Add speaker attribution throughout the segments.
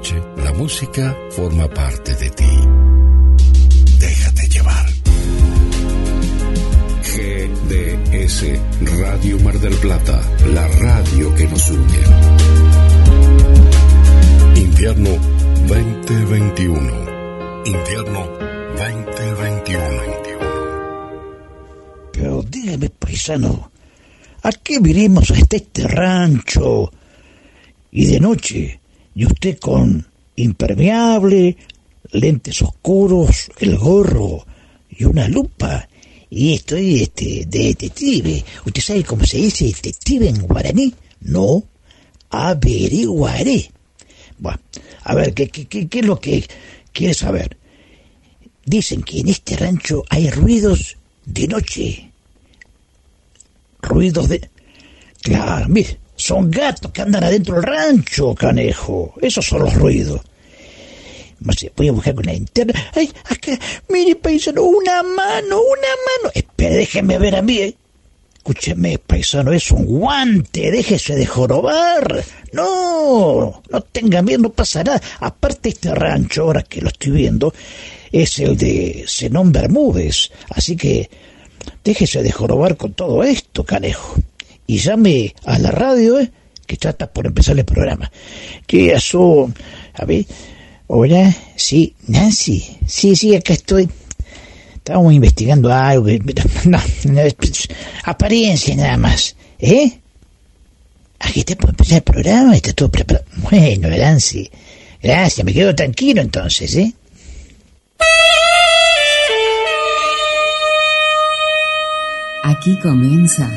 Speaker 1: noche, la música forma parte de ti. Déjate llevar. GDS Radio Mar del Plata, la radio que nos une. Invierno 2021. Invierno 2021.
Speaker 2: Pero dígame, paisano, ¿a qué viremos hasta este rancho? Y de noche, y usted con impermeable, lentes oscuros, el gorro y una lupa. Y estoy este, de detective. ¿Usted sabe cómo se dice detective en guaraní? No, averiguaré. Bueno, a ver, ¿qué, qué, es lo que quiere saber? Dicen que en este rancho hay ruidos de noche. Ruidos de... Claro, mire, son gatos que andan adentro del rancho, canejo. Esos son los ruidos. Voy a buscar con la linterna. ¡Ay, acá! Mire, paisano, una mano, una mano. Espera, déjeme ver a mí. eh. Escúcheme, paisano, es un guante. Déjese de jorobar. No, no tenga miedo, no pasa nada. Aparte, este rancho, ahora que lo estoy viendo, es el de Zenón Bermúdez. Así que déjese de jorobar con todo esto, canejo. Y llame a la radio, ¿eh? que ya está por empezar el programa. ¿Qué pasó? A ver, hola, sí, Nancy, sí, sí, acá estoy. Estábamos investigando algo, que- no, no, apariencia nada más, ¿eh? Aquí está por empezar el programa, está todo preparado. Bueno, Nancy, gracias, me quedo tranquilo entonces, ¿eh?
Speaker 3: Aquí comienza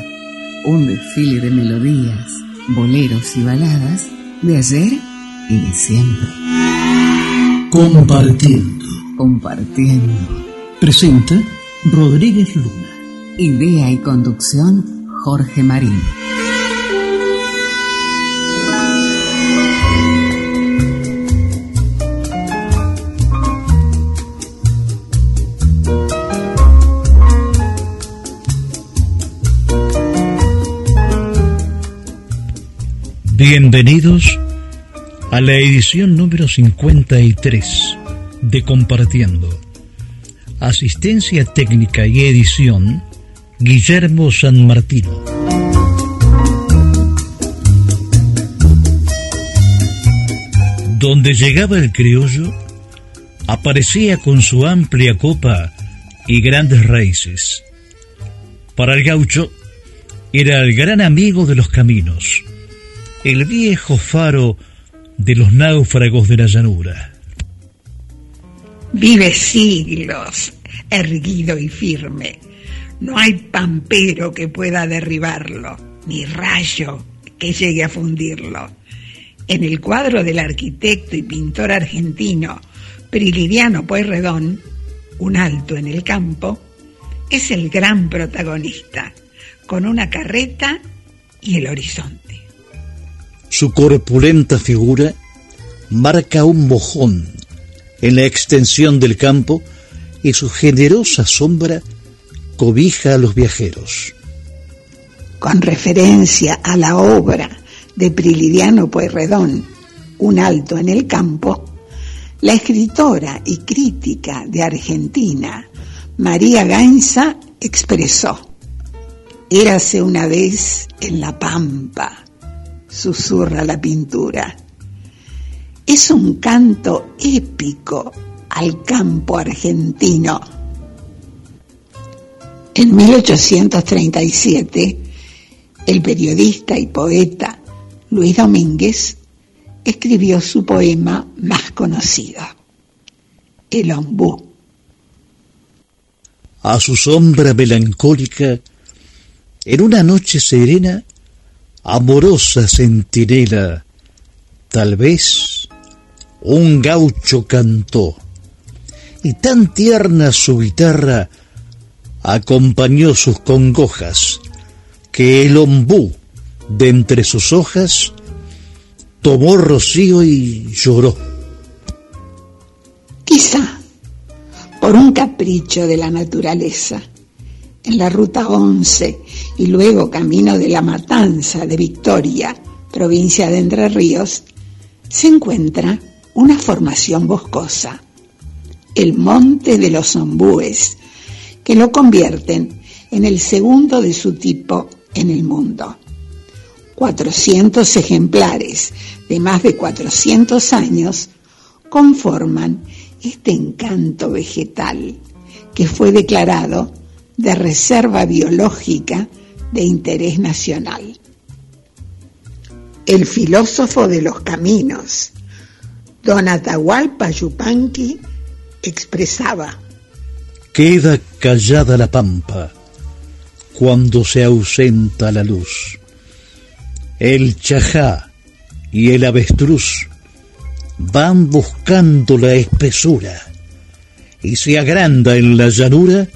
Speaker 3: un desfile de melodías, boleros y baladas de ayer y de siempre.
Speaker 4: Compartiendo.
Speaker 3: Compartiendo.
Speaker 4: Presenta Rodríguez Luna.
Speaker 3: Idea y conducción Jorge Marín.
Speaker 5: Bienvenidos a la edición número 53 de Compartiendo. Asistencia técnica y edición, Guillermo San Martino. Donde llegaba el criollo, aparecía con su amplia copa y grandes raíces. Para el gaucho, era el gran amigo de los caminos, el viejo faro de los náufragos de la llanura.
Speaker 6: Vive siglos, erguido y firme. No hay pampero que pueda derribarlo, ni rayo que llegue a fundirlo. En el cuadro del arquitecto y pintor argentino Prilidiano Pueyrredón, Un alto en el campo, es el gran protagonista, con una carreta y el horizonte.
Speaker 7: Su corpulenta figura marca un mojón en la extensión del campo y su generosa sombra cobija a los viajeros.
Speaker 6: con referencia a la obra de Prilidiano Pueyrredón, Un alto en el campo, la escritora y crítica de Argentina, María Gainza, expresó, Érase una vez en la pampa, susurra la pintura. Es un canto épico al campo argentino. En 1837, el periodista y poeta Luis Domínguez escribió su poema más conocido, El ombú.
Speaker 7: A su sombra melancólica, en una noche serena, amorosa centinela, tal vez un gaucho cantó, y tan tierna su guitarra acompañó sus congojas, que el ombú de entre sus hojas tomó rocío y lloró.
Speaker 6: Quizá por un capricho de la naturaleza, en la ruta 11 y luego camino de la Matanza de Victoria, provincia de Entre Ríos, se encuentra una formación boscosa, el Monte de los Ombúes, que lo convierten en el segundo de su tipo en el mundo. 400 ejemplares de más de 400 años conforman este encanto vegetal que fue declarado de reserva biológica de interés nacional. El filósofo de los caminos, don Atahualpa Yupanqui, expresaba
Speaker 7: Queda callada la pampa cuando se ausenta la luz. El chajá y el avestruz van buscando la espesura y se agranda en la llanura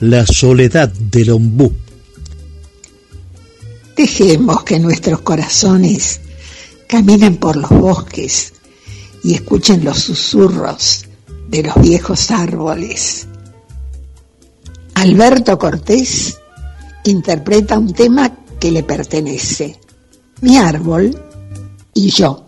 Speaker 7: la soledad del ombú.
Speaker 6: Dejemos que nuestros corazones caminen por los bosques y escuchen los susurros de los viejos árboles. Alberto Cortés interpreta un tema que le pertenece, Mi árbol y yo.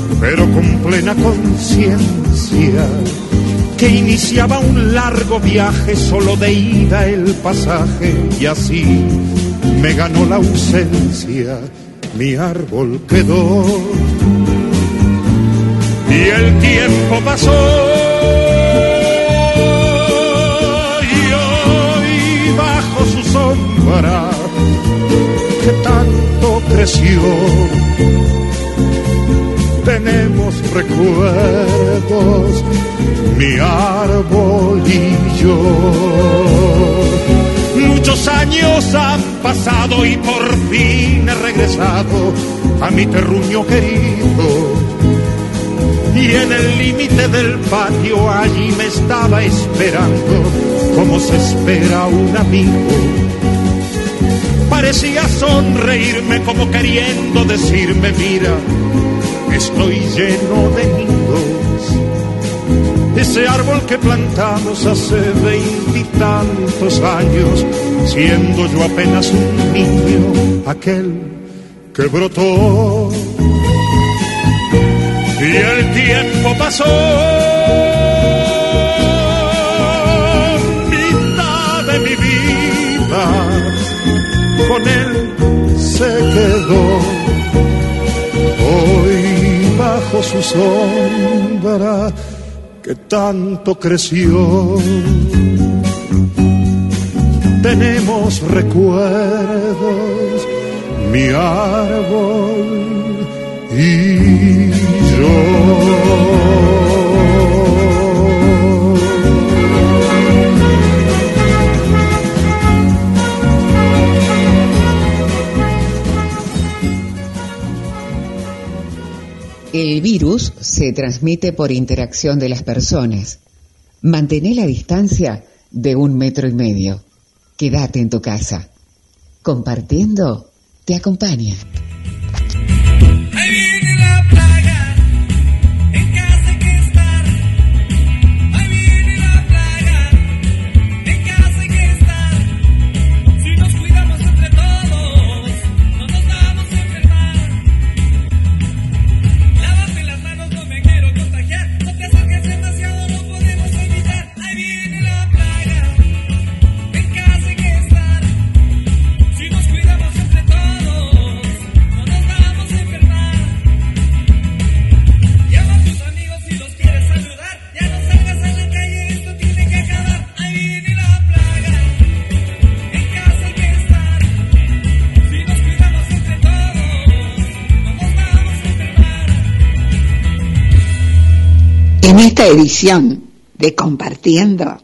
Speaker 8: pero con plena conciencia que iniciaba un largo viaje solo de ida el pasaje y así me ganó la ausencia, mi árbol quedó. Y el tiempo pasó. Y hoy bajo su sombra, que tanto creció, tenemos recuerdos, mi árbol y yo. Muchos años han pasado y por fin he regresado a mi terruño querido. Y en el límite del patio allí me estaba esperando como se espera un amigo. Parecía sonreírme como queriendo decirme, mira, estoy lleno de nidos. Ese árbol que plantamos hace veintitantos años siendo yo apenas un niño, aquel que brotó. Y el tiempo pasó, su sombra que tanto creció tenemos recuerdos, mi árbol y yo.
Speaker 3: El virus se transmite por interacción de las personas Mantén la distancia de un metro y medio. Quédate en tu casa. Compartiendo te acompaña.
Speaker 6: Esta edición de Compartiendo,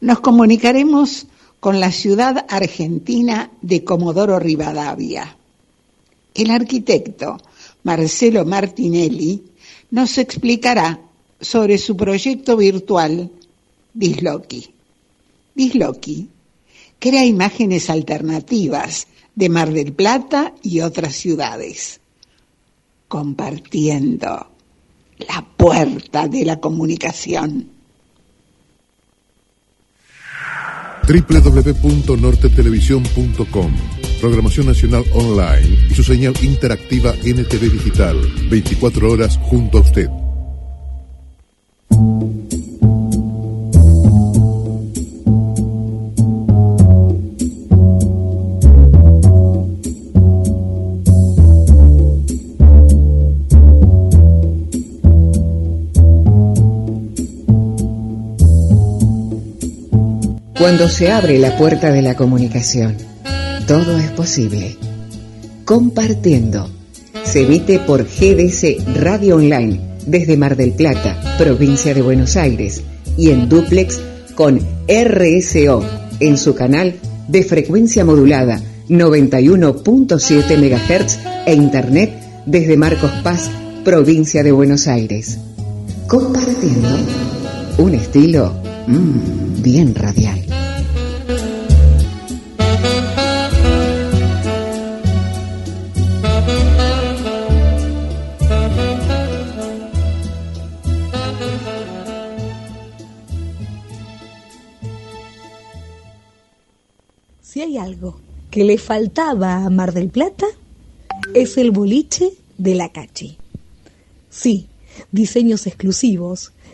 Speaker 6: nos comunicaremos con la ciudad argentina de Comodoro Rivadavia. El arquitecto Marcelo Martinelli nos explicará sobre su proyecto virtual Disloki. Disloki crea imágenes alternativas de Mar del Plata y otras ciudades. Compartiendo la puerta de la comunicación.
Speaker 9: www.nortetelevisión.com Programación Nacional Online y su señal interactiva NTV Digital. 24 horas junto a usted.
Speaker 3: Cuando se abre la puerta de la comunicación, todo es posible. Compartiendo. Se emite por GDC Radio Online desde Mar del Plata, provincia de Buenos Aires, y en duplex con RSO en su canal de frecuencia modulada 91.7 MHz e internet desde Marcos Paz, provincia de Buenos Aires. Compartiendo un estilo mmm, bien radial.
Speaker 10: Si hay algo que le faltaba a Mar del Plata, es el boliche de la Cachi. Sí, diseños exclusivos,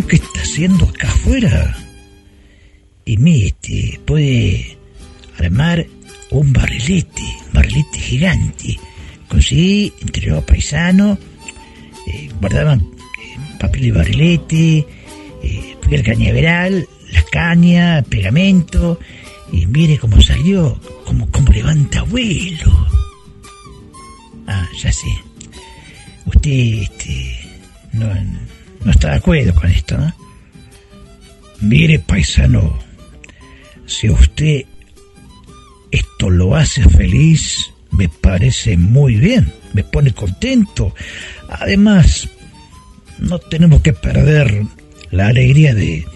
Speaker 2: Paisano, ¿qué está haciendo acá afuera? Y mire, puede armar un barrilete, un barrilete gigante. Conseguí, entregó a paisano, eh, guardaban eh, papel de barrilete, eh, al cañaveral, las cañas, pegamento, y mire cómo salió, cómo, cómo levanta vuelo. Ah, ya sé. Usted, este, no, no está de acuerdo con esto, ¿no? Mire, paisano, si usted esto lo hace feliz, me parece muy bien, me pone contento. Además, no tenemos que perder la alegría de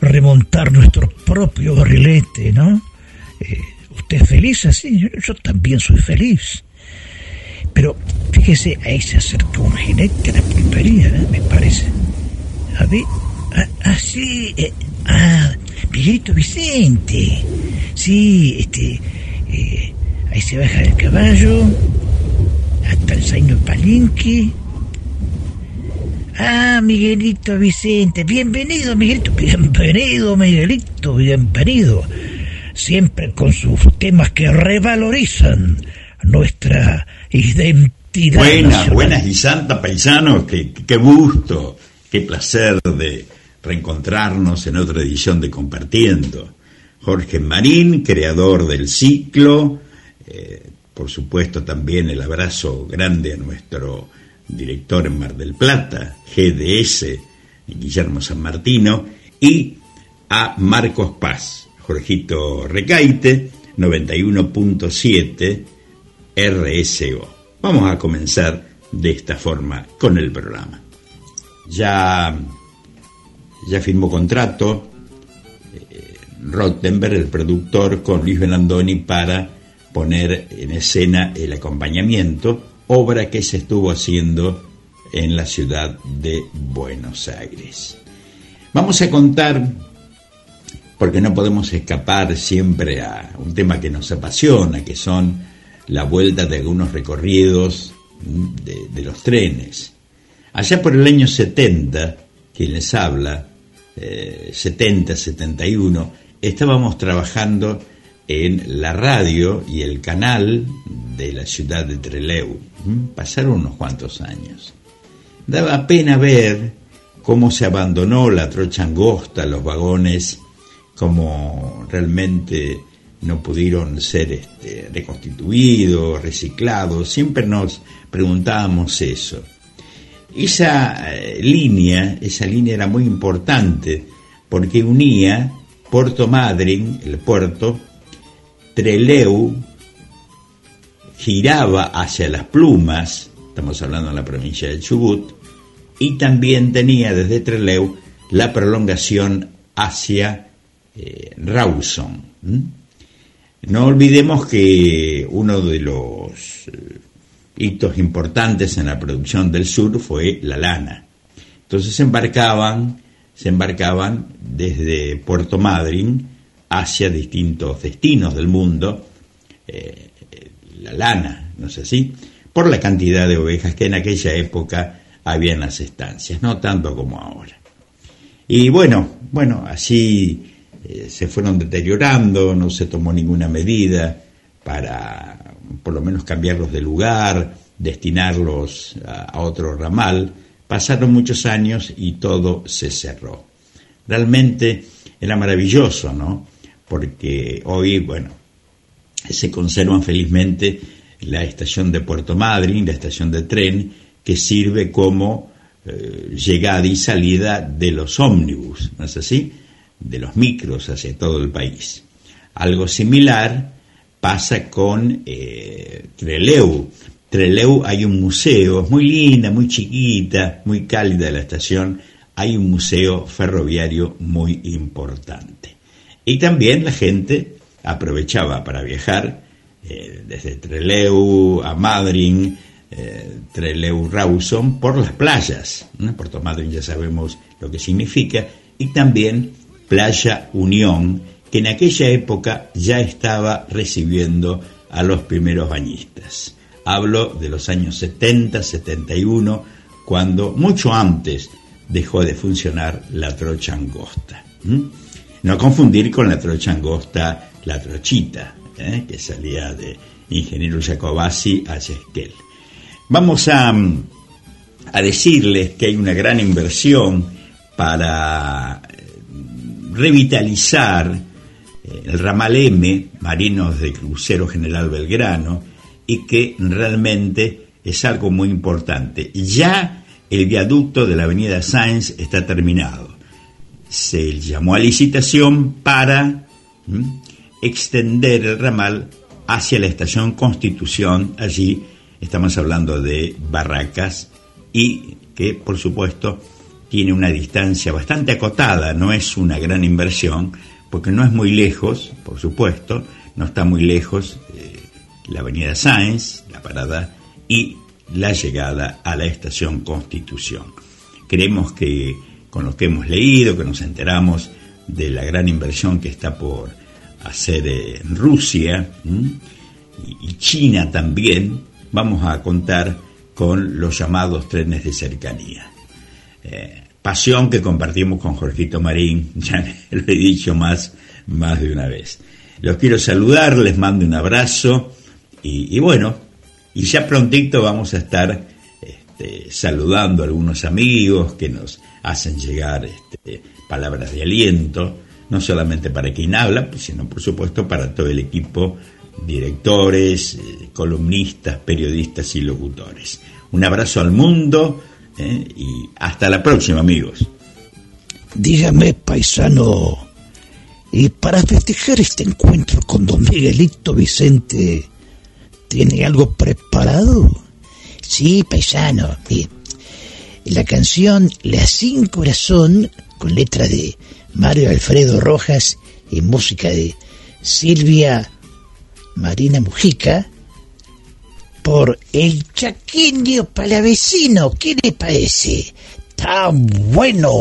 Speaker 2: remontar nuestro propio barrilete, ¿no? Eh, ¿Usted es feliz así? Yo, yo también soy feliz. Pero fíjese, ahí se acerca un jinete a la pulpería, ¿eh? me parece. A ver, ah, ah eh, ah, Miguelito Vicente. Sí, este, eh, ahí se baja el caballo, hasta el zaino palinque. Ah, Miguelito Vicente, bienvenido, Miguelito, bienvenido, Miguelito, bienvenido. Siempre con sus temas que revalorizan nuestra identidad.
Speaker 11: Buenas, buenas y santas paisanos, qué, qué gusto, qué placer de reencontrarnos en otra edición de Compartiendo. Jorge Marín, creador del ciclo, eh, por supuesto también el abrazo grande a nuestro director en Mar del Plata, GDS, Guillermo San Martino, y a Marcos Paz, Jorgito Recaite, 91.7 RSO. Vamos a comenzar de esta forma con el programa. Ya, ya firmó contrato eh, Rottenberg, el productor, con Luis Belandoni para poner en escena el acompañamiento obra que se estuvo haciendo en la ciudad de Buenos Aires. Vamos a contar, porque no podemos escapar siempre a un tema que nos apasiona, que son la vuelta de algunos recorridos de, los trenes. Allá por el año 70, quien les habla, 70, eh, 71, estábamos trabajando en la radio y el canal de la ciudad de Trelew. ¿Mm? Pasaron unos cuantos años. Daba pena ver cómo se abandonó la trocha angosta, los vagones, cómo realmente no pudieron ser este, reconstituidos, reciclados. Siempre nos preguntábamos eso. Esa eh, línea, esa línea era muy importante porque unía Puerto Madryn, el puerto, Treleu giraba hacia las plumas, estamos hablando de la provincia de Chubut, y también tenía desde Treleu la prolongación hacia eh, Rawson. No olvidemos que uno de los eh, hitos importantes en la producción del sur fue la lana. Entonces se embarcaban, se embarcaban desde Puerto Madryn hacia distintos destinos del mundo, eh, la lana, no sé si, por la cantidad de ovejas que en aquella época había en las estancias, no tanto como ahora. Y bueno, bueno, así eh, se fueron deteriorando, no se tomó ninguna medida para por lo menos cambiarlos de lugar, destinarlos a otro ramal. Pasaron muchos años y todo se cerró. Realmente era maravilloso, ¿no? porque hoy, bueno, se conservan felizmente la estación de Puerto Madryn, la estación de tren, que sirve como eh, llegada y salida de los ómnibus, ¿no es así? De los micros hacia todo el país. Algo similar pasa con eh, Treleu. Treleu hay un museo, es muy linda, muy chiquita, muy cálida la estación, hay un museo ferroviario muy importante. Y también la gente aprovechaba para viajar eh, desde Treleu a Madryn, eh, Treleu Rawson, por las playas. Puerto Madryn ya sabemos lo que significa. Y también Playa Unión, que en aquella época ya estaba recibiendo a los primeros bañistas. Hablo de los años 70, 71, cuando mucho antes dejó de funcionar la trocha angosta. No confundir con la trocha angosta, la trochita, ¿eh? que salía de Ingeniero Jacobasi a Esquel. Vamos a, a decirles que hay una gran inversión para revitalizar eh, el ramal M, Marinos de Crucero General Belgrano, y que realmente es algo muy importante. Ya el viaducto de la Avenida Sáenz está terminado se llamó a licitación para extender el ramal hacia la estación Constitución. Allí estamos hablando de Barracas y que por supuesto tiene una distancia bastante acotada, no es una gran inversión, porque no es muy lejos, por supuesto, no está muy lejos eh, la avenida Sáenz, la parada y la llegada a la estación Constitución. Creemos que con lo que hemos leído, que nos enteramos de la gran inversión que está por hacer en Rusia y China también, vamos a contar con los llamados trenes de cercanía. Eh, pasión que compartimos con Jorgito Marín, ya lo he dicho más, más de una vez. Los quiero saludar, les mando un abrazo y, bueno, y ya prontito vamos a estar este, saludando a algunos amigos que nos hacen llegar este, palabras de aliento, no solamente para quien habla, sino por supuesto para todo el equipo, directores, eh, columnistas, periodistas y locutores. Un abrazo al mundo eh, y hasta la próxima, amigos.
Speaker 2: Dígame, paisano, y para festejar este encuentro con don Miguelito Vicente, ¿tiene algo preparado? Sí, paisano. La canción La Sin Corazón, con letra de Mario Alfredo Rojas y música de Silvia Marina Mujica, por el chaqueño palavecino. ¿Qué le parece? ¡Tan bueno!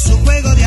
Speaker 2: su juego de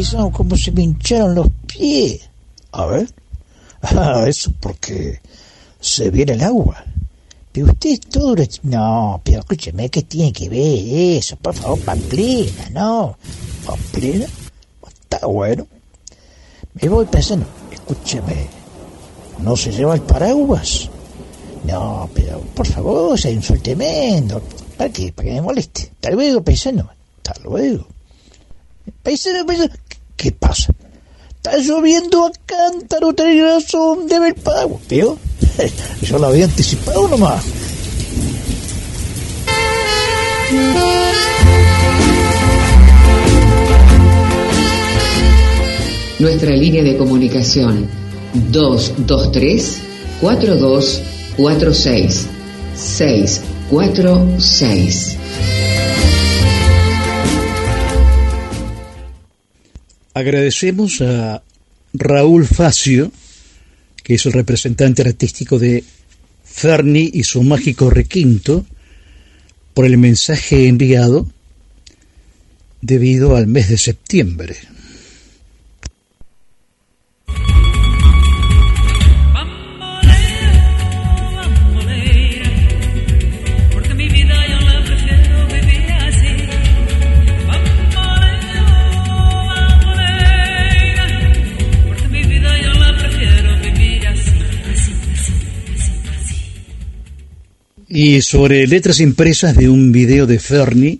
Speaker 2: echaron los pies. A ver. Ah, eso porque se viene el agua. Pero usted todo No, pero escúcheme, ¿qué tiene que ver eso? Por favor, Pamplina, no. Pamplina. Está bueno. Me voy pensando, escúcheme, ¿no se lleva el paraguas? No, pero por favor, hay un sol tremendo. ¿Para qué? ¿Para que me moleste? Hasta luego, paisano. Hasta luego. Paisano, paisano. ¿Qué pasa? Está lloviendo a cántaro, tenés razón, debe el pago. Tío, yo lo había anticipado nomás.
Speaker 3: Nuestra línea de comunicación 223 4246 646.
Speaker 7: Agradecemos a Raúl Facio, que es el representante artístico de Ferni y su mágico requinto, por el mensaje enviado debido al mes de septiembre. Y sobre letras impresas de un video de Fernie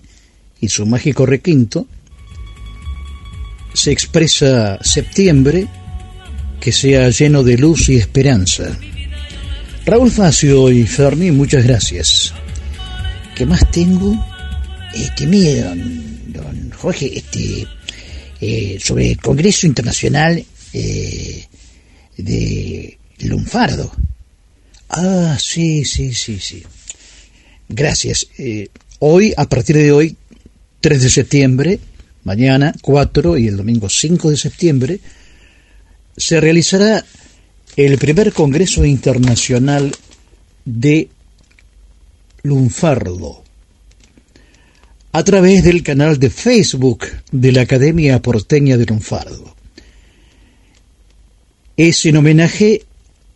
Speaker 7: y su mágico requinto, se expresa septiembre que sea lleno de luz y esperanza. Raúl Facio y Fernie, muchas gracias. ¿Qué más tengo? Este, mire, don, Jorge, este, eh, sobre el Congreso Internacional eh, de Lunfardo. Ah, sí, sí, sí, sí. Gracias. Eh, hoy, a partir de hoy, 3 de septiembre, mañana 4 y el domingo 5 de septiembre, se realizará el primer Congreso Internacional de Lunfardo a través del canal de Facebook de la Academia Porteña de Lunfardo. Es en homenaje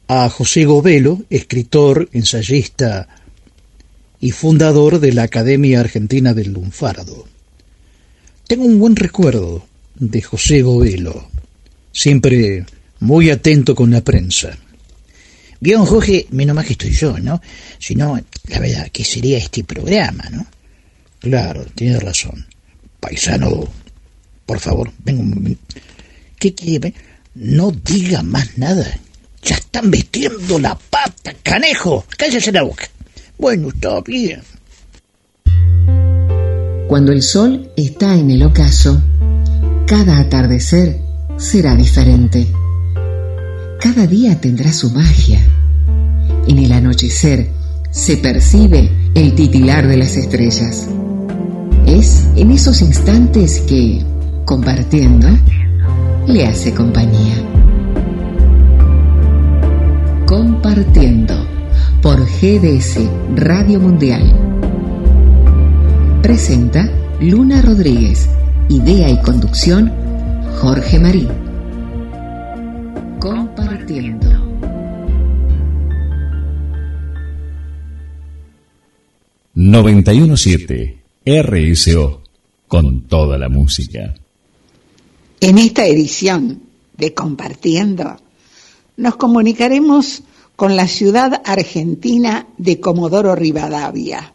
Speaker 7: a José Govelo, escritor, ensayista, y fundador de la Academia Argentina del Lunfardo. Tengo un buen recuerdo de José Govelo, siempre muy atento con la prensa. Bien, Jorge, menos más que estoy yo, ¿no? Si no, la verdad, ¿qué sería este programa, no? Claro, tiene razón. Paisano, por favor, momento. ¿Qué quiere? No diga más nada. Ya están metiendo la pata, canejo. Cállese la boca. Bueno, está bien.
Speaker 3: Cuando el sol está en el ocaso, cada atardecer será diferente. Cada día tendrá su magia. En el anochecer se percibe el titilar de las estrellas. Es en esos instantes que, compartiendo, le hace compañía. Compartiendo por GDS Radio Mundial. Presenta Luna Rodríguez. Idea y conducción Jorge Marín. Compartiendo.
Speaker 12: ...917... RSO... ...con toda la música.
Speaker 6: En esta edición de Compartiendo... ...nos comunicaremos con la ciudad argentina de Comodoro Rivadavia.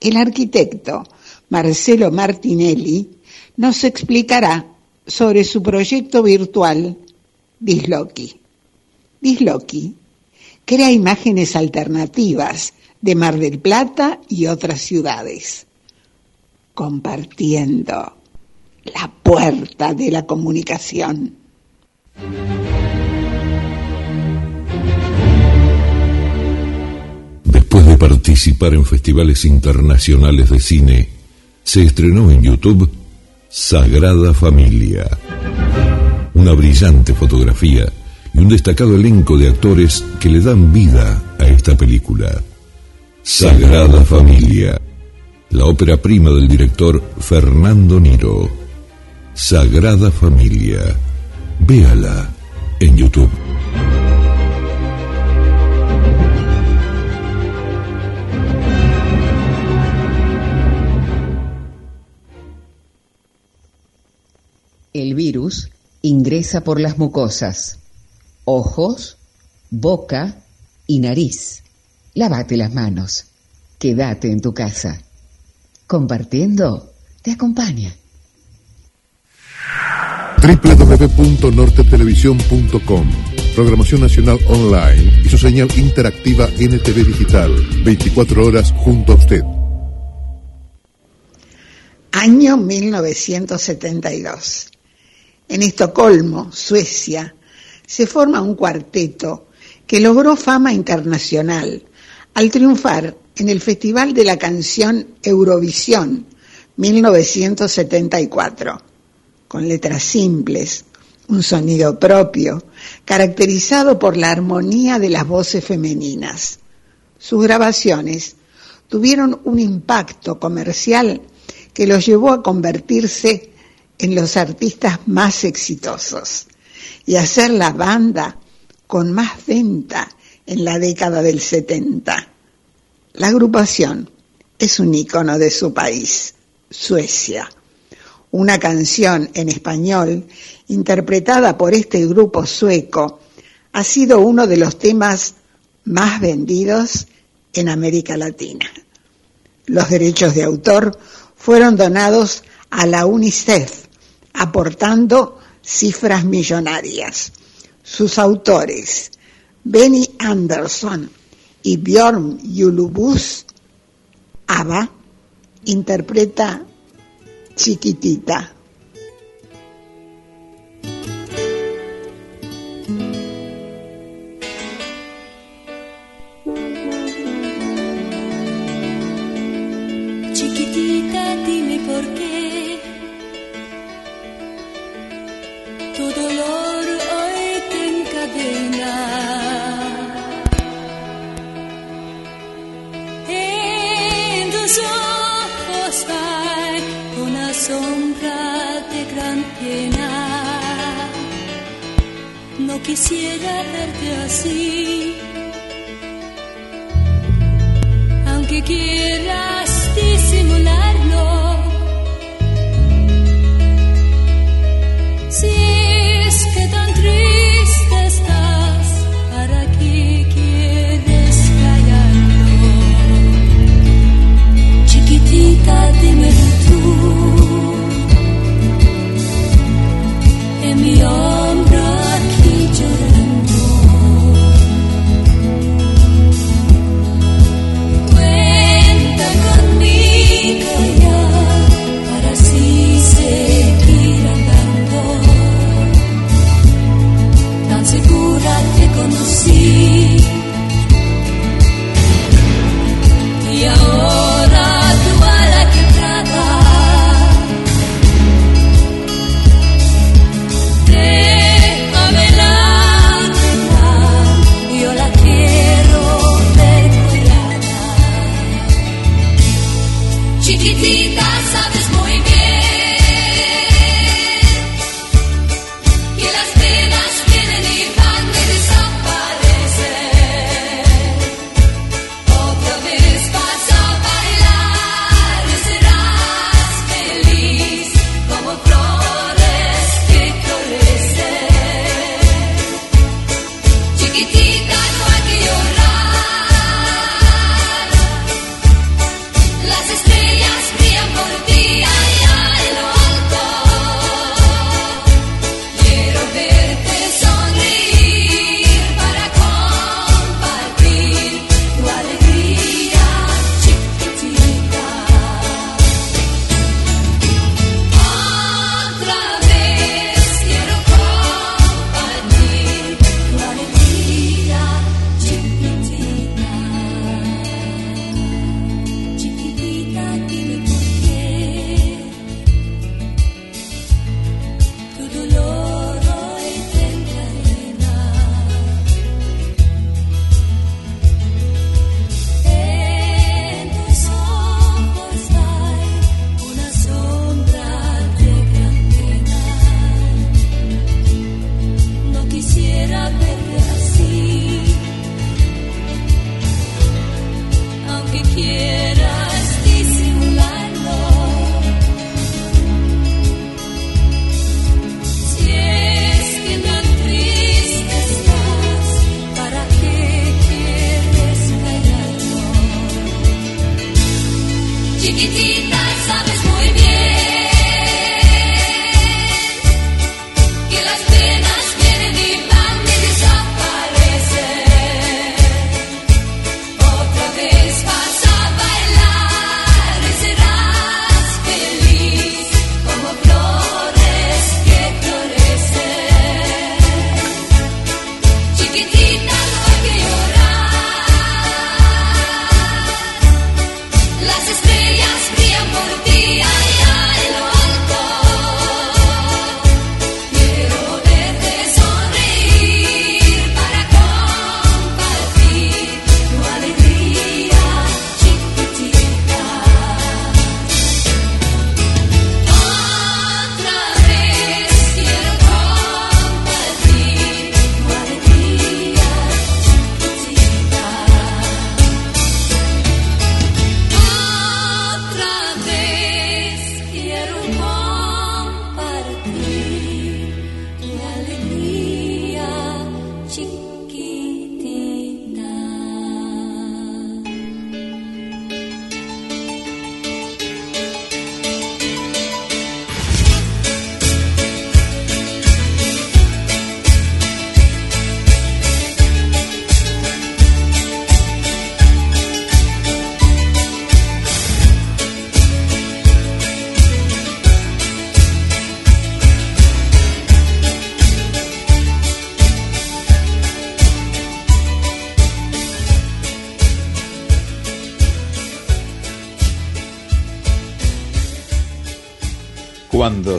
Speaker 6: El arquitecto Marcelo Martinelli nos explicará sobre su proyecto virtual Disloki. Disloki crea imágenes alternativas de Mar del Plata y otras ciudades, compartiendo la puerta de la comunicación.
Speaker 1: Participar en festivales internacionales de cine, se estrenó en YouTube Sagrada Familia. Una brillante fotografía y un destacado elenco de actores que le dan vida a esta película. Sagrada Familia, la ópera prima del director Fernando Niro. Sagrada Familia, véala en YouTube.
Speaker 3: El virus ingresa por las mucosas, ojos, boca y nariz. Lávate las manos. Quédate en tu casa. Compartiendo te acompaña.
Speaker 9: www.nortetelevisión.com Programación Nacional Online y su señal interactiva NTV Digital. 24 horas junto a usted.
Speaker 6: Año 1972. En Estocolmo, Suecia, se forma un cuarteto que logró fama internacional al triunfar en el Festival de la Canción Eurovisión 1974, con letras simples, un sonido propio, caracterizado por la armonía de las voces femeninas. Sus grabaciones tuvieron un impacto comercial
Speaker 13: que los llevó a convertirse en los artistas más exitosos y a ser la banda con más venta en la década del 70. La agrupación es un icono de su país, Suecia. Una canción en español interpretada por este grupo sueco ha sido uno de los temas más vendidos en América Latina. Los derechos de autor fueron donados a la UNICEF, aportando cifras millonarias. Sus autores, Benny Anderson y Björn Yulubus, ABBA, interpreta Chiquitita.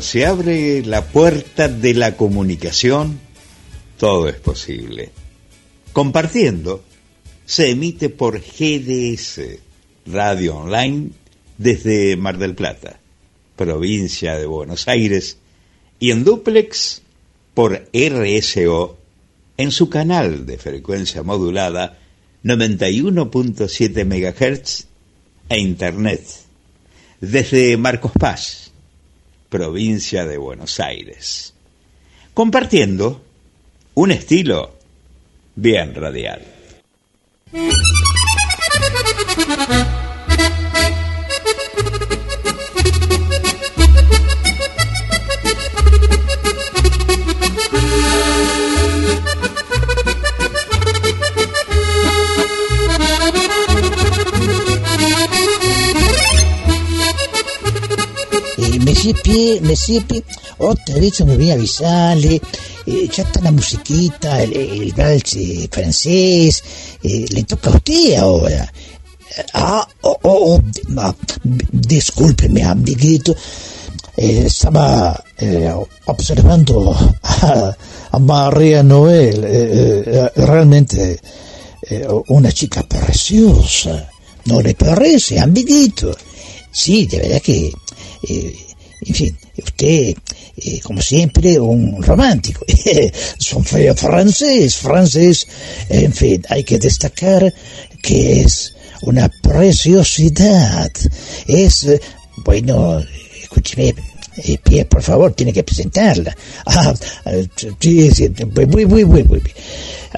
Speaker 11: Se abre la puerta de la comunicación, todo es posible. Compartiendo, se emite por GDS, Radio Online, desde Mar del Plata, provincia de Buenos Aires, y en duplex por RSO en su canal de frecuencia modulada 91.7 MHz e Internet desde Marcos Paz, provincia de Buenos Aires, compartiendo un estilo bien radial.
Speaker 2: Monsieur Pierre, otra vez se me olvidó avisarle. eh, ya está la musiquita, el, el eh, francés. eh, le toca a usted ahora. Eh, Ah, oh, oh, oh, ah, discúlpeme, amiguito. Eh, estaba eh, observando a, a María Noel. realmente una chica preciosa. ¿No le parece, amiguito? Sí, de verdad que, eh, en fin, usted, eh, como siempre, un romántico. Son francés, francés. En fin, hay que destacar que es una preciosidad. Es, eh, bueno, escúcheme, eh, Pierre, por favor, tiene que presentarla. Ah, sí, sí, muy, muy, muy, muy bien.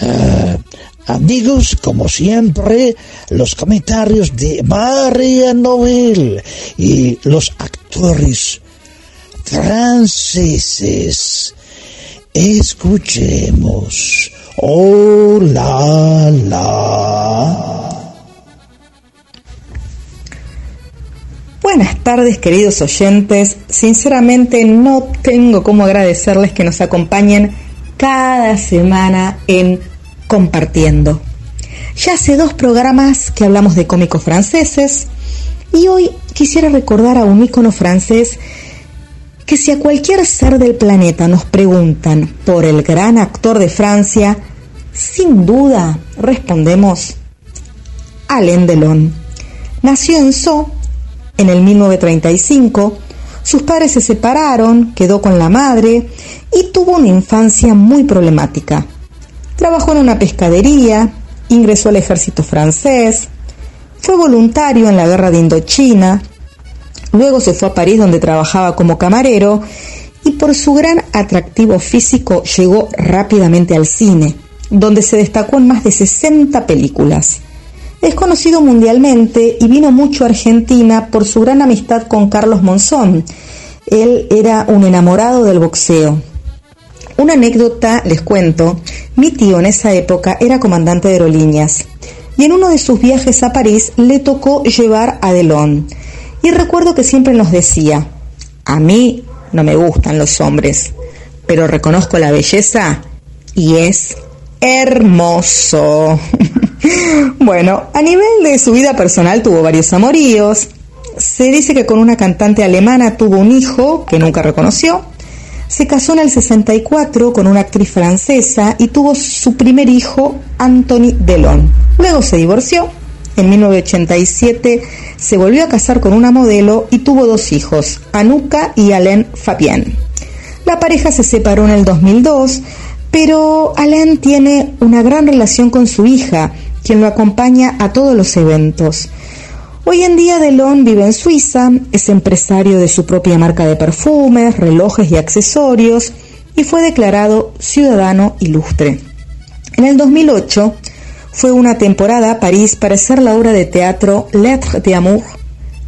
Speaker 2: Ah, amigos, como siempre, los comentarios de María Noel y los actores franceses. Escuchemos. Oh la la.
Speaker 14: Buenas tardes queridos oyentes, sinceramente no tengo cómo agradecerles que nos acompañen cada semana en Compartiendo. Ya hace dos programas que hablamos de cómicos franceses y hoy quisiera recordar a un ícono francés que si a cualquier ser del planeta nos preguntan por el gran actor de Francia, sin duda respondemos Alain Delon. Nació en Sceaux en el 1935, sus padres se separaron, quedó con la madre y tuvo una infancia muy problemática. Trabajó en una pescadería, ingresó al ejército francés, fue voluntario en la guerra de Indochina, luego se fue a París donde trabajaba como camarero y por su gran atractivo físico llegó rápidamente al cine, donde se destacó en más de 60 películas. Es conocido mundialmente y vino mucho a Argentina por su gran amistad con Carlos Monzón. Él era un enamorado del boxeo. Una anécdota les cuento, mi tío en esa época era comandante de aerolíneas y en uno de sus viajes a París le tocó llevar a Delon. Y recuerdo que siempre nos decía, a mí no me gustan los hombres, pero reconozco la belleza y es hermoso. bueno, a nivel de su vida personal tuvo varios amoríos. Se dice que con una cantante alemana tuvo un hijo que nunca reconoció. Se casó en el 64 con una actriz francesa y tuvo su primer hijo, Anthony Delon. Luego se divorció. En 1987 se volvió a casar con una modelo y tuvo dos hijos, Anuka y Alain Fabien. La pareja se separó en el 2002, pero Alain tiene una gran relación con su hija, quien lo acompaña a todos los eventos. Hoy en día Delon vive en Suiza, es empresario de su propia marca de perfumes, relojes y accesorios y fue declarado ciudadano ilustre. En el 2008 fue una temporada a París para hacer la obra de teatro Lettres d'amour,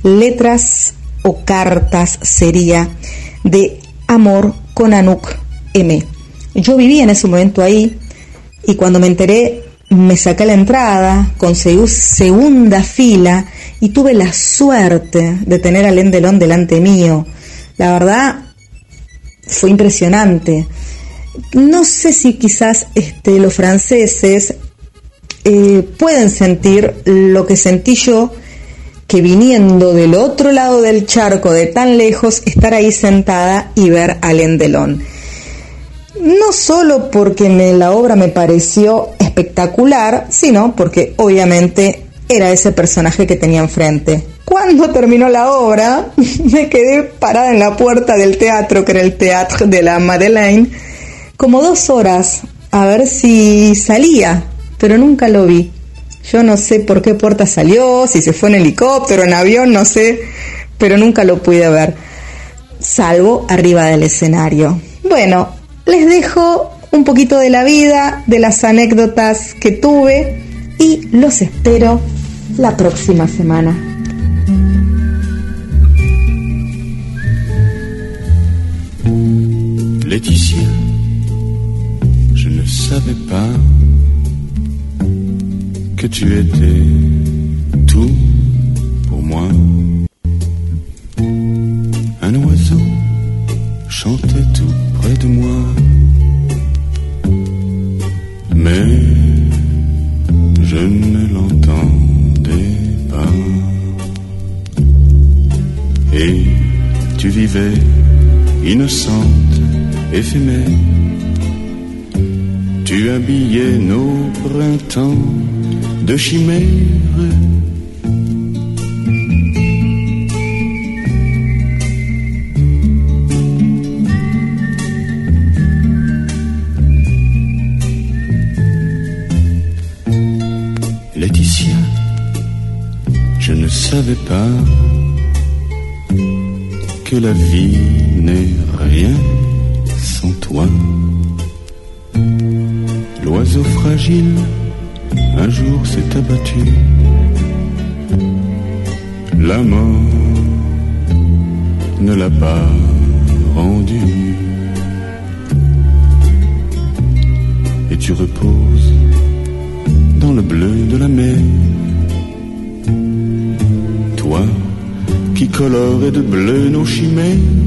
Speaker 14: letras o cartas sería de amor con Anouk M. Yo vivía en ese momento ahí y cuando me enteré me saqué la entrada, conseguí segunda fila y tuve la suerte de tener a Alain Delon delante mío. La verdad fue impresionante. No sé si quizás este, los franceses eh, pueden sentir lo que sentí yo que viniendo del otro lado del charco de tan lejos, estar ahí sentada y ver a Lendelón. No solo porque la obra me pareció espectacular, sino porque obviamente era ese personaje que tenía enfrente. Cuando terminó la obra, me quedé parada en la puerta del teatro, que era el Teatro de la Madeleine, como dos horas a ver si salía, pero nunca lo vi. Yo no sé por qué puerta salió, si se fue en helicóptero, en avión, no sé, pero nunca lo pude ver, salvo arriba del escenario. Bueno, les dejo un poquito de la vida, de las anécdotas que tuve y los espero la próxima semana.
Speaker 15: Laetitia, je ne savais pas que tu étais tout pour moi. Un oiseau chantait tout près de moi. Mais je ne l'entendais pas. Et tu vivais innocente, éphémère. Tu habillais nos printemps de chimères. Laetitia, je ne savais pas que la vie n'est rien sans toi. L'oiseau fragile un jour s'est abattu. La mort ne l'a pas rendu. Et tu reposes dans le bleu de la mer. Toi qui colore de bleu nos chimères.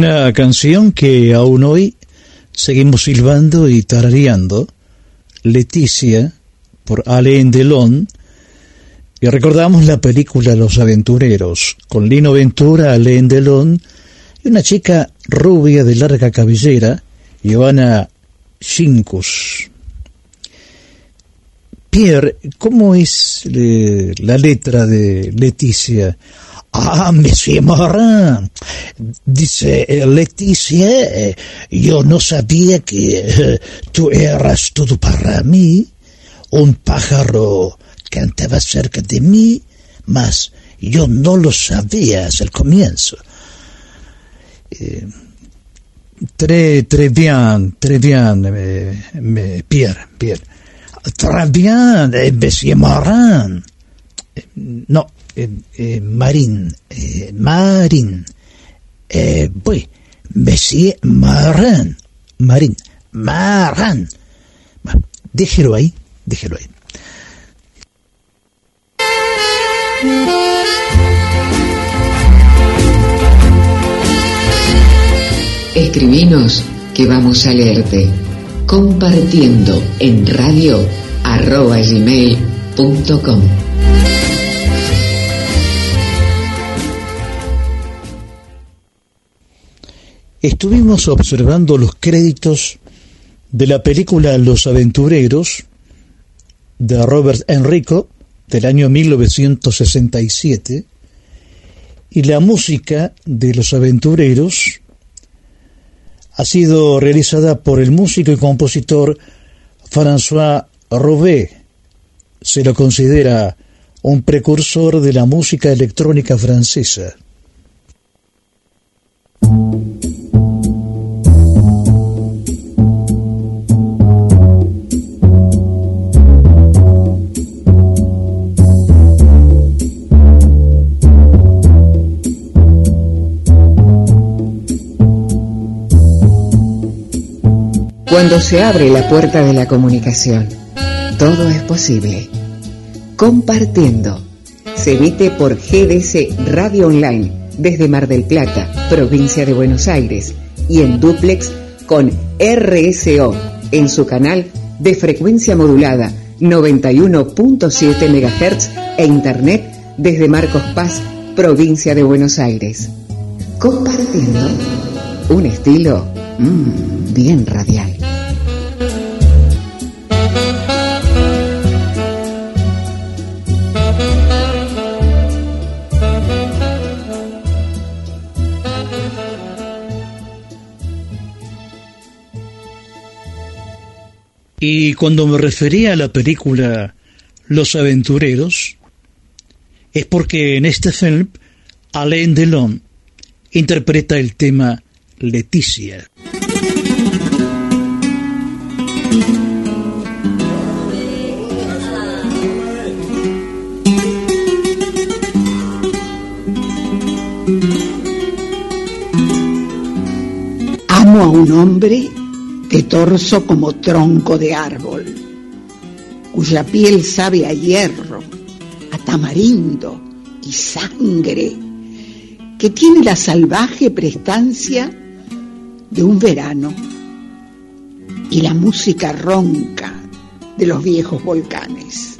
Speaker 7: Una canción que aún hoy seguimos silbando y tarareando, Leticia, por Alain Delon, y recordamos la película Los Aventureros, con Lino Ventura, Alain Delon, y una chica rubia de larga cabellera, Joana Shincus. Pierre, ¿cómo es eh, la letra de Leticia? Ah, Monsieur Morin, dice eh, Leticia, eh, yo no sabía que eh, tú eras todo para mí. Un pájaro cantaba cerca de mí, mas yo no lo sabía hasta el comienzo. Très, très bien, très bien, Pierre, Pierre. Très bien, Monsieur Morin. No, Marín, eh, Marín. Eh, oui, Monsieur Marin, Marín, Marin. Bueno, déjelo ahí, déjelo ahí.
Speaker 3: Escribinos que vamos a leerte. Compartiendo en radio arroba gmail.com.
Speaker 7: Estuvimos observando los créditos de la película Los Aventureros de Robert Enrico del año 1967 y la música de Los Aventureros ha sido realizada por el músico y compositor François Robé. Se lo considera un precursor de la música electrónica francesa.
Speaker 3: Cuando se abre la puerta de la comunicación, todo es posible. Compartiendo. Se emite por GDS Radio Online desde Mar del Plata, provincia de Buenos Aires, y en duplex con RSO en su canal de frecuencia modulada 91.7 MHz e internet desde Marcos Paz, provincia de Buenos Aires. Compartiendo un estilo mm, bien radial.
Speaker 7: Y cuando me refería a la película Los Aventureros, es porque en este film Alain Delon interpreta el tema Leticia.
Speaker 6: Amo a un hombre de torso como tronco de árbol, cuya piel sabe a hierro, a tamarindo y sangre, que tiene la salvaje prestancia de un verano y la música ronca de los viejos volcanes.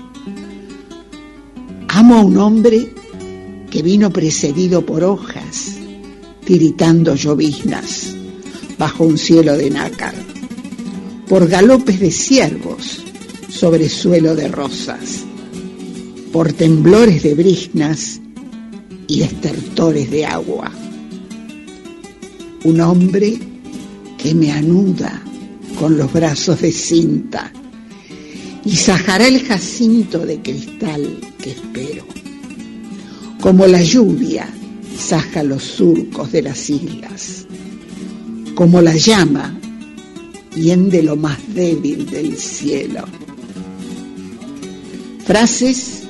Speaker 6: Amo a un hombre que vino precedido por hojas, tiritando lloviznas bajo un cielo de nácar, por galopes de ciervos sobre suelo de rosas, por temblores de briznas y estertores de agua. Un hombre que me anuda con los brazos de cinta y sajará el jacinto de cristal que espero. Como la lluvia saja los surcos de las islas, como la llama hiende lo más débil del cielo. Frases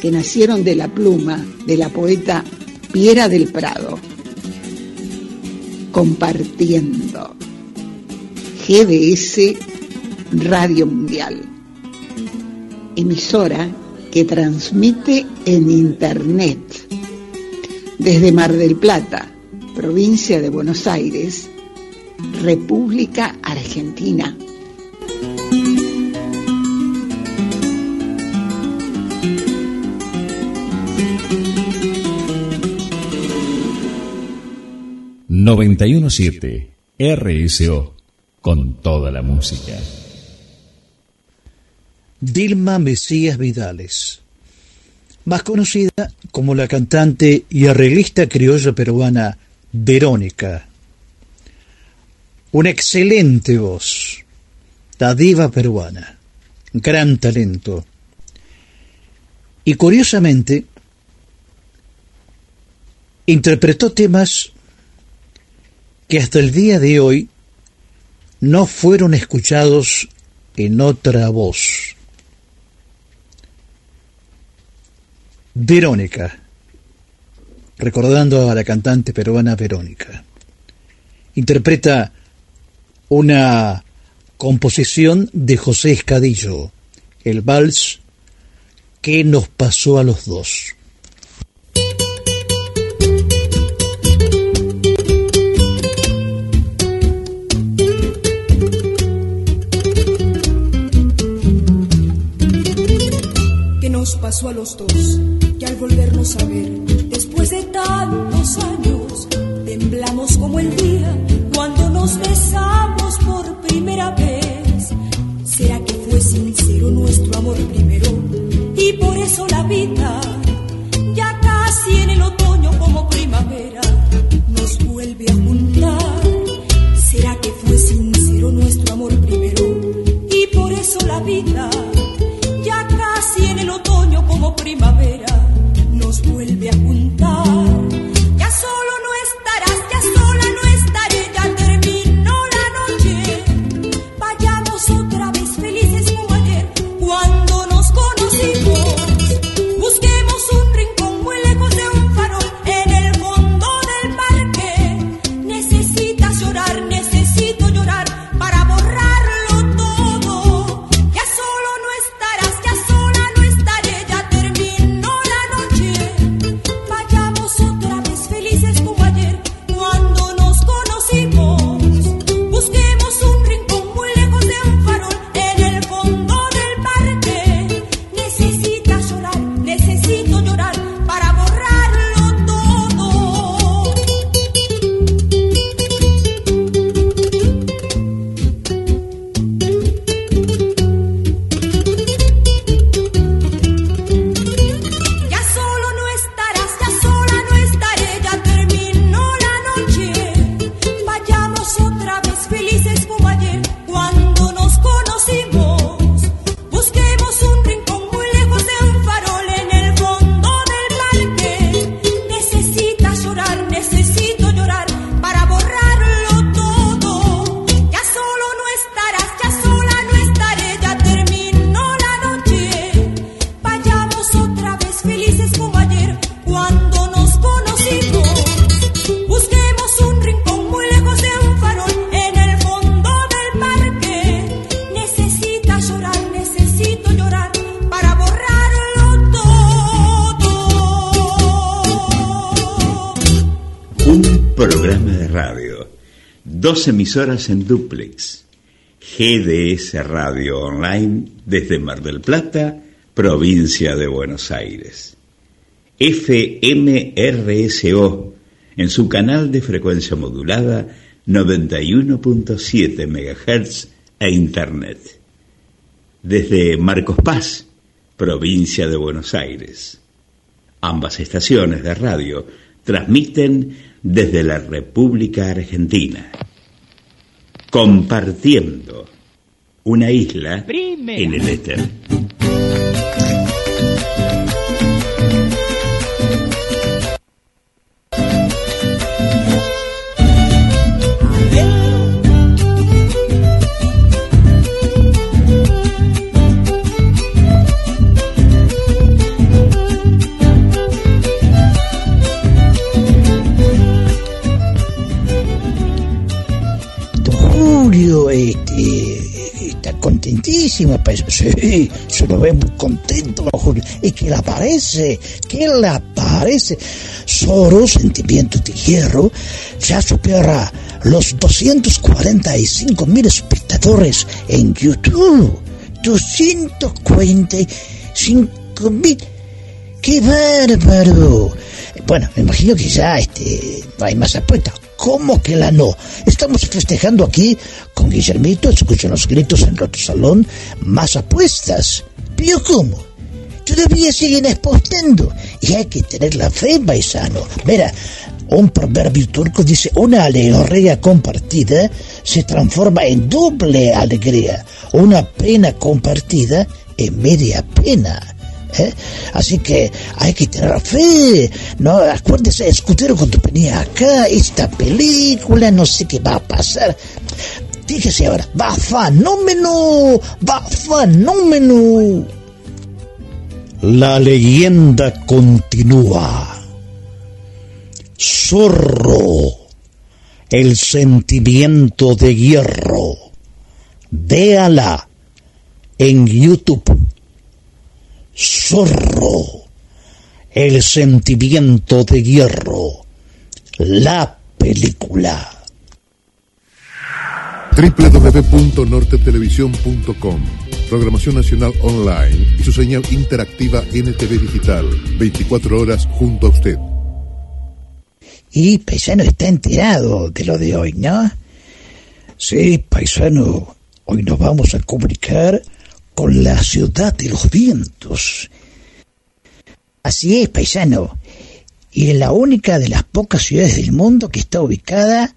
Speaker 6: que nacieron de la pluma de la poeta Piera del Prado, compartiendo GDS Radio Mundial, emisora que transmite en Internet desde Mar del Plata, provincia de Buenos Aires, República Argentina.
Speaker 12: ...917... RSO... ...con toda la música.
Speaker 7: Dilma Mesías Vidales, más conocida como la cantante y arreglista criolla peruana Verónica. Una excelente voz, la diva peruana, gran talento. Y curiosamente, interpretó temas que hasta el día de hoy no fueron escuchados en otra voz. Verónica, recordando a la cantante peruana Verónica, interpreta una composición de José Escadillo, el vals que nos pasó a los dos.
Speaker 13: Pasó a los dos? Que al volvernos a ver, después de tantos años, temblamos como el día cuando nos besamos por primera vez. ¿Será que fue sincero nuestro amor primero? Y por eso la vida, ya casi en el otoño como primavera, nos vuelve a juntar. ¿Será que fue sincero nuestro amor primero? Y por eso la vida, primavera nos vuelve a juntar.
Speaker 11: Emisoras en duplex. GDS Radio Online desde Mar del Plata, provincia de Buenos Aires. FMRSO en su canal de frecuencia modulada 91.7 MHz e Internet. Desde Marcos Paz, provincia de Buenos Aires. Ambas estaciones de radio transmiten desde la República Argentina. Compartiendo una isla en el éter.
Speaker 2: Contentísimo, pues, sí, se lo ve muy contento, don Julio. Y que le aparece, que le aparece. Solo Sentimiento de Hierro ya supera los 245 mil espectadores en YouTube. 245 mil. ¡Qué bárbaro! Bueno, me imagino que ya este, no hay más apuestas. ¿Cómo que la no? Estamos festejando aquí con Guillermito, escuchan los gritos en otro salón, más apuestas. ¿Pero cómo? Todavía siguen apostando y hay que tener la fe, paisano. Mira, un proverbio turco dice, una alegría compartida se transforma en doble alegría, una pena compartida en media pena. ¿Eh? Así que hay que tener fe. No, acuérdese, escudero, cuando venía acá, esta película, no sé qué va a pasar. Fíjese ahora, va fenómeno, va fenómeno.
Speaker 7: La leyenda continúa. Zorro, el sentimiento de hierro. Véala en YouTube. Zorro, el sentimiento de hierro. La película.
Speaker 9: www.nortetelevisión.com Programación Nacional Online y su señal interactiva NTV Digital. 24 horas junto a usted.
Speaker 2: Y paisano está enterado de lo de hoy, ¿no? Sí, paisano, hoy nos vamos a comunicar con la ciudad de los vientos. Así es, paisano. Y es la única de las pocas ciudades del mundo que está ubicada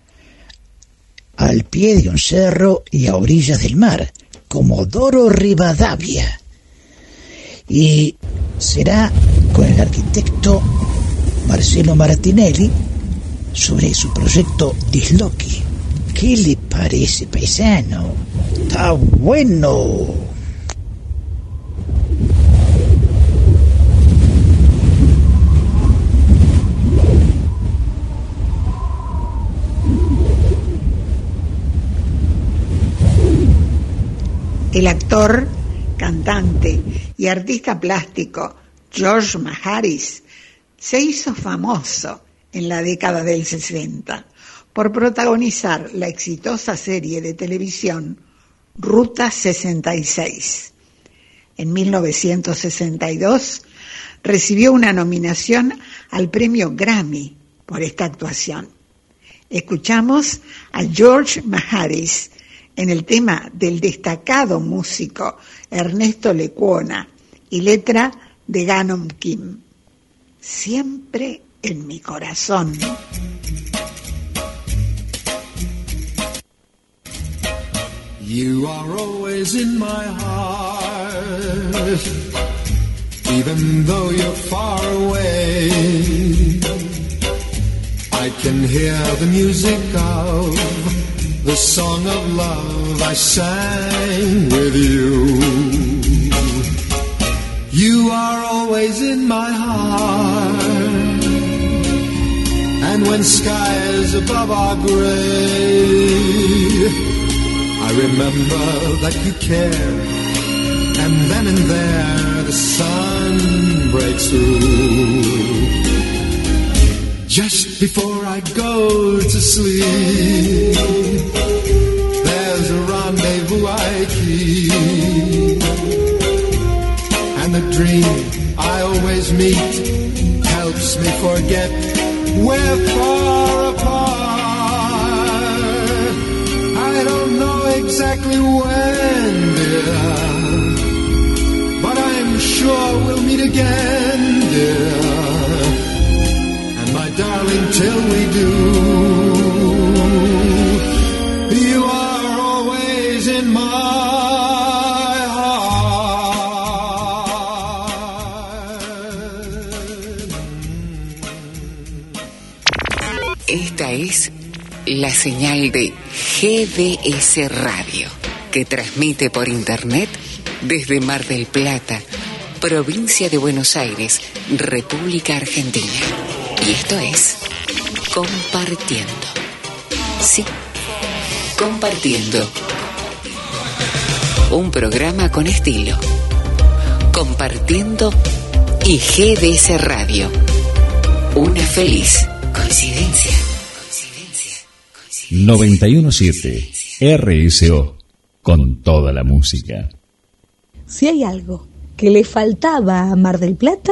Speaker 2: al pie de un cerro y a orillas del mar, Comodoro Rivadavia. Y será con el arquitecto Marcelo Martinelli sobre su proyecto Disloki. ¿Qué le parece, paisano? Está bueno.
Speaker 6: El actor, cantante y artista plástico George Maharis se hizo famoso en la década del 60 por protagonizar la exitosa serie de televisión Ruta 66. En 1962 recibió una nominación al premio Grammy por esta actuación. Escuchamos a George Maharis en el tema del destacado músico Ernesto Lecuona y letra de Ganon Kim. Siempre en mi corazón.
Speaker 16: You are always in my heart, even though you're far away. I can hear the music of the song of love I sang with you. You are always in my heart, and when skies above are gray. I remember that you care, and then and there the sun breaks through. Just before I go to sleep, there's a rendezvous I keep, and the dream I always meet helps me forget we're far apart. I don't know exactly when, dear. But I'm sure we'll meet again, dear. Till we do, you are always in my
Speaker 3: Esta es la señal de GDS Radio, que transmite por Internet desde Mar del Plata, provincia de Buenos Aires, República Argentina. Y esto es Compartiendo. Sí, Compartiendo. Un programa con estilo. Compartiendo y GDS Radio. Una feliz coincidencia.
Speaker 12: 917 RSO con toda la música.
Speaker 10: Si hay algo que le faltaba a Mar del Plata,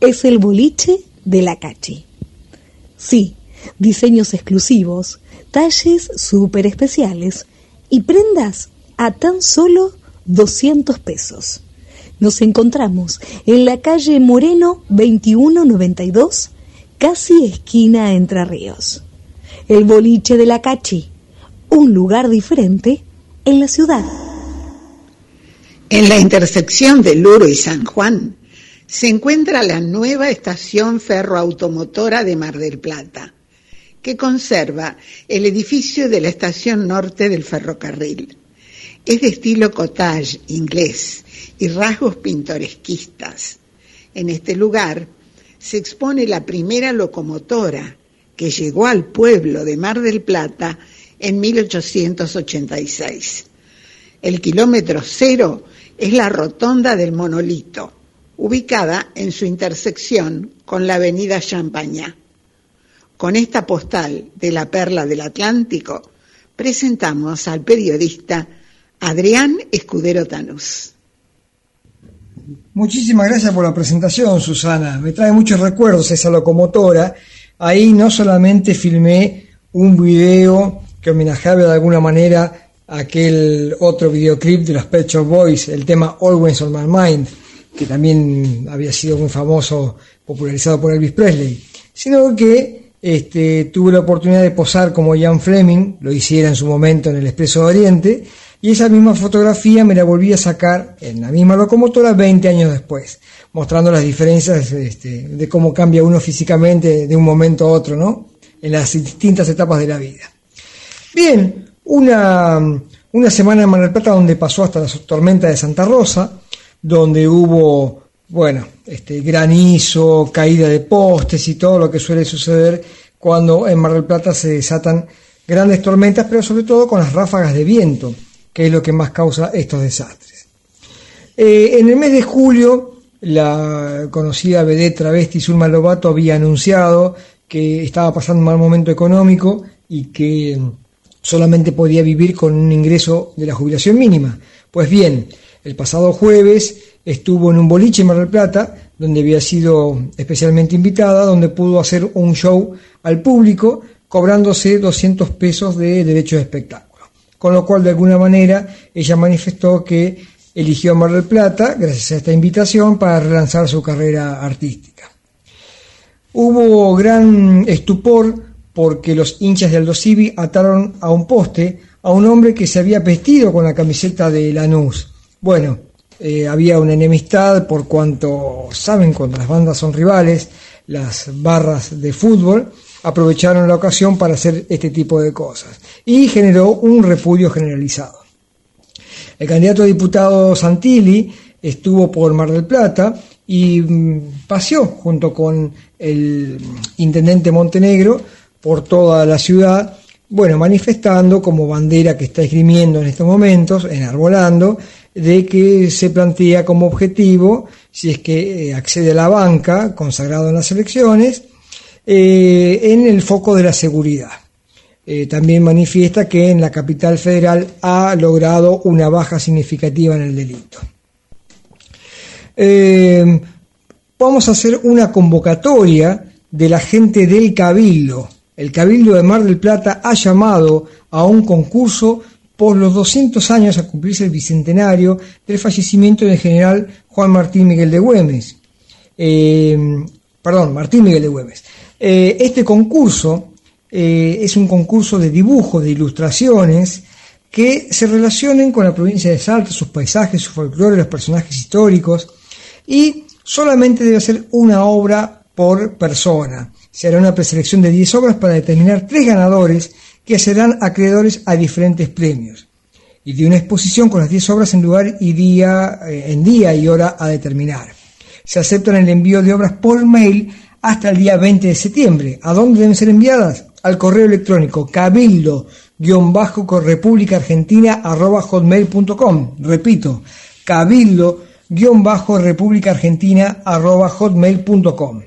Speaker 10: es el boliche de la Cachi. Sí, diseños exclusivos, talles súper especiales y prendas a tan solo 200 pesos. Nos encontramos en la calle Moreno 2192, casi esquina Entre Ríos. El boliche de la Cachi, un lugar diferente en la ciudad.
Speaker 6: En la intersección de Luro y San Juan se encuentra la nueva estación ferroautomotora de Mar del Plata, que conserva el edificio de la estación norte del ferrocarril. Es de estilo cottage inglés y rasgos pintoresquistas. En este lugar se expone la primera locomotora que llegó al pueblo de Mar del Plata en 1886. El kilómetro cero es la rotonda del monolito, ubicada en su intersección con la avenida Champañá. Con esta postal de la perla del Atlántico, presentamos al periodista Adrián Escudero Tanús.
Speaker 17: Muchísimas gracias por la presentación, Susana. Me trae muchos recuerdos esa locomotora. Ahí no solamente filmé un video que homenajeaba de alguna manera aquel otro videoclip de los Pet Shop Boys, el tema Always on My Mind, que también había sido muy famoso, popularizado por Elvis Presley, sino que este, tuve la oportunidad de posar como Ian Fleming, lo hiciera en su momento en el Expreso de Oriente, Y esa misma fotografía me la volví a sacar en la misma locomotora 20 años después, mostrando las diferencias este, de cómo cambia uno físicamente de un momento a otro, ¿no? En las distintas etapas de la vida. Bien, una, una semana en Mar Plata donde pasó hasta la tormenta de Santa Rosa, donde hubo, bueno, este, granizo, caída de postes y todo lo que suele suceder cuando en Mar del Plata se desatan grandes tormentas, pero sobre todo con las ráfagas de viento, que es lo que más causa estos desastres. Eh, en el mes de julio, la conocida vedette travesti Zulma Lobato había anunciado que estaba pasando un mal momento económico y que solamente podía vivir con un ingreso de la jubilación mínima. Pues bien, el pasado jueves estuvo en un boliche en Mar del Plata, donde había sido especialmente invitada, donde pudo hacer un show al público cobrándose 200 pesos de derecho de espectáculo. Con lo cual, de alguna manera, ella manifestó que eligió Mar del Plata, gracias a esta invitación, para relanzar su carrera artística. Hubo gran estupor porque los hinchas de Aldo Civi ataron a un poste a un hombre que se había vestido con la camiseta de Lanús. Bueno, eh, había una enemistad por cuanto, saben, cuando las bandas son rivales, las barras de fútbol, aprovecharon la ocasión para hacer este tipo de cosas y generó un repudio generalizado. El candidato a diputado Santilli estuvo por Mar del Plata y mm, paseó junto con el intendente Montenegro por toda la ciudad, bueno, manifestando como bandera que está esgrimiendo en estos momentos, enarbolando, de que se plantea como objetivo, si es que eh, accede a la banca, consagrado en las elecciones, eh, en el foco de la seguridad. Eh, también manifiesta que en la capital federal ha logrado una baja significativa en el delito. Vamos a hacer una convocatoria de la gente del Cabildo. El Cabildo de Mar del Plata ha llamado a un concurso por los 200 años a cumplirse el bicentenario del fallecimiento del general Juan Martín Miguel de Güemes. perdón, Martín Miguel de Güemes. Eh, este concurso eh, es un concurso de dibujo, de ilustraciones, que se relacionen con la provincia de Salta, sus paisajes, su folclore, los personajes históricos, y solamente debe ser una obra por persona. Se hará una preselección de 10 obras para determinar tres ganadores que serán acreedores a diferentes premios. Y de una exposición con las 10 obras en lugar y día, eh, en día y hora a determinar. Se aceptan el envío de obras por mail hasta el día 20 de septiembre. ¿A dónde deben ser enviadas? Al correo electrónico cabildo república argentina hotmail.com. Repito, cabildo república argentina hotmail.com.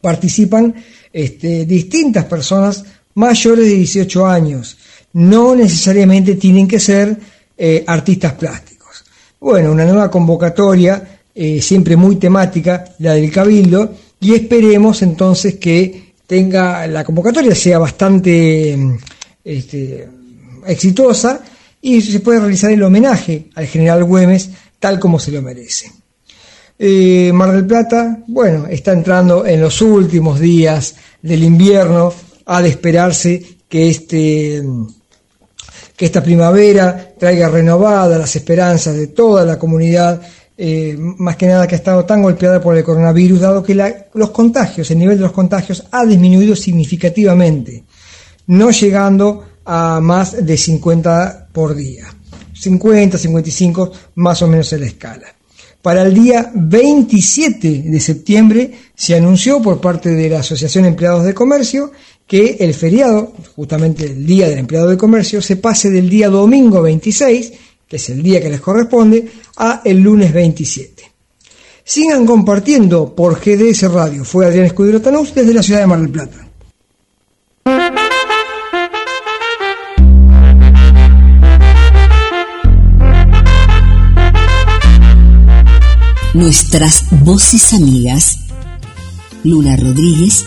Speaker 17: Participan este, distintas personas mayores de 18 años. No necesariamente tienen que ser eh, artistas plásticos. Bueno, una nueva convocatoria, eh, siempre muy temática, la del Cabildo, y esperemos entonces que tenga la convocatoria sea bastante este, exitosa y se pueda realizar el homenaje al general Güemes tal como se lo merece. Eh, Mar del Plata, bueno, está entrando en los últimos días del invierno, ha de esperarse que este que esta primavera traiga renovadas las esperanzas de toda la comunidad eh, más que nada que ha estado tan golpeada por el coronavirus, dado que los contagios, el nivel de los contagios ha disminuido significativamente, no llegando a más de 50 por día. 50, 55 más o menos en la escala. Para el día 27 de septiembre se anunció por parte de la Asociación de Empleados de Comercio que el feriado, justamente el Día del Empleado de Comercio, se pase del día domingo 26 que es el día que les corresponde, a el lunes 27. Sigan compartiendo por GDS Radio. Fue Adrián Escudero Tanús desde la ciudad de Mar del Plata.
Speaker 18: Nuestras voces amigas. Luna Rodríguez,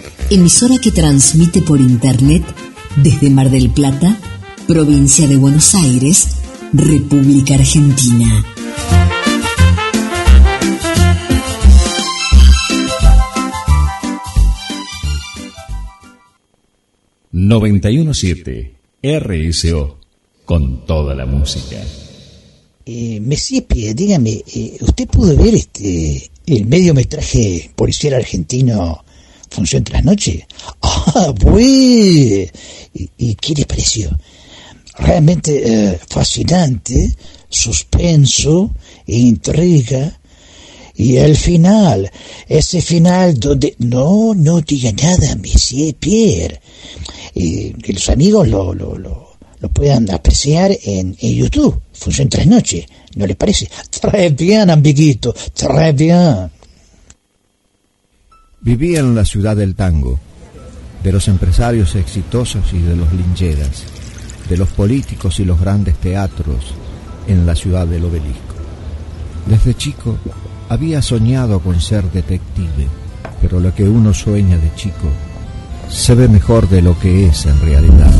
Speaker 18: emisora que transmite por Internet desde Mar del Plata, provincia de Buenos Aires, República Argentina.
Speaker 19: ...917... RSO... ...con toda la música.
Speaker 2: Eh, Messi, dígame, eh, ¿usted pudo ver este el mediometraje policial argentino Función tras noche? ¡Ah, pues! ¿Y, qué le pareció? Realmente eh, fascinante, suspenso intriga. Y el final, ese final donde... No, no diga nada, Monsieur Pierre. Que los amigos lo, lo, lo, puedan apreciar en, en YouTube. Función tres noches, ¿no le parece? Très bien, amiguito, très bien.
Speaker 20: Vivía en la ciudad del tango, de los empresarios exitosos y de los lincheras, de los políticos y los grandes teatros en la ciudad del obelisco. Desde chico había soñado con ser detective, pero lo que uno sueña de chico se ve mejor de lo que es en realidad.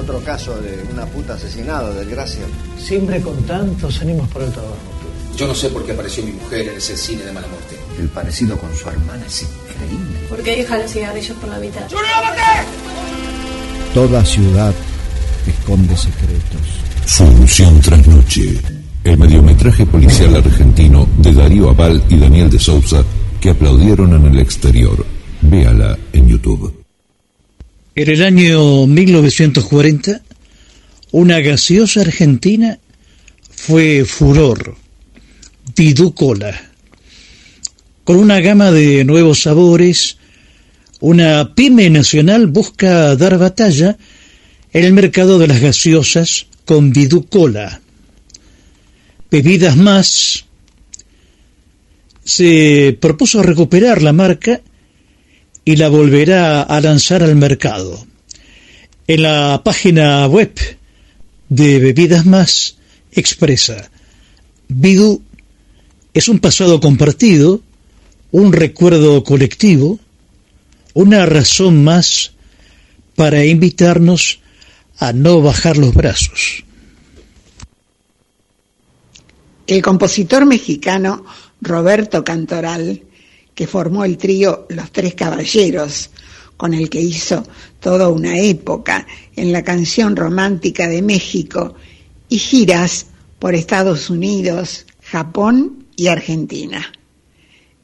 Speaker 21: Otro caso de una puta asesinada, desgracia.
Speaker 22: Siempre con tantos ánimos por el trabajo.
Speaker 23: Yo no sé por qué apareció mi mujer en ese cine de mala muerte.
Speaker 21: El parecido con su hermana es increíble.
Speaker 24: ¿Por qué deja los cigarrillos por la mitad?
Speaker 20: Toda ciudad esconde secretos.
Speaker 1: Función tras noche. El mediometraje policial argentino de Darío Aval y Daniel de Sousa que aplaudieron en el exterior. Véala en YouTube.
Speaker 7: En el año 1940, una gaseosa argentina fue furor, Vidú Cola. Con una gama de nuevos sabores, una pyme nacional busca dar batalla en el mercado de las gaseosas con Vidú Cola. Bebidas Más se propuso recuperar la marca y la volverá a lanzar al mercado. En la página web de Bebidas Más expresa, Bidú es un pasado compartido, un recuerdo colectivo, una razón más para invitarnos a no bajar los brazos.
Speaker 6: El compositor mexicano Roberto Cantoral, que formó el trío Los Tres Caballeros, con el que hizo toda una época en la canción romántica de México y giras por Estados Unidos, Japón y Argentina.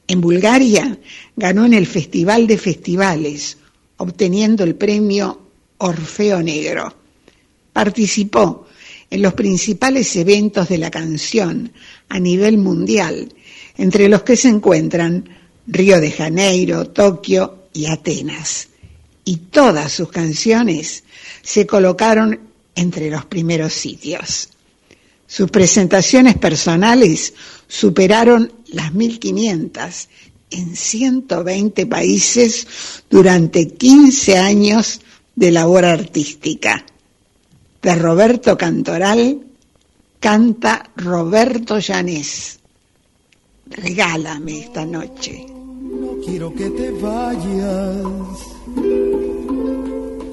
Speaker 6: En Bulgaria ganó en el Festival de Festivales, obteniendo el premio Orfeo Negro. Participó en los principales eventos de la canción a nivel mundial, entre los que se encuentran Río de Janeiro, Tokio y Atenas. Y todas sus canciones se colocaron entre los primeros sitios. Sus presentaciones personales superaron las 1500 en 120 países durante 15 años de labor artística. De Roberto Cantoral canta Roberto Llanés. Regálame esta noche.
Speaker 16: No quiero que te vayas.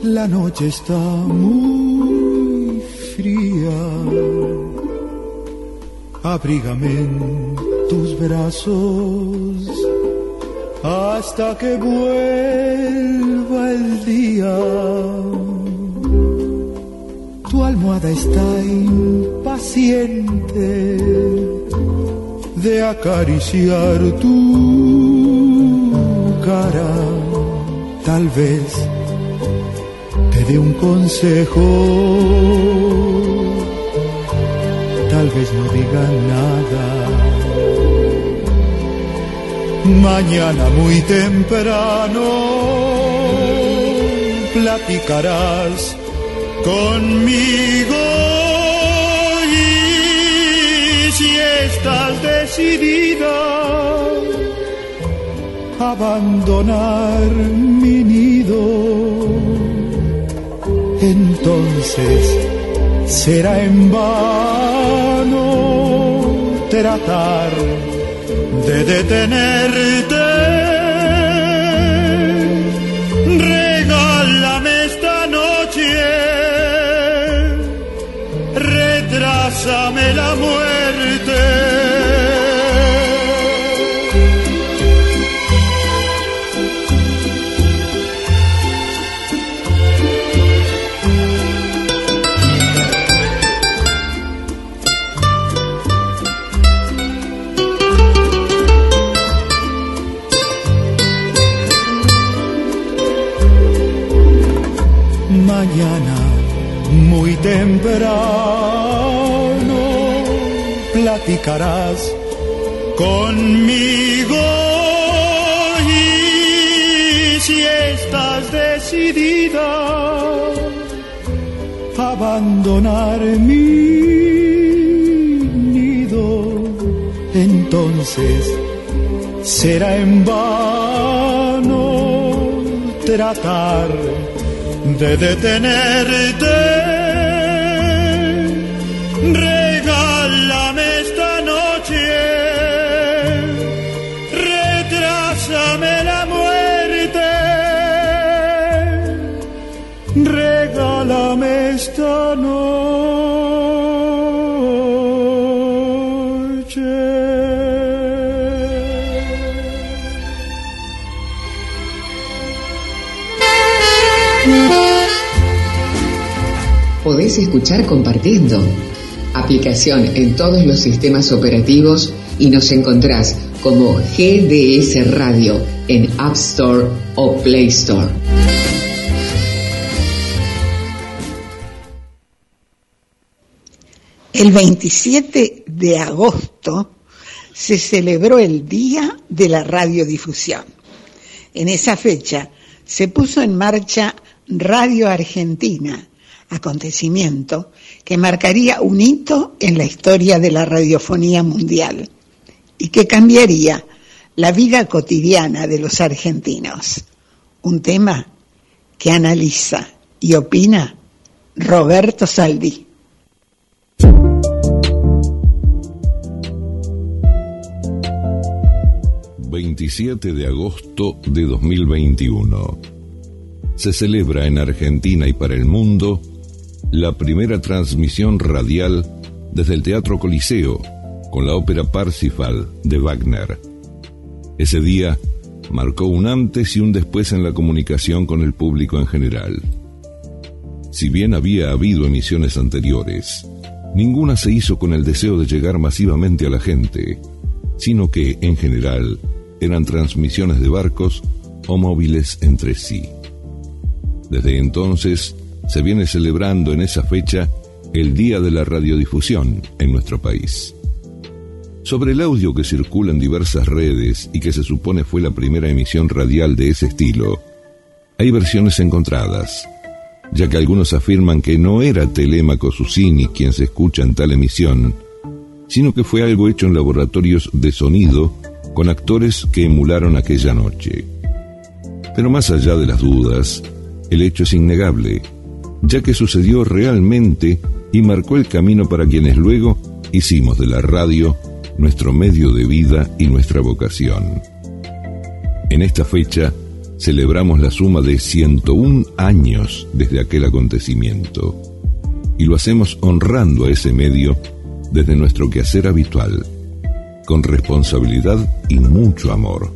Speaker 16: La noche está muy fría. Abrígame en tus brazos hasta que vuelva el día. Tu almohada está impaciente de acariciar tu cara. Tal vez te dé un consejo, tal vez no diga nada. Mañana muy temprano platicarás conmigo y si estás decidida abandonar mi nido,
Speaker 15: entonces será en vano tratar de detenerte. Regálame esta noche, retrásame la muerte. Será en vano tratar de detenerte.
Speaker 3: Escuchar compartiendo. Aplicación en todos los sistemas operativos y nos encontrás como GDS Radio en App Store o Play Store.
Speaker 6: El 27 de agosto se celebró el Día de la Radiodifusión. En esa fecha se puso en marcha Radio Argentina, acontecimiento que marcaría un hito en la historia de la radiofonía mundial y que cambiaría la vida cotidiana de los argentinos. Un tema que analiza y opina Roberto Saldi.
Speaker 1: 27 de agosto de 2021. Se celebra en Argentina y para el mundo la primera transmisión radial desde el Teatro Coliseo con la ópera Parsifal de Wagner. Ese día marcó un antes y un después en la comunicación con el público en general. Si bien había habido emisiones anteriores, ninguna se hizo con el deseo de llegar masivamente a la gente, sino que, en general, eran transmisiones de barcos o móviles entre sí. Desde entonces se viene celebrando en esa fecha el Día de la Radiodifusión en nuestro país. Sobre el audio que circula en diversas redes y que se supone fue la primera emisión radial de ese estilo, hay versiones encontradas, ya que algunos afirman que no era Telémaco Susini quien se escucha en tal emisión, sino que fue algo hecho en laboratorios de sonido con actores que emularon aquella noche. Pero más allá de las dudas, el hecho es innegable, ya que sucedió realmente y marcó el camino para quienes luego hicimos de la radio nuestro medio de vida y nuestra vocación. En esta fecha celebramos la suma de 101 años desde aquel acontecimiento y lo hacemos honrando a ese medio desde nuestro quehacer habitual con responsabilidad y mucho amor.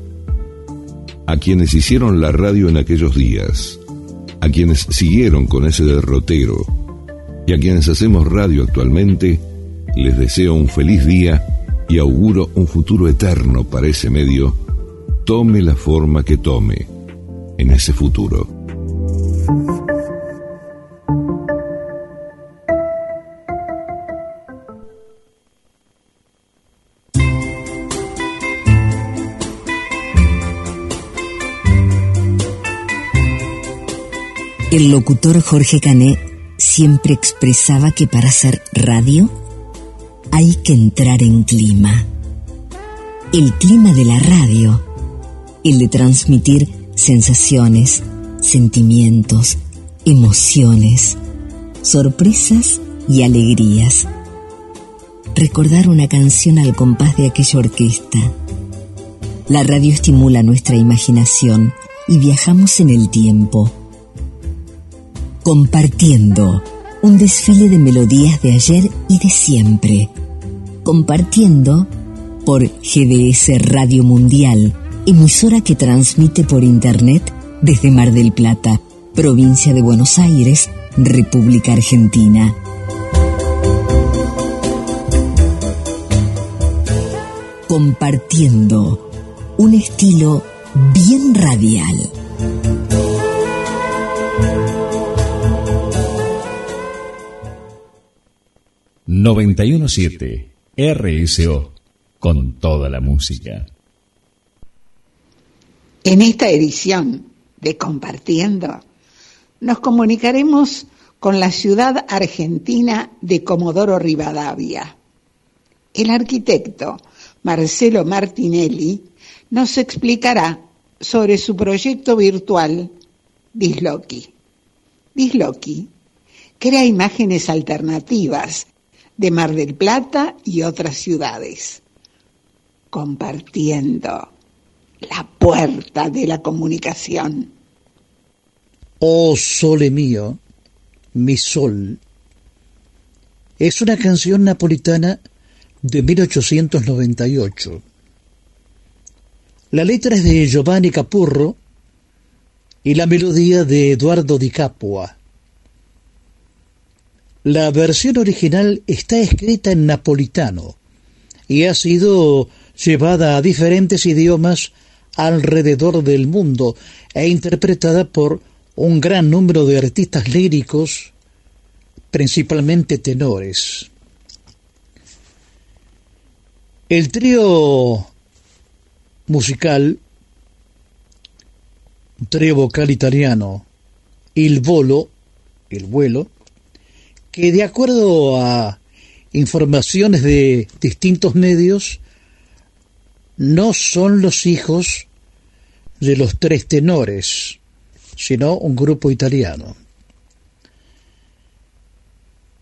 Speaker 1: A quienes hicieron la radio en aquellos días, a quienes siguieron con ese derrotero y a quienes hacemos radio actualmente, les deseo un feliz día y auguro un futuro eterno para ese medio, tome la forma que tome en ese futuro.
Speaker 18: El locutor Jorge Cané siempre expresaba que para hacer radio hay que entrar en clima. El clima de la radio, el de transmitir sensaciones, sentimientos, emociones, sorpresas y alegrías. Recordar una canción al compás de aquella orquesta. La radio estimula nuestra imaginación y viajamos en el tiempo. Compartiendo un desfile de melodías de ayer y de siempre. Compartiendo por GDS Radio Mundial, emisora que transmite por Internet desde Mar del Plata, provincia de Buenos Aires, República Argentina. Compartiendo un estilo bien radial.
Speaker 12: ...917... RSO... ...con toda la música.
Speaker 6: En esta edición de Compartiendo, nos comunicaremos con la ciudad argentina de Comodoro Rivadavia. El arquitecto Marcelo Martinelli nos explicará sobre su proyecto virtual Disloki. Disloki crea imágenes alternativas de Mar del Plata y otras ciudades, compartiendo la puerta de la comunicación.
Speaker 7: Oh sole mío, mi sol, es una canción napolitana de 1898. La letra es de Giovanni Capurro y la melodía de Eduardo Di Capua. La versión original está escrita en napolitano y ha sido llevada a diferentes idiomas alrededor del mundo e interpretada por un gran número de artistas líricos, principalmente tenores. El trío musical, trío vocal italiano, Il Volo, el vuelo, que de acuerdo a informaciones de distintos medios, no son los hijos de los tres tenores, sino un grupo italiano.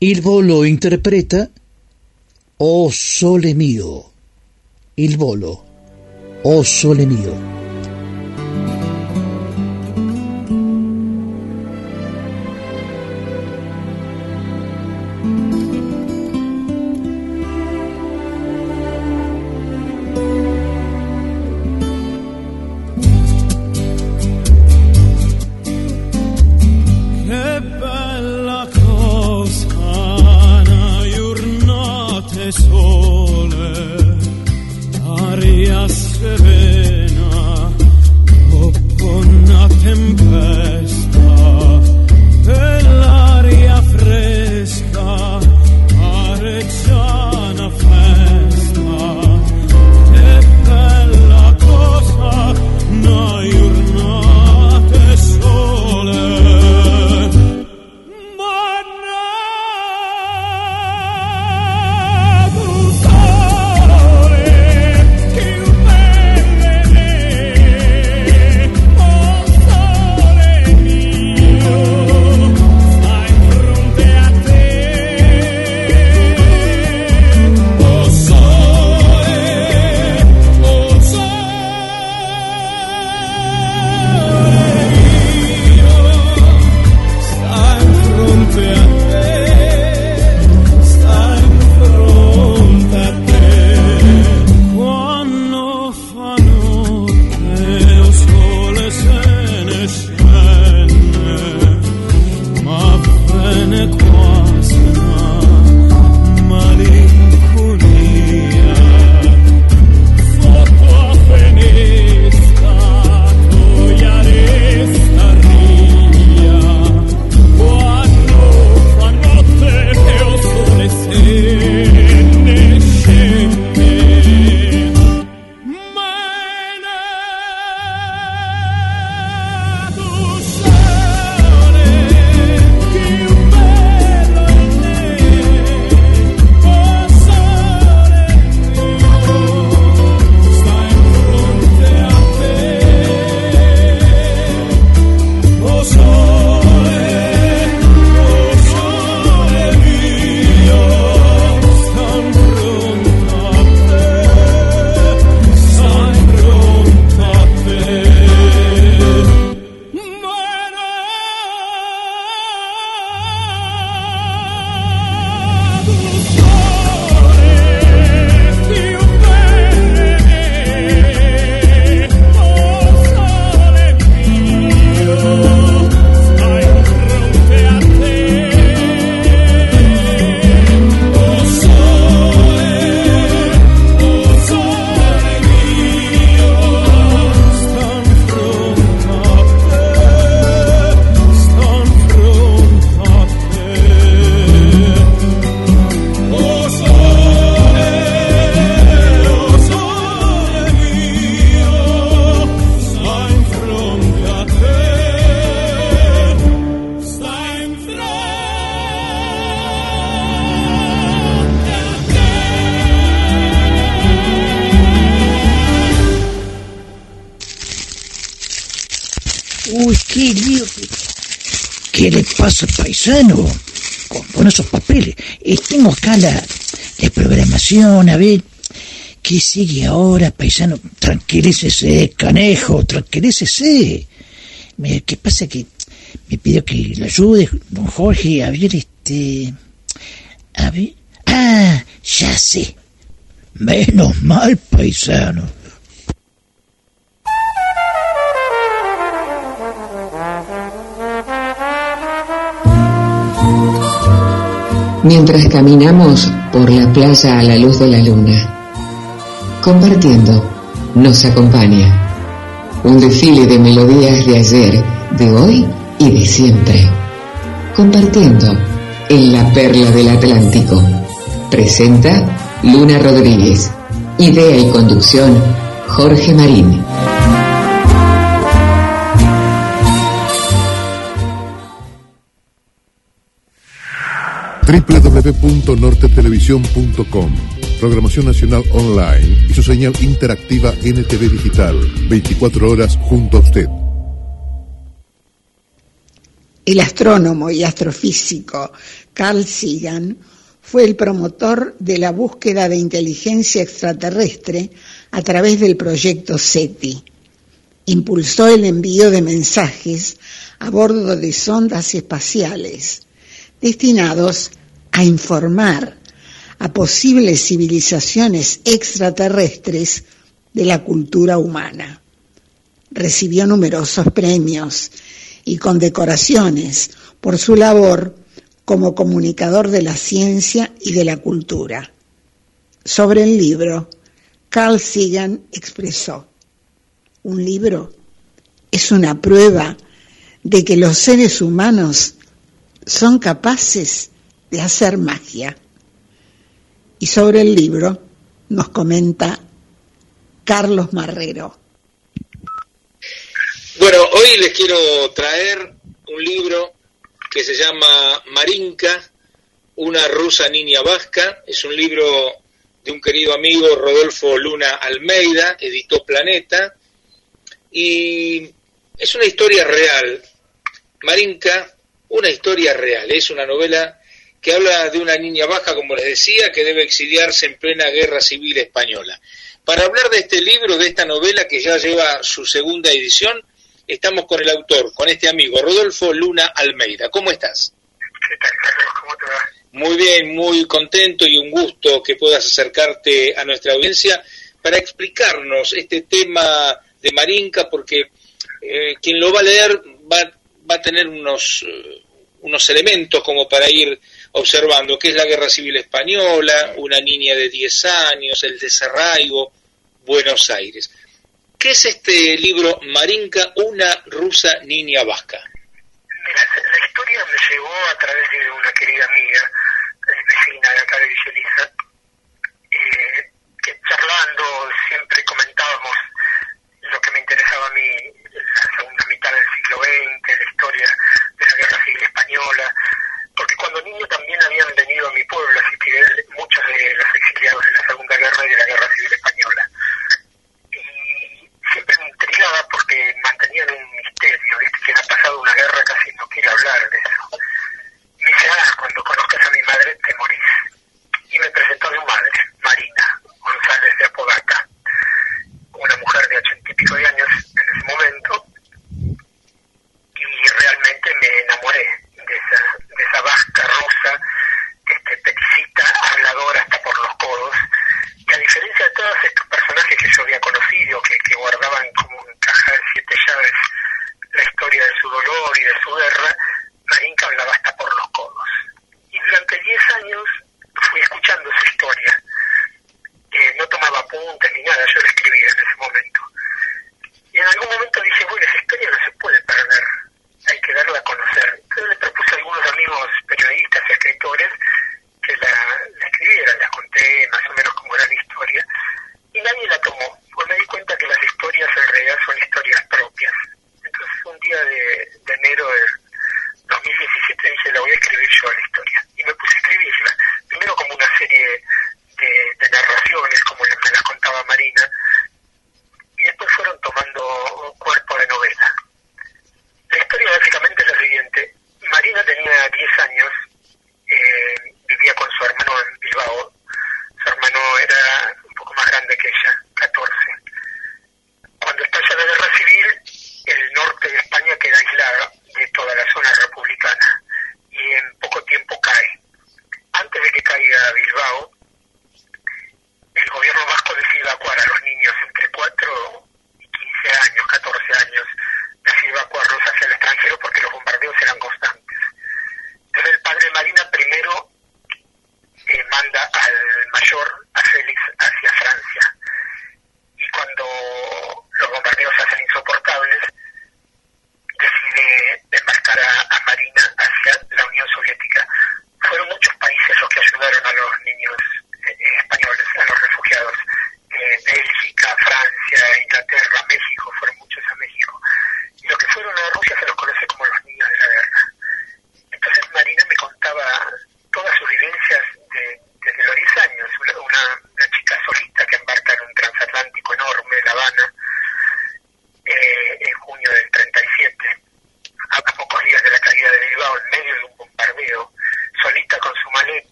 Speaker 7: Il Volo interpreta Oh sole mio, il volo, oh sole mio.
Speaker 2: Paisano? Con, esos papeles. Eh, tengo acá la, la programación, a ver. ¿Qué sigue ahora, paisano? Tranquilícese, canejo, tranquilícese. ¿Qué pasa? Que me pidió que lo ayude, don Jorge, a ver, este... A ver... Ah, ya sé. Menos mal, paisano.
Speaker 3: Mientras caminamos por la playa a la luz de la luna, compartiendo, nos acompaña un desfile de melodías de ayer, de hoy y de siempre. Compartiendo en la perla del Atlántico. Presenta Luna Rodríguez. Idea y conducción Jorge Marín.
Speaker 9: www.nortetelevisión.com Programación Nacional Online y su señal interactiva NTV Digital. 24 horas junto a usted.
Speaker 6: El astrónomo y astrofísico Carl Sagan fue el promotor de la búsqueda de inteligencia extraterrestre a través del proyecto SETI. Impulsó el envío de mensajes a bordo de sondas espaciales destinados a informar a posibles civilizaciones extraterrestres de la cultura humana. Recibió numerosos premios y condecoraciones por su labor como comunicador de la ciencia y de la cultura. Sobre el libro, Carl Sagan expresó, un libro es una prueba de que los seres humanos son capaces de hacer magia. Y sobre el libro nos comenta Carlos Marrero.
Speaker 25: Bueno, hoy les quiero traer un libro que se llama Marinka, una rusa niña vasca. Es un libro de un querido amigo Rodolfo Luna Almeida, editó Planeta, y es una historia real. Marinka, una historia real, es una novela que habla de una niña vasca, como les decía, que debe exiliarse en plena guerra civil española. Para hablar de este libro, de esta novela que ya lleva su segunda edición, estamos con el autor, con este amigo, Rodolfo Luna Almeida. ¿Cómo estás? Muy bien, muy contento y un gusto que puedas acercarte a nuestra audiencia para explicarnos este tema de Marinka, porque eh, quien lo va a leer va, va a tener unos, eh, unos elementos como para ir observando, que es la Guerra Civil Española, una niña de 10 años, el desarraigo, Buenos Aires. ¿Qué es este libro Marinka, una rusa niña vasca?
Speaker 26: La historia me llegó a través de una querida amiga, eh, vecina de acá de Villeliza, eh, que charlando siempre comentábamos lo que me interesaba a mí, la segunda mitad del siglo XX, la historia de la Guerra Civil Española, porque cuando niño también habían venido a mi pueblo asistir muchos de los exiliados de la Segunda Guerra y de la Guerra Civil Española. Y siempre me intrigaba porque mantenían un misterio, ¿viste? Quien ha pasado una guerra casi no quiere hablar de eso. Me dice, ah, cuando conozcas a mi madre te morís. Y me presentó a su madre, Marina González de Apodaca, una mujer de ochenta y pico de años en ese momento, y realmente me enamoré de esa, de esa vasca rusa, este, peticita, habladora hasta por los codos, y a diferencia de todos estos personajes que yo había conocido, que, que guardaban como en caja de siete llaves la historia de su dolor y de su guerra, Marinka hablaba hasta por los codos. Y durante diez años fui escuchando su historia. Eh, no tomaba apuntes ni nada, yo la escribía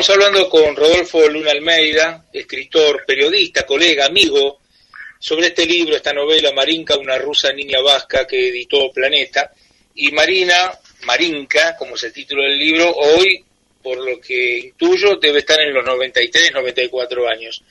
Speaker 26: Estamos hablando con Rodolfo Luna Almeida, escritor, periodista, colega, amigo, sobre este libro, esta novela Marinka, una rusa niña vasca que editó Planeta. Y Marina, Marinka, como es el título del libro, hoy, por lo que intuyo, debe estar en los 93, 94 años.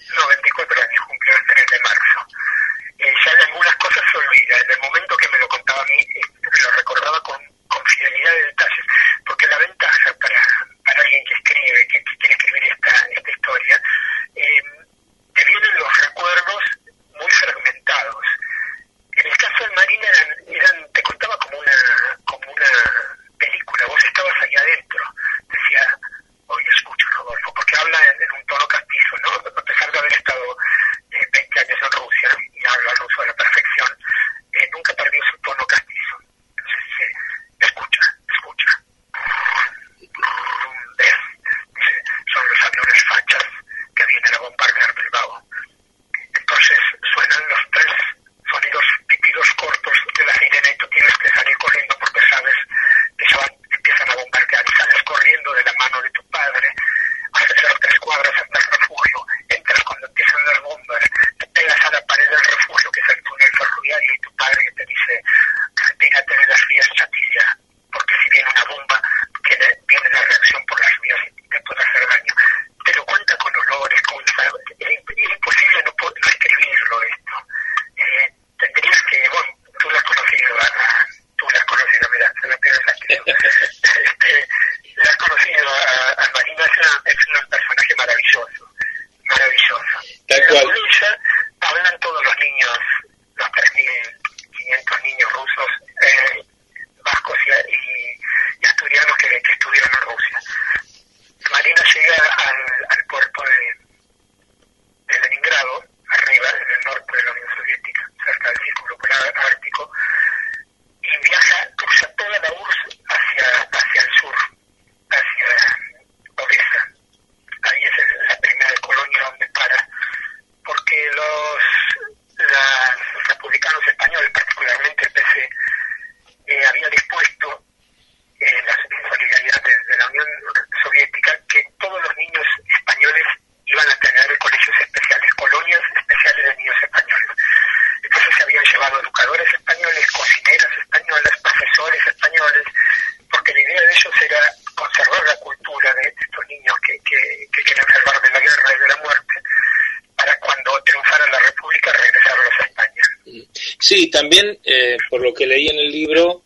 Speaker 26: Sí, también, eh, por lo que leí en el libro,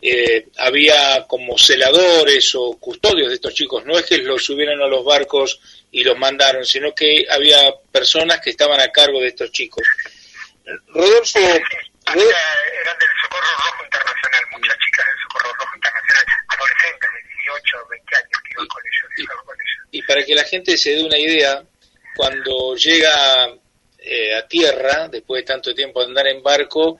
Speaker 26: eh, había como celadores o custodios de estos chicos. No es que los subieran a los barcos y los mandaron, sino que había personas que estaban a cargo de estos chicos. Rodolfo,
Speaker 25: Había, eran del Socorro Rojo Internacional, muchas chicas del Socorro Rojo Internacional, adolescentes de 18 o 20 años que iban con ellos, iban con ellos.
Speaker 26: y para que la gente se dé una idea, cuando llega tierra, después de tanto tiempo de andar en barco,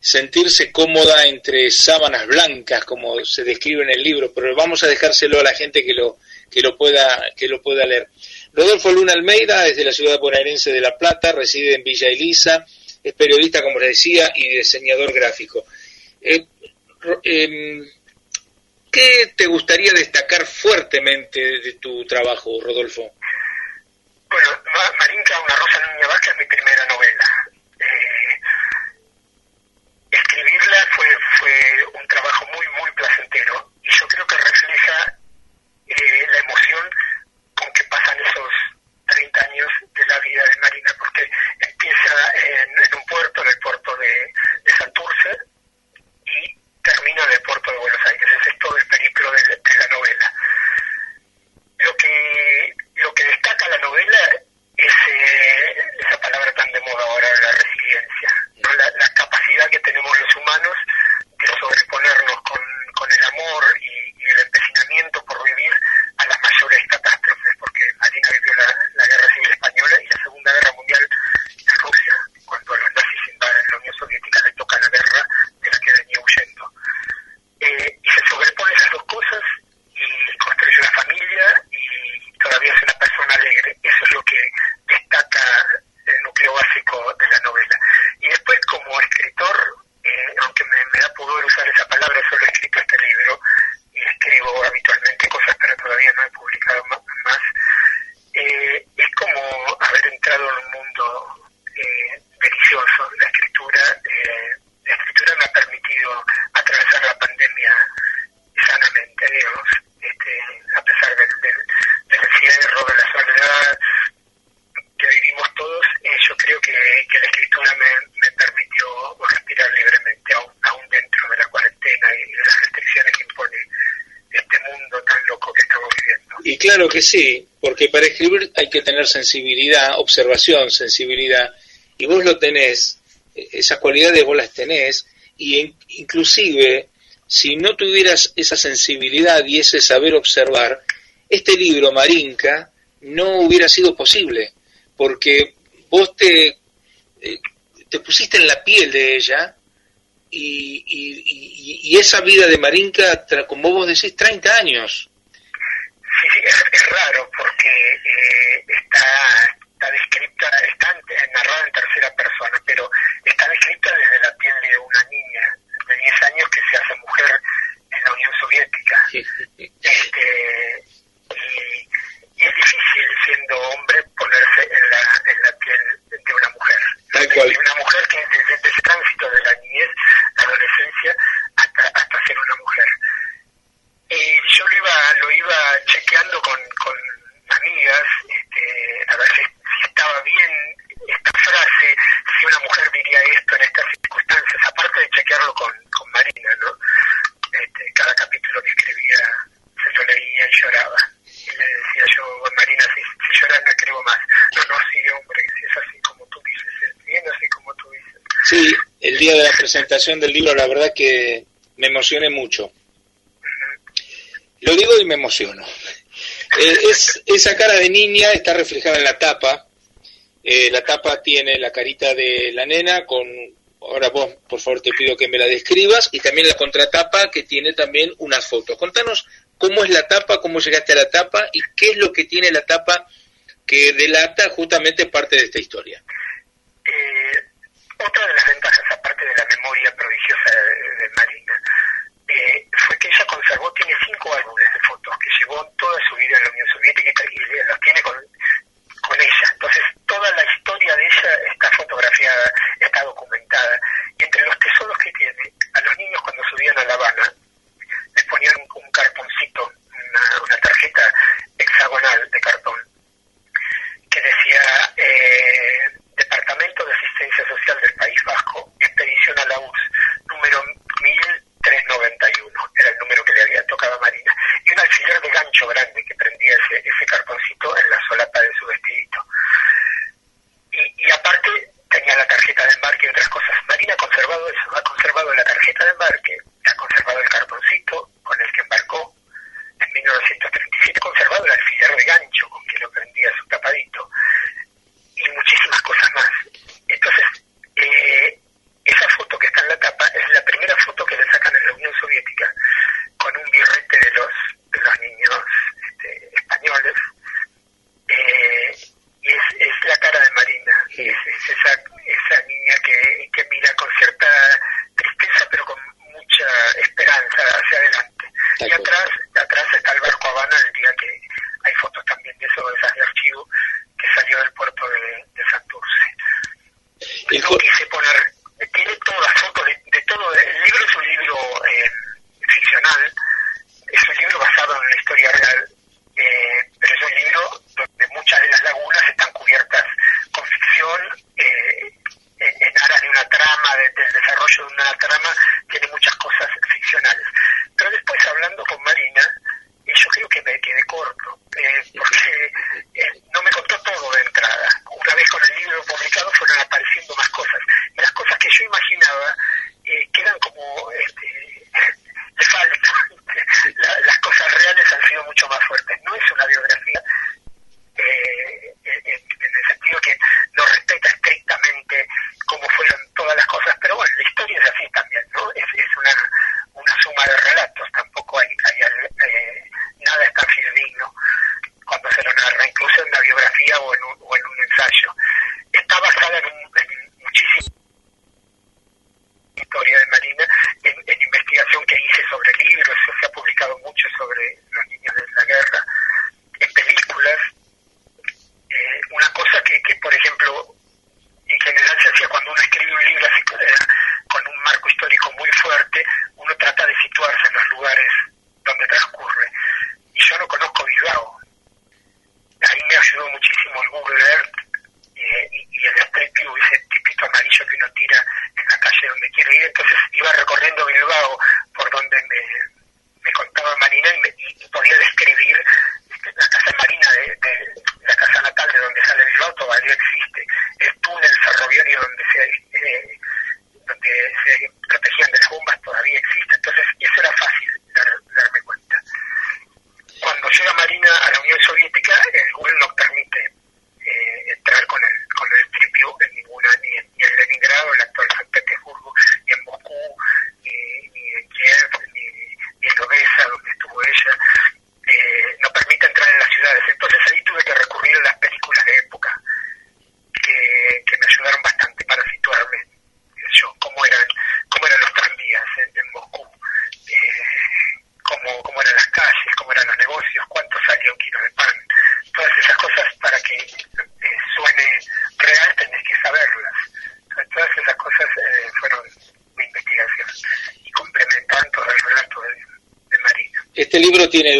Speaker 26: sentirse cómoda entre sábanas blancas, como se describe en el libro, pero vamos a dejárselo a la gente que lo, que lo, pueda, que lo pueda leer. Rodolfo Luna Almeida es de la ciudad bonaerense de La Plata, reside en Villa Elisa, es periodista, como les decía, y diseñador gráfico. Eh, em, ¿Qué te gustaría destacar fuertemente de tu trabajo, Rodolfo?
Speaker 25: Bueno, Ma- Marinka, una rosa niña vasca es mi primera novela. Eh, escribirla fue, fue un trabajo muy, muy placentero y yo creo que refleja eh, la emoción con que pasan esos 30 años de la vida de Marina, porque empieza en, un puerto, en el puerto de, Santurce, y termina en el puerto de Buenos Aires. Ese es todo el periplo de la novela. Lo que, lo que destaca la novela es eh,
Speaker 26: esa palabra tan de moda ahora, la resiliencia, ¿no? la, capacidad que tenemos los humanos de sobreponernos con, el amor
Speaker 25: y,
Speaker 26: el empecinamiento por vivir a las mayores catástrofes, porque Marina vivió la, Guerra Civil Española y la Segunda Guerra Mundial en Rusia, cuando a los nazis invaden la Unión Soviética, le toca la guerra de la que venía huyendo. Eh, que destaca el núcleo básico de la novela. Y después, como escritor, eh, aunque me, me, da pudor usar esa palabra, solo he escrito este libro y escribo habitualmente cosas, pero todavía no he publicado más. más eh, es como haber entrado en un
Speaker 25: claro que sí, porque para escribir hay que tener sensibilidad, observación, sensibilidad, y vos lo tenés, eh, esas cualidades vos las tenés, y inclusive si no tuvieras esa sensibilidad y ese saber observar, este libro, Marinka, no hubiera sido posible, porque vos te, eh, te pusiste en la piel de ella y, y- y- y esa vida de Marinka, como vos decís, 30 años.
Speaker 26: Sí, sí, es, es raro porque eh, está, está descrita, está narrada en tercera persona, pero está descrita desde la piel de una niña de 10 años que se hace mujer en la Unión Soviética. Este, y, y es difícil siendo hombre ponerse en la, en la piel de una mujer.
Speaker 25: Tal cual.
Speaker 26: De una mujer que desde ese tránsito de la niñez, la adolescencia, hasta, hasta ser una mujer. Eh, yo lo iba, lo iba chequeando con, con amigas, este, a ver si, si estaba bien esta frase, si una mujer diría esto en estas circunstancias, aparte de chequearlo con, con Marina, ¿no? Este, cada capítulo que escribía se lo leía y lloraba. Y le decía yo, Marina, si, si lloras no escribo más. No, no, sí, hombre, si es así como tú dices, es bien así como tú dices.
Speaker 25: Sí, el día de la presentación del libro, la verdad que me emocioné mucho. Lo digo y me emociono. Eh, es, esa cara de niña está reflejada en la tapa. Eh, la tapa tiene la carita de la nena con... Ahora vos, por favor, te pido que me la describas. Y también la contratapa que tiene también unas fotos. Contanos cómo es la tapa, cómo llegaste a la tapa y qué es lo que tiene la tapa que delata justamente parte de esta historia.
Speaker 26: Eh, otra de las ventajas,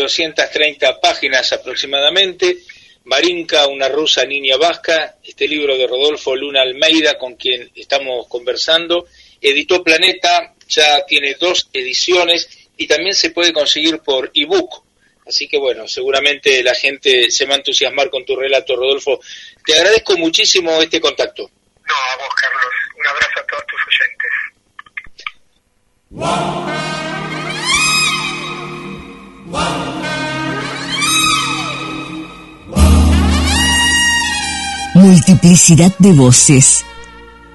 Speaker 25: 230 páginas aproximadamente. Marinka, una rusa niña vasca, este libro de Rodolfo Luna Almeida, con quien estamos conversando, editó Planeta, ya tiene dos ediciones y también se puede conseguir por ebook. Así que bueno, seguramente la gente se va a entusiasmar con tu relato, Rodolfo. Te agradezco muchísimo este contacto.
Speaker 18: Multiplicidad de voces,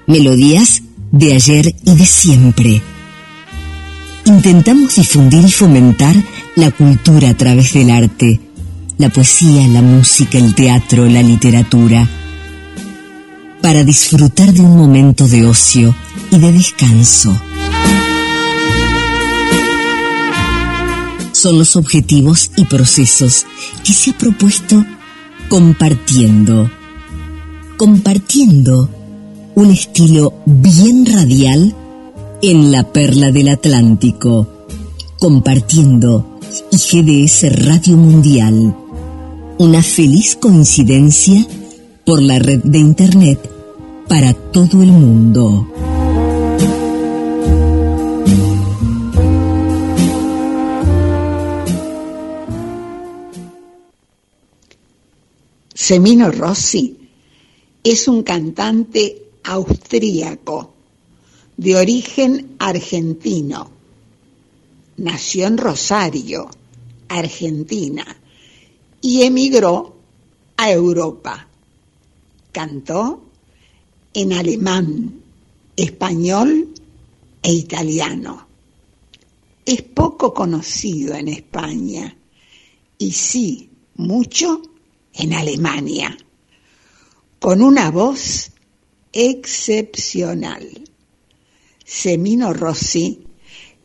Speaker 18: melodías de ayer y de siempre. Intentamos difundir y fomentar la cultura a través del arte, la poesía, la música, el teatro, la literatura, para disfrutar de un momento de ocio y de descanso. Son los objetivos y procesos que se ha propuesto compartiendo, compartiendo un estilo bien radial en la perla del Atlántico, compartiendo y GDS Radio Mundial. Una feliz coincidencia por la red de Internet para todo el mundo.
Speaker 6: Semino Rossi es un cantante austríaco de origen argentino nació en Rosario, Argentina, y emigró a Europa. Cantó en alemán, español e italiano. Es poco conocido en España y sí, mucho en Alemania, con una voz excepcional. Semino Rossi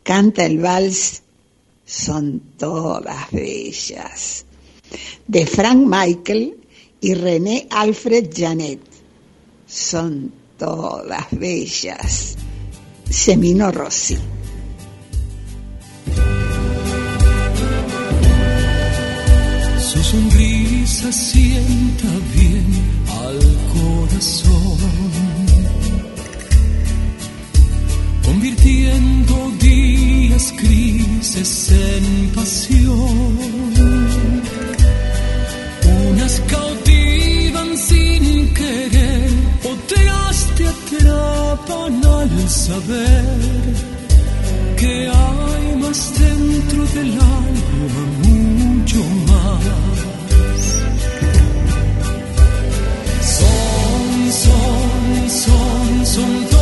Speaker 6: canta el vals Son todas bellas, de Frank Michael y René Alfred Janet. Son todas bellas. Semino Rossi.
Speaker 27: Su sonrisa sienta bien al corazón, convirtiendo días grises en pasión. Unas cautivan sin querer, otras te atrapan al saber que hay más dentro del alma, mucho. Son, son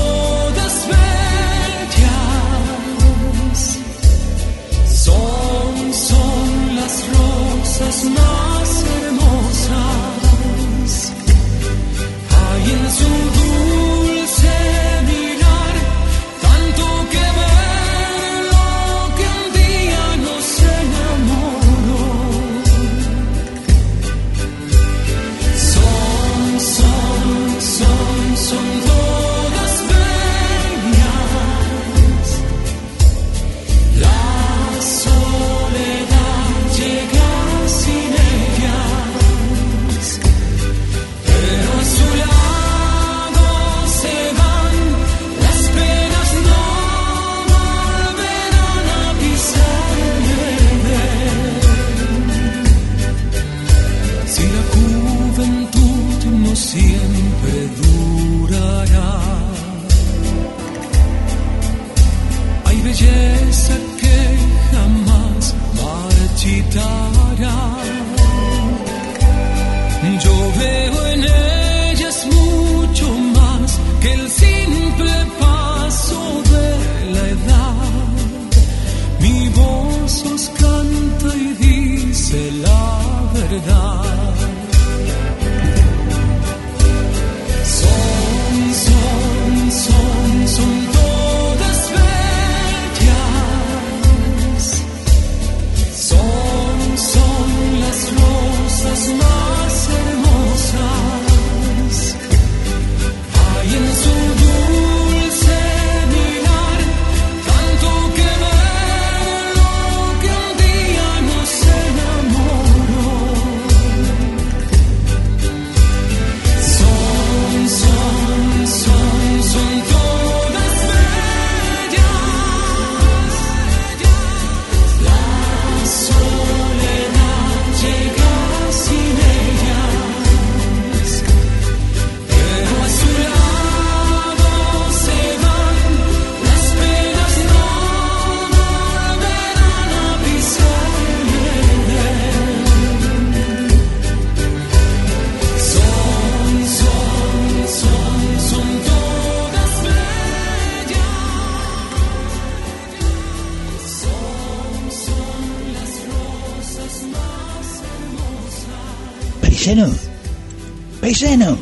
Speaker 2: paisano,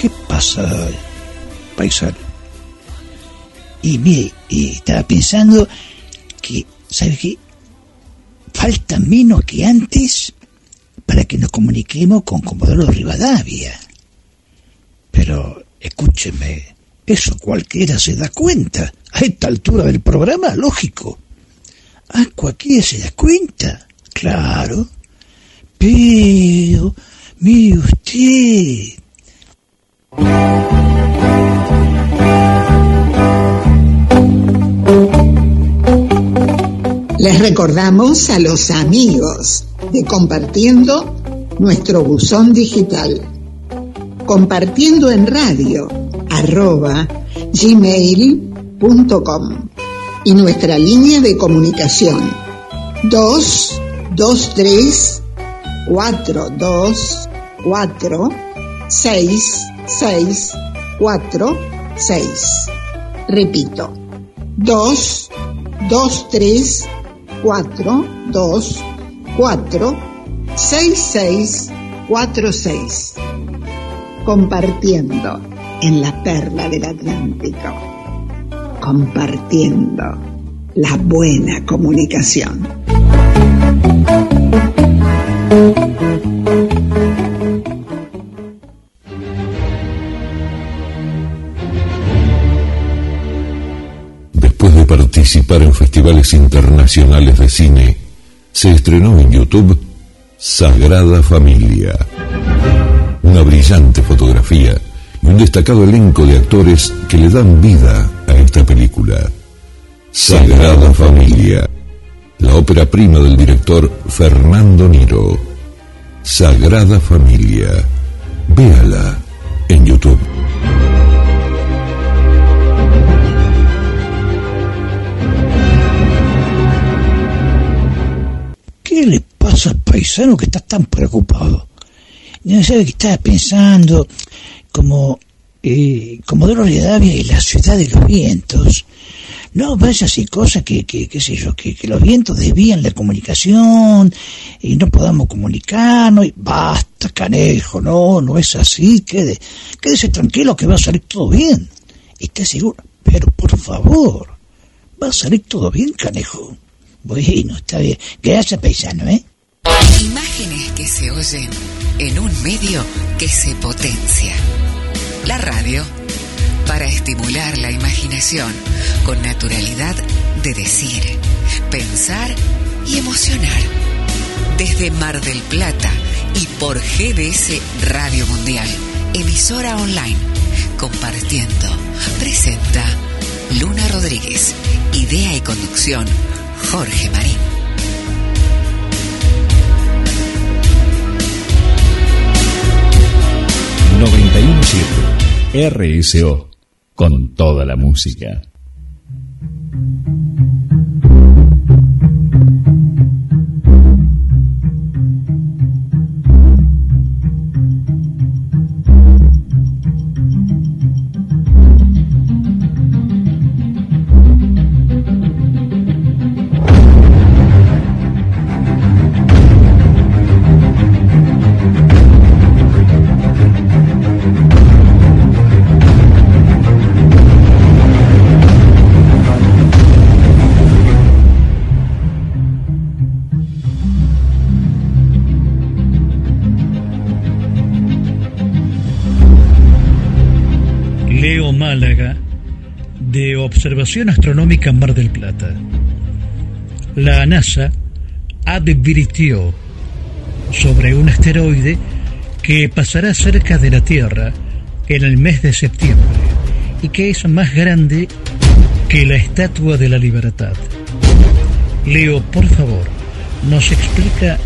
Speaker 2: ¿qué pasa, paisano? Y mire, y estaba pensando que, ¿sabe qué? Falta menos que antes para que nos comuniquemos con Comodoro Rivadavia. Pero, escúcheme, eso cualquiera se da cuenta. A esta altura del programa, lógico. Ah, cualquiera se da cuenta. Claro. Pero, mire usted.
Speaker 6: Les recordamos a los amigos de Compartiendo nuestro buzón digital. Compartiendo en radio arroba gmail.com y nuestra línea de comunicación 223 424 6646. Repito, 223 424 6646. Compartiendo en la perla del Atlántico. Compartiendo la buena comunicación.
Speaker 1: En festivales internacionales de cine, se estrenó en YouTube Sagrada Familia. Una brillante fotografía y un destacado elenco de actores que le dan vida a esta película. Sagrada Familia, la ópera prima del director Fernando Niro. Sagrada Familia, véala en YouTube.
Speaker 2: ¿Qué le pasa al paisano que está tan preocupado? No sabe que estaba pensando como eh, Comodoro Rivadavia y la ciudad de los vientos. No vaya así cosas que, que, qué sé yo, que, que los vientos desvían la comunicación y no podamos comunicarnos. Y basta, canejo, no, no es así. Quede, quédese tranquilo que va a salir todo bien. Esté seguro. Pero por favor, va a salir todo bien, canejo. Bueno, está bien. Gracias, paisano, ¿eh?
Speaker 28: Imágenes que se oyen en un medio que se potencia. La radio para estimular la imaginación con naturalidad de decir, pensar y emocionar. Desde Mar del Plata y por GDS Radio Mundial, emisora online, compartiendo, presenta Luna Rodríguez, idea y conducción Jorge Marín.
Speaker 12: RSO, con toda la música.
Speaker 5: Observación Astronómica en Mar del Plata. La NASA advirtió sobre un asteroide que pasará cerca de la Tierra en el mes de septiembre y que es más grande que la Estatua de la Libertad. Leo, por favor, nos explica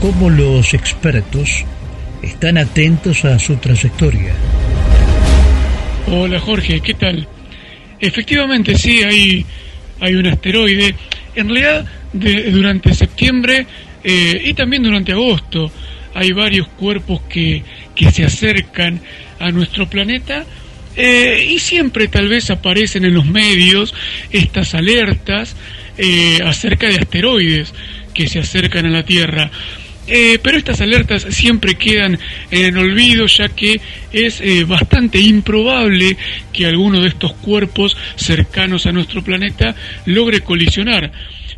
Speaker 5: cómo los expertos están atentos a su trayectoria.
Speaker 29: Hola Jorge, ¿qué tal? Efectivamente, sí, hay, hay un asteroide. En realidad, de- durante septiembre eh, y también durante agosto hay varios cuerpos que, que se acercan a nuestro planeta eh, y siempre tal vez aparecen en los medios estas alertas eh, acerca de asteroides que se acercan a la Tierra. Eh, pero estas alertas siempre quedan en olvido ya que es eh, bastante improbable que alguno de estos cuerpos cercanos a nuestro planeta logre colisionar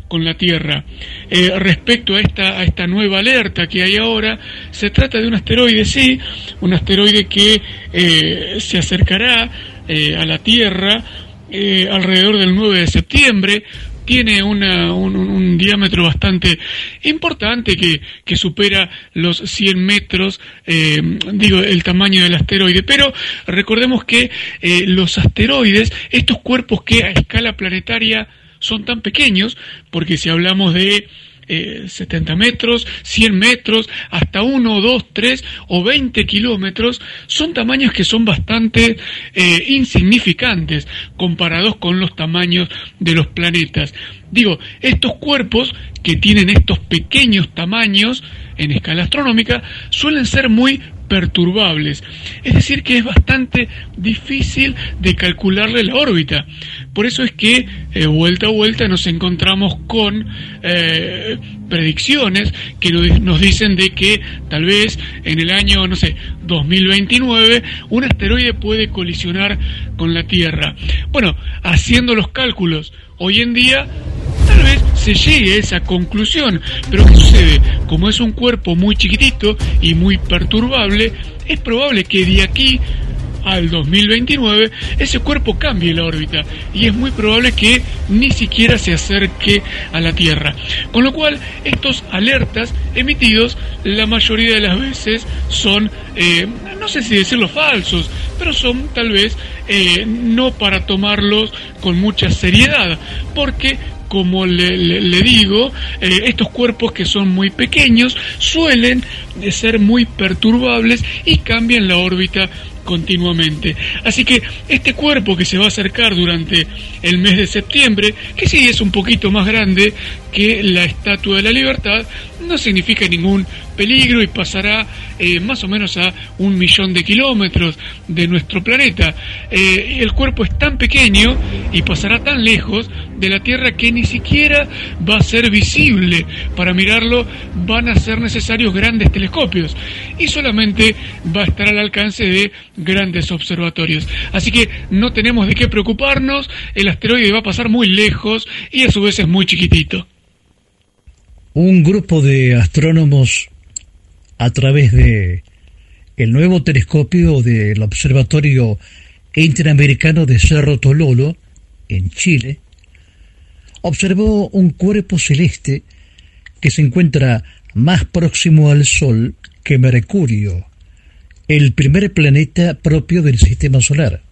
Speaker 29: con la Tierra. Eh, respecto a esta, a esta nueva alerta que hay ahora, se trata de un asteroide, sí, un asteroide que se acercará a la Tierra alrededor del 9 de septiembre, tiene una, un, diámetro bastante importante que, que, supera los 100 metros, eh, digo, el tamaño del asteroide. Pero recordemos que eh, los asteroides, estos cuerpos que a escala planetaria son tan pequeños, porque si hablamos de 70 eh, metros, 100 metros, hasta 1, 2, 3 o 20 kilómetros, son tamaños que son bastante eh, insignificantes comparados con los tamaños de los planetas. Digo, estos cuerpos que tienen estos pequeños tamaños en escala astronómica suelen ser muy perturbables. Es decir, que es bastante difícil de calcularle la órbita. Por eso es que eh, vuelta a vuelta nos encontramos con eh, predicciones que nos dicen de que tal vez en el año, no sé, 2029, un asteroide puede colisionar con la Tierra. Bueno, haciendo los cálculos hoy en día, tal vez se llegue a esa conclusión. Pero ¿qué sucede? Como es un cuerpo muy chiquitito y muy perturbable, es probable que de aquí al 2029 ese cuerpo cambie la órbita y es muy probable que ni siquiera se acerque a la Tierra. Con lo cual, estos alertas emitidos la mayoría de las veces son, eh, no sé si decirlo falsos, pero son tal vez eh, no para tomarlos con mucha seriedad, porque como le, digo, eh, estos cuerpos que son muy pequeños suelen ser muy perturbables y cambian la órbita continuamente. Así que este cuerpo que se va a acercar durante el mes de septiembre, que sí es un poquito más grande que la Estatua de la Libertad, no significa ningún peligro y pasará eh, más o menos a un millón de kilómetros de nuestro planeta. Eh, el cuerpo es tan pequeño y pasará tan lejos de la Tierra que ni siquiera va a ser visible. Para mirarlo van a ser necesarios grandes telescopios y solamente va a estar al alcance de grandes observatorios. Así que no tenemos de qué preocuparnos, el asteroide va a pasar muy lejos y a su vez es muy chiquitito.
Speaker 5: Un grupo de astrónomos a través de el nuevo telescopio del Observatorio Interamericano de Cerro Tololo, en Chile, observó un cuerpo celeste que se encuentra más próximo al Sol que Mercurio, el primer planeta propio del sistema solar.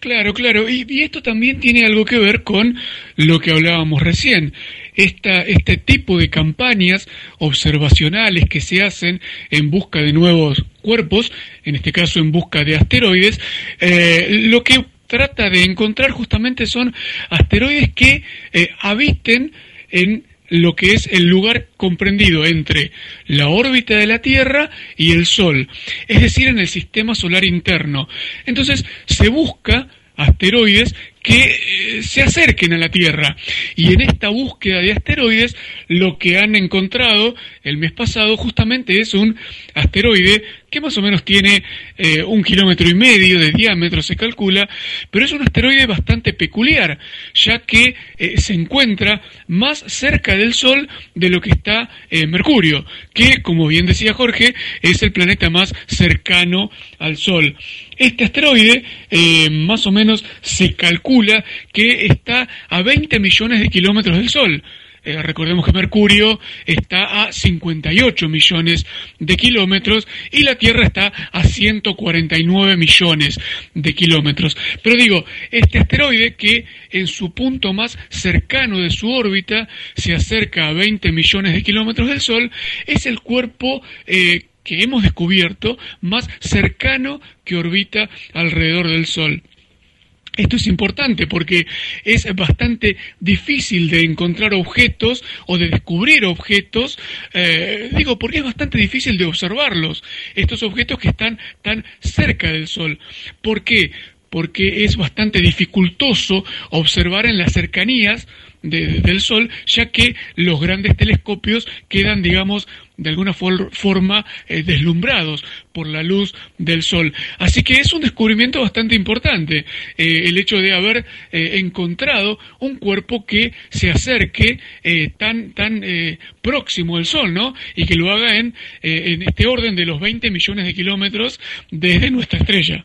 Speaker 29: Claro, claro, y, esto también tiene algo que ver con lo que hablábamos recién. Esta, este tipo de campañas observacionales que se hacen en busca de nuevos cuerpos, en este caso en busca de asteroides, eh, lo que trata de encontrar justamente son asteroides que eh, habiten en lo que es el lugar comprendido entre la órbita de la Tierra y el Sol, es decir, en el sistema solar interno. Entonces se busca asteroides que eh, se acerquen a la Tierra. Y en esta búsqueda de asteroides, lo que han encontrado el mes pasado justamente es un asteroide que más o menos tiene eh, un kilómetro y medio de diámetro, se calcula, pero es un asteroide bastante peculiar, ya que eh, se encuentra más cerca del Sol de lo que está Mercurio, que, como bien decía Jorge, es el planeta más cercano al Sol. Este asteroide más o menos se calcula que está a 20 millones de kilómetros del Sol. Eh, recordemos que Mercurio está a 58 millones de kilómetros y la Tierra está a 149 millones de kilómetros. Pero digo, este asteroide que en su punto más cercano de su órbita se acerca a 20 millones de kilómetros del Sol, es el cuerpo eh, que hemos descubierto más cercano que orbita alrededor del Sol. Esto es importante porque es bastante difícil de encontrar objetos o de descubrir objetos, eh, digo, porque es bastante difícil de observarlos, estos objetos que están tan cerca del Sol. ¿Por qué? Porque es bastante dificultoso observar en las cercanías de- del Sol, ya que los grandes telescopios quedan, digamos, de alguna for- forma eh, deslumbrados por la luz del Sol. Así que es un descubrimiento bastante importante eh, el hecho de haber eh, encontrado un cuerpo que se acerque tan, tan próximo al Sol, ¿no? Y que lo haga en, en este orden de los 20 millones de kilómetros desde nuestra estrella.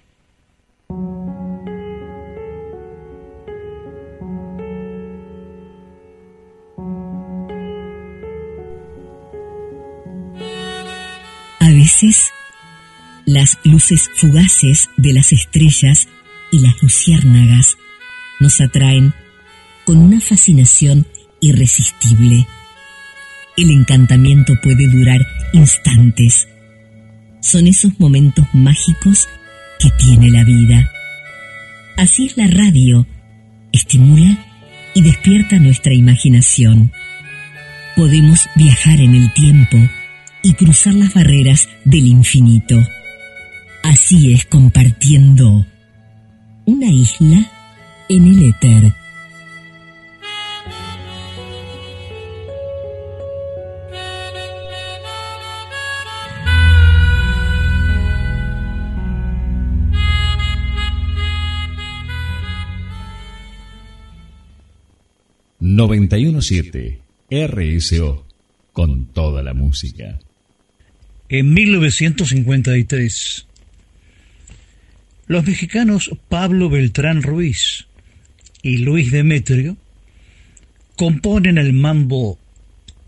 Speaker 18: Veces, las luces fugaces de las estrellas y las luciérnagas nos atraen con una fascinación irresistible. El encantamiento puede durar instantes. Son esos momentos mágicos que tiene la vida. Así es la radio. Estimula y despierta nuestra imaginación. Podemos viajar en el tiempo y cruzar las barreras del infinito. Así es compartiendo una isla en el éter.
Speaker 12: ...917... RSO... ...con toda la música.
Speaker 5: En 1953, los mexicanos Pablo Beltrán Ruiz y Luis Demetrio componen el mambo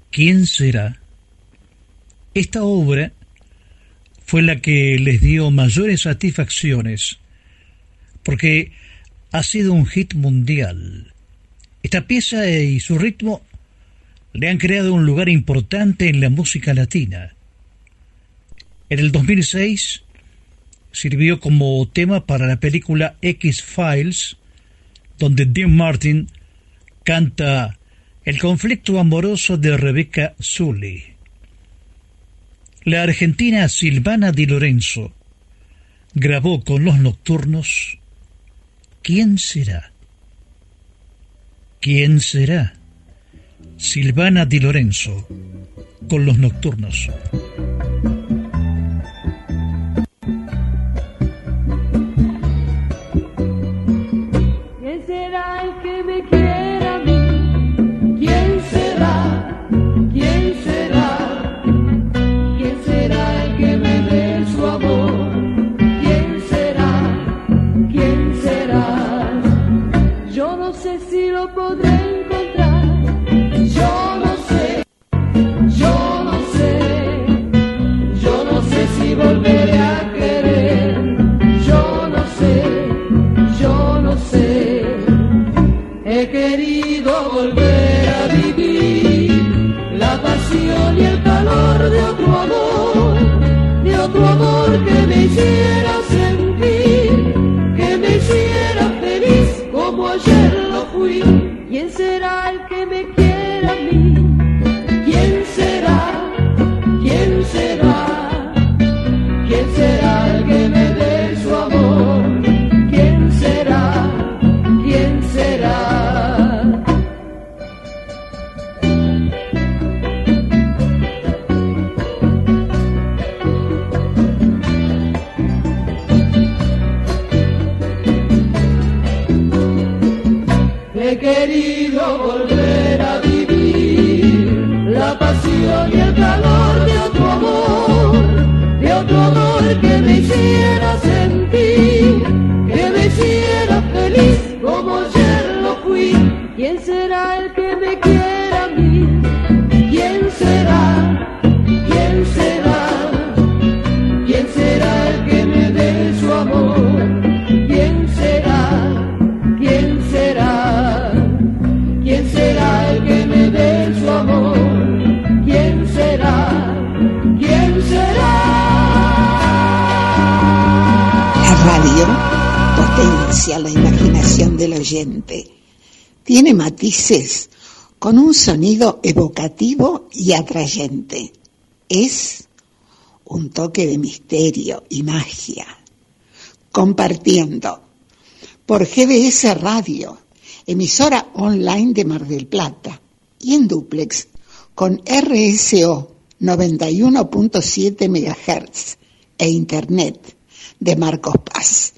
Speaker 5: ¿Quién será? Esta obra fue la que les dio mayores satisfacciones porque ha sido un hit mundial. Esta pieza y su ritmo le han creado un lugar importante en la música latina. En el 2006 sirvió como tema para la película X-Files, donde Dean Martin canta el conflicto amoroso de Rebecca Sully. La argentina Silvana Di Lorenzo grabó con los nocturnos ¿Quién será? ¿Quién será? Silvana Di Lorenzo con los nocturnos.
Speaker 6: Potencia la imaginación del oyente. Tiene matices con un sonido evocativo y atrayente. Es un toque de misterio y magia. Compartiendo por GBS Radio emisora online de Mar del Plata, y en duplex con RSO 91.7 MHz e Internet de Marcos Paz.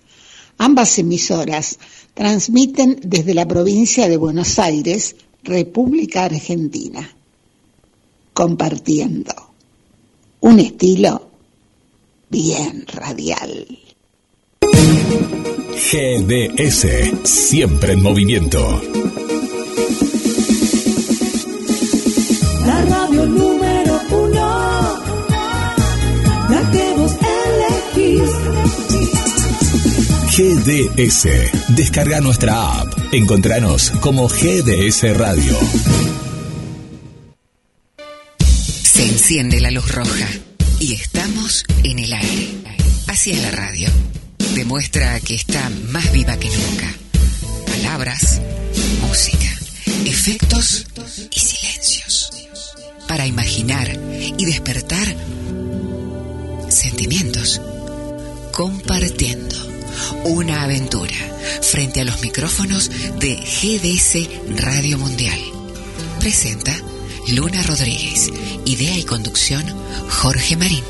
Speaker 6: Ambas emisoras transmiten desde la provincia de Buenos Aires, República Argentina, compartiendo un estilo bien radial.
Speaker 30: GDS, siempre en movimiento.
Speaker 31: La radio número uno, la que vos elegís.
Speaker 30: GDS, descarga nuestra app. Encontranos como GDS Radio.
Speaker 28: Se enciende la luz roja y estamos en el aire. Así es la radio. Demuestra que está más viva que nunca. Palabras, música, efectos y silencios. Para imaginar y despertar sentimientos. Compartiendo una aventura frente a los micrófonos de GDS Radio Mundial. Presenta Luna Rodríguez. Idea y conducción Jorge Marín.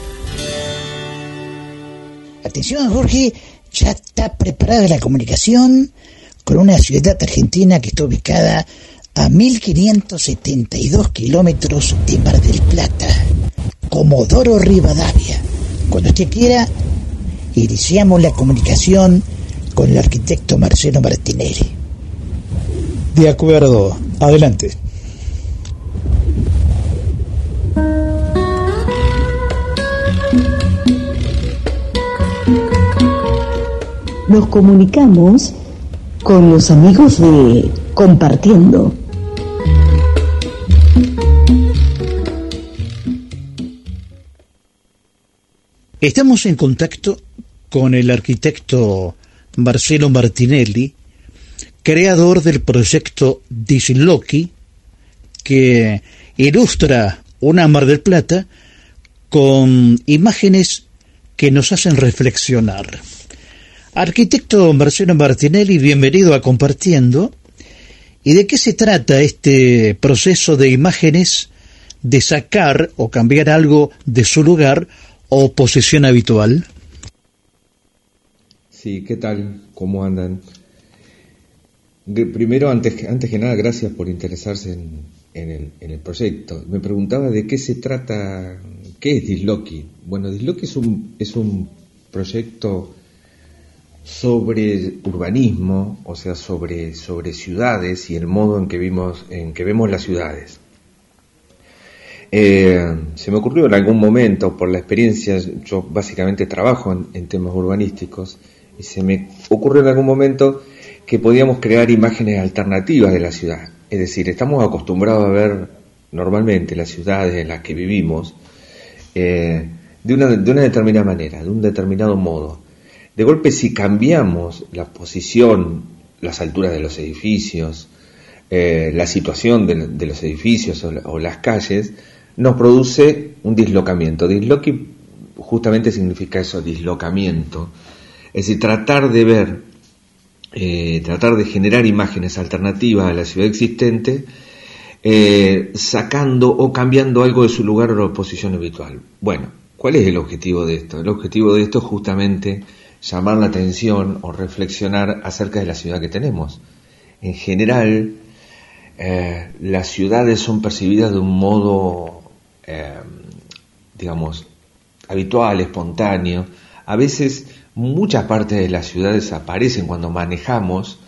Speaker 2: Atención, Jorge, ya está preparada la comunicación con una ciudad argentina que está ubicada a 1572 kilómetros de Mar del Plata, Comodoro Rivadavia. Cuando usted quiera, iniciamos la comunicación con el arquitecto Marcelo Martinelli.
Speaker 32: De acuerdo, adelante.
Speaker 18: Nos comunicamos con los amigos de Compartiendo.
Speaker 7: Estamos en contacto con el arquitecto Marcelo Martinelli, creador del proyecto Disloki, que ilustra una Mar del Plata con imágenes que nos hacen reflexionar. Arquitecto Marcelo Martinelli, bienvenido a Compartiendo. ¿Y de qué se trata este proceso de imágenes de sacar o cambiar algo de su lugar o posición habitual?
Speaker 33: Sí, ¿qué tal? ¿Cómo andan? Primero, antes, antes que nada, gracias por interesarse en, en el, en el proyecto. Me preguntaba de qué se trata, qué es Disloki. Bueno, Disloki es un, es un proyecto sobre urbanismo, o sea, sobre, sobre ciudades y el modo en que, vimos, en que vemos las ciudades. Eh, se me ocurrió en algún momento, por la experiencia, yo básicamente trabajo en, en temas urbanísticos, y se me ocurrió en algún momento que podíamos crear imágenes alternativas de la ciudad. Es decir, estamos acostumbrados a ver normalmente las ciudades en las que vivimos eh, de, una, de una determinada manera, de un determinado modo. De golpe, si cambiamos la posición, las alturas de los edificios, eh, la situación de, los edificios o, la- o las calles, nos produce un dislocamiento. Disloqui justamente significa eso, dislocamiento. Es decir, tratar de ver, eh, tratar de generar imágenes alternativas a la ciudad existente, eh, sacando o cambiando algo de su lugar o posición habitual. Bueno, ¿cuál es el objetivo de esto? El objetivo de esto es justamente llamar la atención o reflexionar acerca de la ciudad que tenemos. En general, eh, las ciudades son percibidas de un modo, digamos, habitual, espontáneo. A veces muchas partes de las ciudades aparecen cuando manejamos,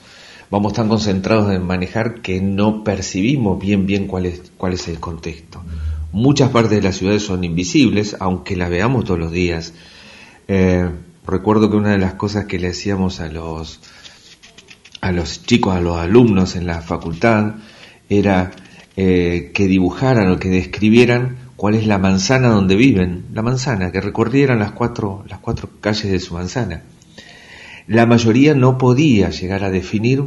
Speaker 33: vamos tan concentrados en manejar que no percibimos bien bien cuál es, cuál es el contexto. Muchas partes de las ciudades son invisibles, aunque las veamos todos los días. Eh, recuerdo que una de las cosas que le hacíamos a los a los chicos, a los alumnos en la facultad, era eh, que dibujaran o que describieran cuál es la manzana donde viven, la manzana, que recorrieran las cuatro, las cuatro calles de su manzana. La mayoría no podía llegar a definir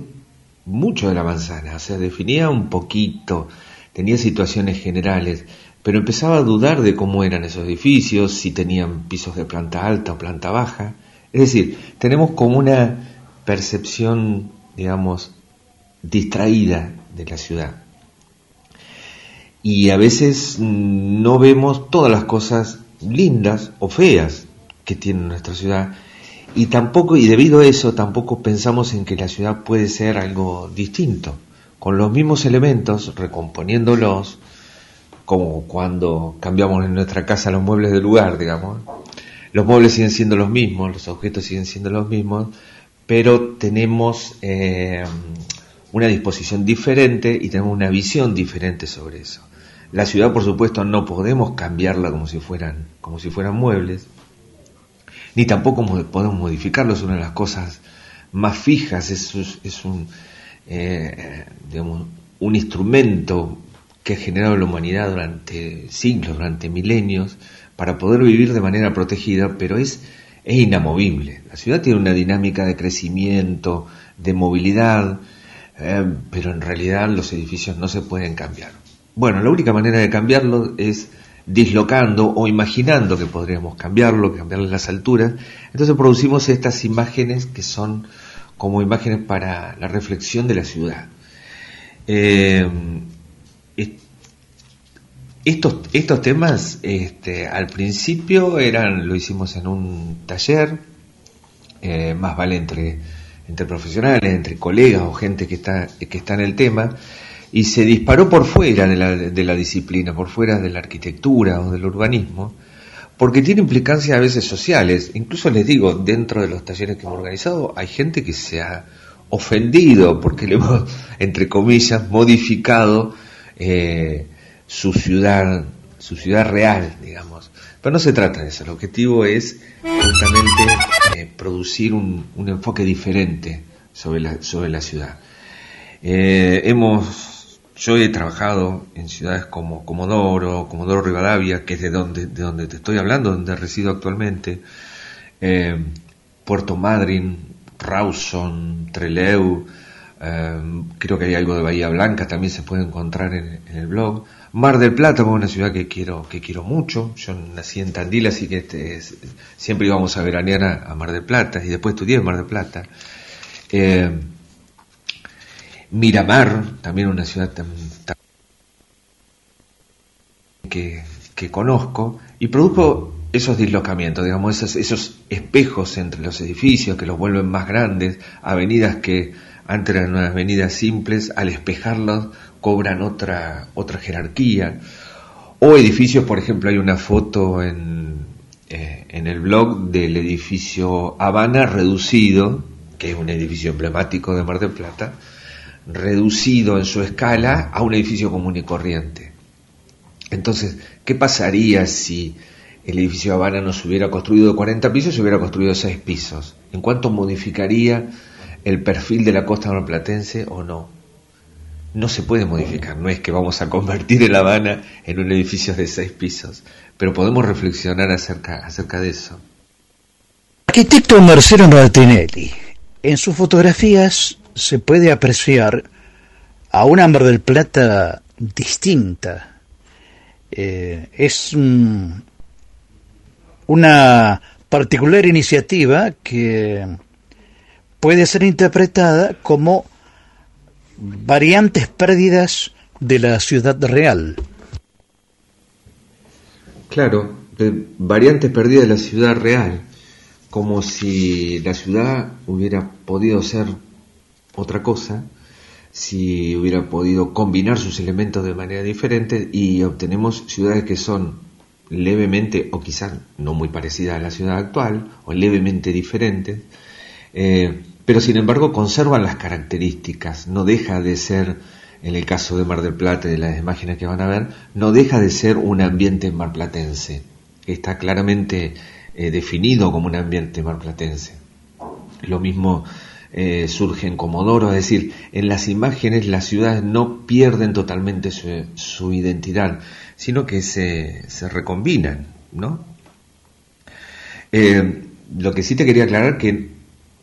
Speaker 33: mucho de la manzana, o sea, definía un poquito, tenía situaciones generales, pero empezaba a dudar de cómo eran esos edificios, si tenían pisos de planta alta o planta baja. Es decir, tenemos como una percepción, digamos, distraída de la ciudad. Y a veces mm, no vemos todas las cosas lindas o feas que tiene nuestra ciudad. Y tampoco y debido a eso tampoco pensamos en que la ciudad puede ser algo distinto. Con los mismos elementos recomponiéndolos como cuando cambiamos en nuestra casa los muebles de lugar digamos. Los muebles siguen siendo los mismos los objetos siguen siendo los mismos pero tenemos eh, una disposición diferente y tenemos una visión diferente sobre eso la ciudad, por supuesto, no podemos cambiarla como si fueran, como si fueran muebles, ni tampoco podemos modificarlo, es una de las cosas más fijas, es, un, eh, digamos, un instrumento que ha generado la humanidad durante siglos, durante milenios, para poder vivir de manera protegida, pero es, es inamovible. La ciudad tiene una dinámica de crecimiento, de movilidad, eh, pero en realidad los edificios no se pueden cambiar. Bueno, la única manera de cambiarlo es dislocando o imaginando que podríamos cambiarlo, cambiarle las alturas. Entonces producimos estas imágenes que son como imágenes para la reflexión de la ciudad. Eh, estos, estos temas este, al principio eran, lo hicimos en un taller, eh, más vale entre, entre profesionales, entre colegas o gente que está, que está en el tema, y se disparó por fuera de la, disciplina, por fuera de la arquitectura o del urbanismo, porque tiene implicancias a veces sociales. Incluso les digo, dentro de los talleres que hemos organizado, hay gente que se ha ofendido porque le hemos, entre comillas, modificado eh, su ciudad, su ciudad real, digamos. Pero no se trata de eso, el objetivo es justamente eh, producir un, enfoque diferente sobre la, sobre la ciudad. Eh, hemos yo he trabajado en ciudades como Comodoro, Comodoro Rivadavia, que es de donde, de donde te estoy hablando, donde resido actualmente, eh, Puerto Madryn, Rawson, Trelew, eh, creo que hay algo de Bahía Blanca, también se puede encontrar en, el blog. Mar del Plata, una ciudad que quiero, que quiero mucho. Yo nací en Tandil, así que este siempre íbamos a veranear a, a, Mar del Plata y después estudié en Mar del Plata. Eh, Miramar, también una ciudad que, que, conozco, y produjo esos dislocamientos, digamos, esos, esos espejos entre los edificios que los vuelven más grandes, avenidas que antes eran avenidas simples, al espejarlos cobran otra, otra jerarquía, o edificios, por ejemplo, hay una foto en, eh, en el blog del edificio Habana reducido, que es un edificio emblemático de Mar del Plata, reducido en su escala a un edificio común y corriente. Entonces, ¿qué pasaría si el edificio Habana no se hubiera construido de 40 pisos se hubiera construido de 6 pisos? ¿En cuánto modificaría el perfil de la costa marplatense o no? No se puede modificar, no es que vamos a convertir el Habana en un edificio de 6 pisos, pero podemos reflexionar acerca, acerca de eso.
Speaker 7: Arquitecto Marcelo Martinelli, en sus fotografías se puede apreciar a una Mar del Plata distinta. Eh, es una particular iniciativa que puede ser interpretada como variantes pérdidas de la ciudad real.
Speaker 33: Claro, variantes perdidas de la ciudad real, como si la ciudad hubiera podido ser otra cosa si hubiera podido combinar sus elementos de manera diferente y obtenemos ciudades que son levemente o quizás no muy parecidas a la ciudad actual o levemente diferentes, eh, pero sin embargo conservan las características, no deja de ser, en el caso de Mar del Plata y de las imágenes que van a ver, no deja de ser un ambiente marplatense, está claramente eh, definido como un ambiente marplatense. Lo mismo eh, surge en Comodoro, es decir, en las imágenes las ciudades no pierden totalmente su, identidad, sino que se, se recombinan, ¿no? Eh, lo que sí te quería aclarar que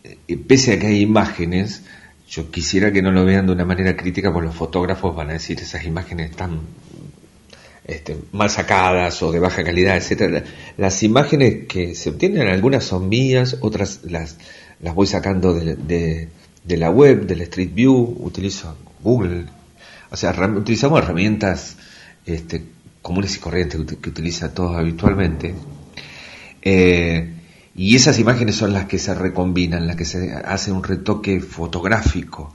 Speaker 33: eh, pese a que hay imágenes, yo quisiera que no lo vean de una manera crítica, porque los fotógrafos van a decir esas imágenes están este, mal sacadas o de baja calidad, etcétera. Las imágenes que se obtienen, algunas son mías, otras las las voy sacando de, de la web, del Street View, utilizo Google, o sea, utilizamos herramientas este, comunes y corrientes que, que utiliza todos habitualmente. Eh, y esas imágenes son las que se recombinan, las que se hace un retoque fotográfico.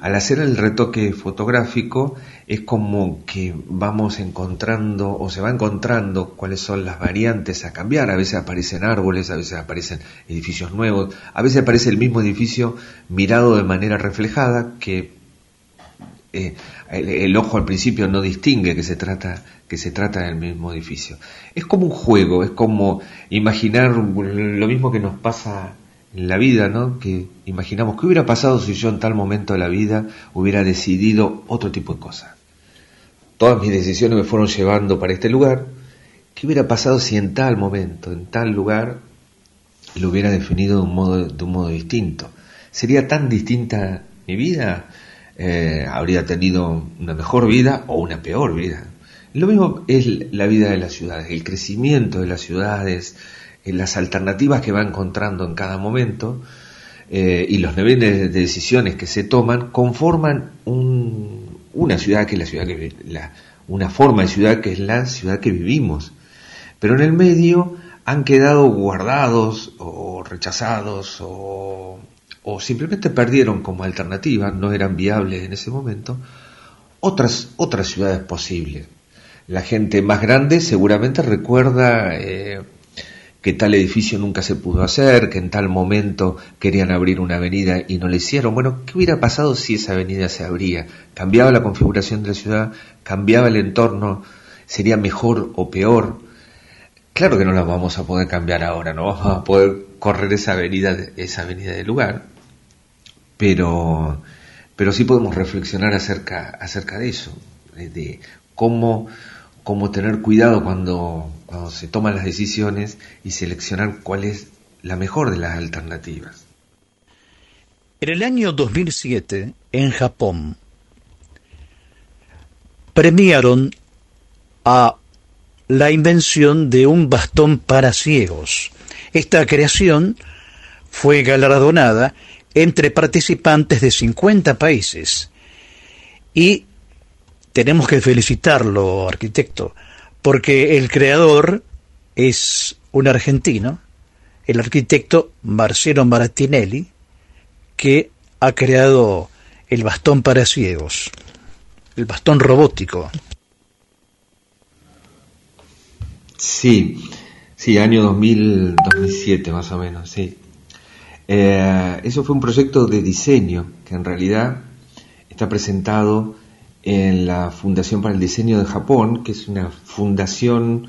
Speaker 33: Al hacer el retoque fotográfico es como que vamos encontrando o se va encontrando cuáles son las variantes a cambiar. A veces aparecen árboles, a veces aparecen edificios nuevos, a veces aparece el mismo edificio mirado de manera reflejada que eh, el, el ojo al principio no distingue que se trata que se trata del mismo edificio. Es como un juego, es como imaginar lo mismo que nos pasa en la vida, ¿no? Que imaginamos qué hubiera pasado si yo en tal momento de la vida hubiera decidido otro tipo de cosas. Todas mis decisiones me fueron llevando para este lugar. ¿Qué hubiera pasado si en tal momento, en tal lugar, lo hubiera definido de un modo, de un modo distinto? ¿Sería tan distinta mi vida? Eh, ¿Habría tenido una mejor vida o una peor vida? Lo mismo es la vida de las ciudades, el crecimiento de las ciudades, eh, las alternativas que va encontrando en cada momento eh, y los niveles de decisiones que se toman conforman un- una ciudad que es la ciudad que una forma de ciudad que es la ciudad que vivimos. Pero en el medio han quedado guardados o rechazados o, o simplemente perdieron como alternativa, no eran viables en ese momento, otras, otras ciudades posibles. La gente más grande seguramente recuerda eh, que tal edificio nunca se pudo hacer, que en tal momento querían abrir una avenida y no lo hicieron. Bueno, ¿qué hubiera pasado si esa avenida se abría? ¿Cambiaba la configuración de la ciudad? ¿Cambiaba el entorno? ¿Sería mejor o peor? Claro que no la vamos a poder cambiar ahora, no vamos a poder correr esa avenida, esa avenida del lugar, pero, pero sí podemos reflexionar acerca, acerca de eso, de cómo, cómo tener cuidado cuando, cuando se toman las decisiones y seleccionar cuál es la mejor de las alternativas.
Speaker 7: En el año 2007, en Japón, premiaron a la invención de un bastón para ciegos. Esta creación fue galardonada entre participantes de 50 países. Y tenemos que felicitarlo, arquitecto, porque el creador es un argentino, el arquitecto Marcelo Martinelli, que ha creado el bastón para ciegos, el bastón robótico.
Speaker 33: Sí, sí, año 2000, 2007 más o menos, sí. Eh, eso fue un proyecto de diseño que en realidad está presentado en la Fundación para el Diseño de Japón, que es una fundación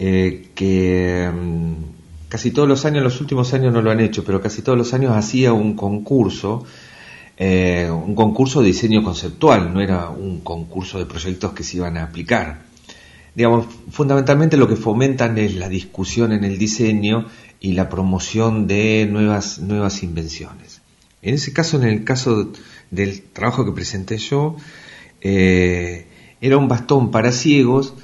Speaker 33: eh, que mm, casi todos los años, los últimos años no lo han hecho, pero casi todos los años hacía un concurso, eh, un concurso de diseño conceptual, no era un concurso de proyectos que se iban a aplicar digamos, fundamentalmente lo que fomentan es la discusión en el diseño y la promoción de nuevas, nuevas invenciones. En ese caso, en el caso del trabajo que presenté yo, eh, era un bastón para ciegos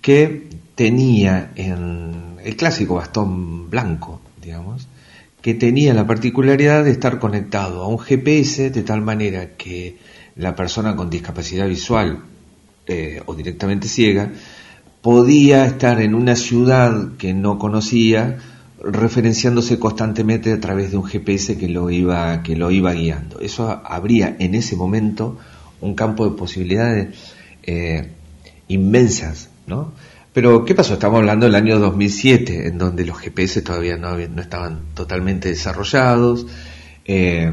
Speaker 33: que tenía en el clásico bastón blanco, digamos, que tenía la particularidad de estar conectado a un GPS de tal manera que la persona con discapacidad visual eh, o directamente ciega podía estar en una ciudad que no conocía referenciándose constantemente a través de un GPS que lo iba que lo iba guiando. Eso habría en ese momento un campo de posibilidades eh, inmensas no pero qué pasó estamos hablando del año 2007 en donde los GPS todavía no, no estaban totalmente desarrollados eh,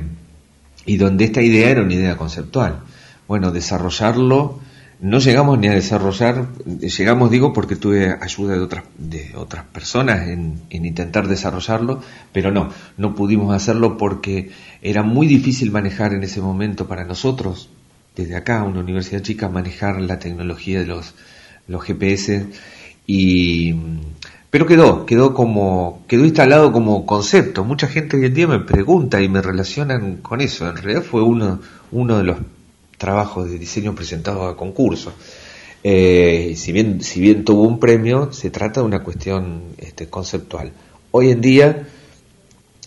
Speaker 33: y donde esta idea era una idea conceptual. Bueno desarrollarlo no llegamos ni a desarrollar, llegamos digo porque tuve ayuda de otras, de otras personas en, en intentar desarrollarlo, pero no, no pudimos hacerlo porque era muy difícil manejar en ese momento para nosotros, desde acá, una universidad chica, manejar la tecnología de los, los GPS y pero quedó, quedó como, quedó instalado como concepto. Mucha gente hoy en día me pregunta y me relacionan con eso. En realidad fue uno, uno de los trabajos de diseño presentados a concurso. Eh, si bien, si bien tuvo un premio, se trata de una cuestión este, conceptual. Hoy en día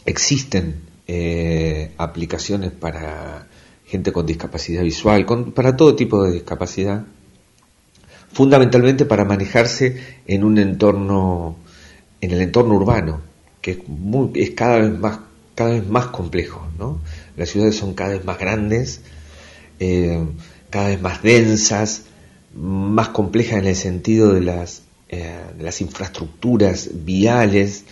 Speaker 33: existen eh, aplicaciones para gente con discapacidad visual, para todo tipo de discapacidad, fundamentalmente para manejarse en un entorno, en el entorno urbano, que es, muy, es cada vez más cada vez más complejo, ¿no? Las ciudades son cada vez más grandes, eh, cada vez más densas, más complejas en el sentido de las, eh, infraestructuras viales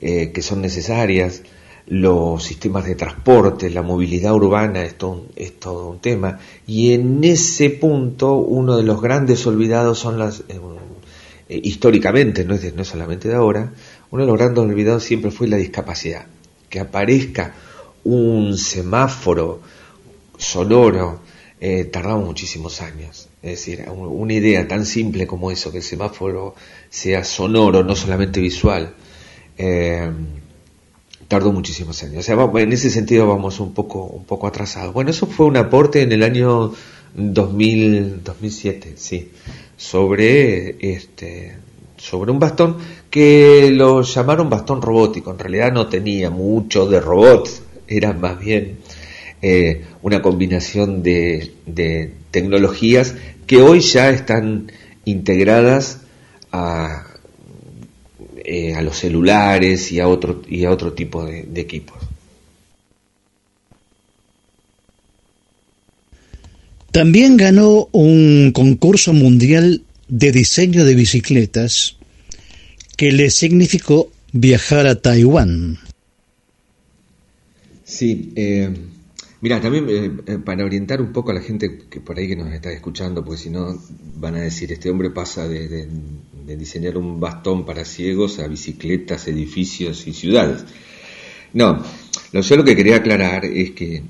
Speaker 33: eh, que son necesarias, los sistemas de transporte, la movilidad urbana es todo, es todo un tema. Y en ese punto uno de los grandes olvidados son las, históricamente, no es, no es solamente de ahora, uno de los grandes olvidados siempre fue la discapacidad. Que aparezca un semáforo sonoro, eh, tardamos muchísimos años. Es decir, una idea tan simple como eso, que el semáforo sea sonoro, no solamente visual, eh, tardó muchísimos años. O sea, en ese sentido vamos un poco, un poco atrasados. Bueno, eso fue un aporte en el año 2000, 2007, sí, sobre este sobre un bastón que lo llamaron bastón robótico. En realidad no tenía mucho de robots, era más bien eh, una combinación de, tecnologías que hoy ya están integradas a, eh, a los celulares y a otro, y a otro tipo de, de equipos.
Speaker 7: También ganó un concurso mundial de diseño de bicicletas que le significó viajar a Taiwán.
Speaker 33: Sí, eh, mira, también eh, eh, para orientar un poco a la gente que por ahí que nos está escuchando, porque si no van a decir, este hombre pasa de, de, de diseñar un bastón para ciegos a bicicletas, edificios y ciudades. No, lo, yo lo que quería aclarar es que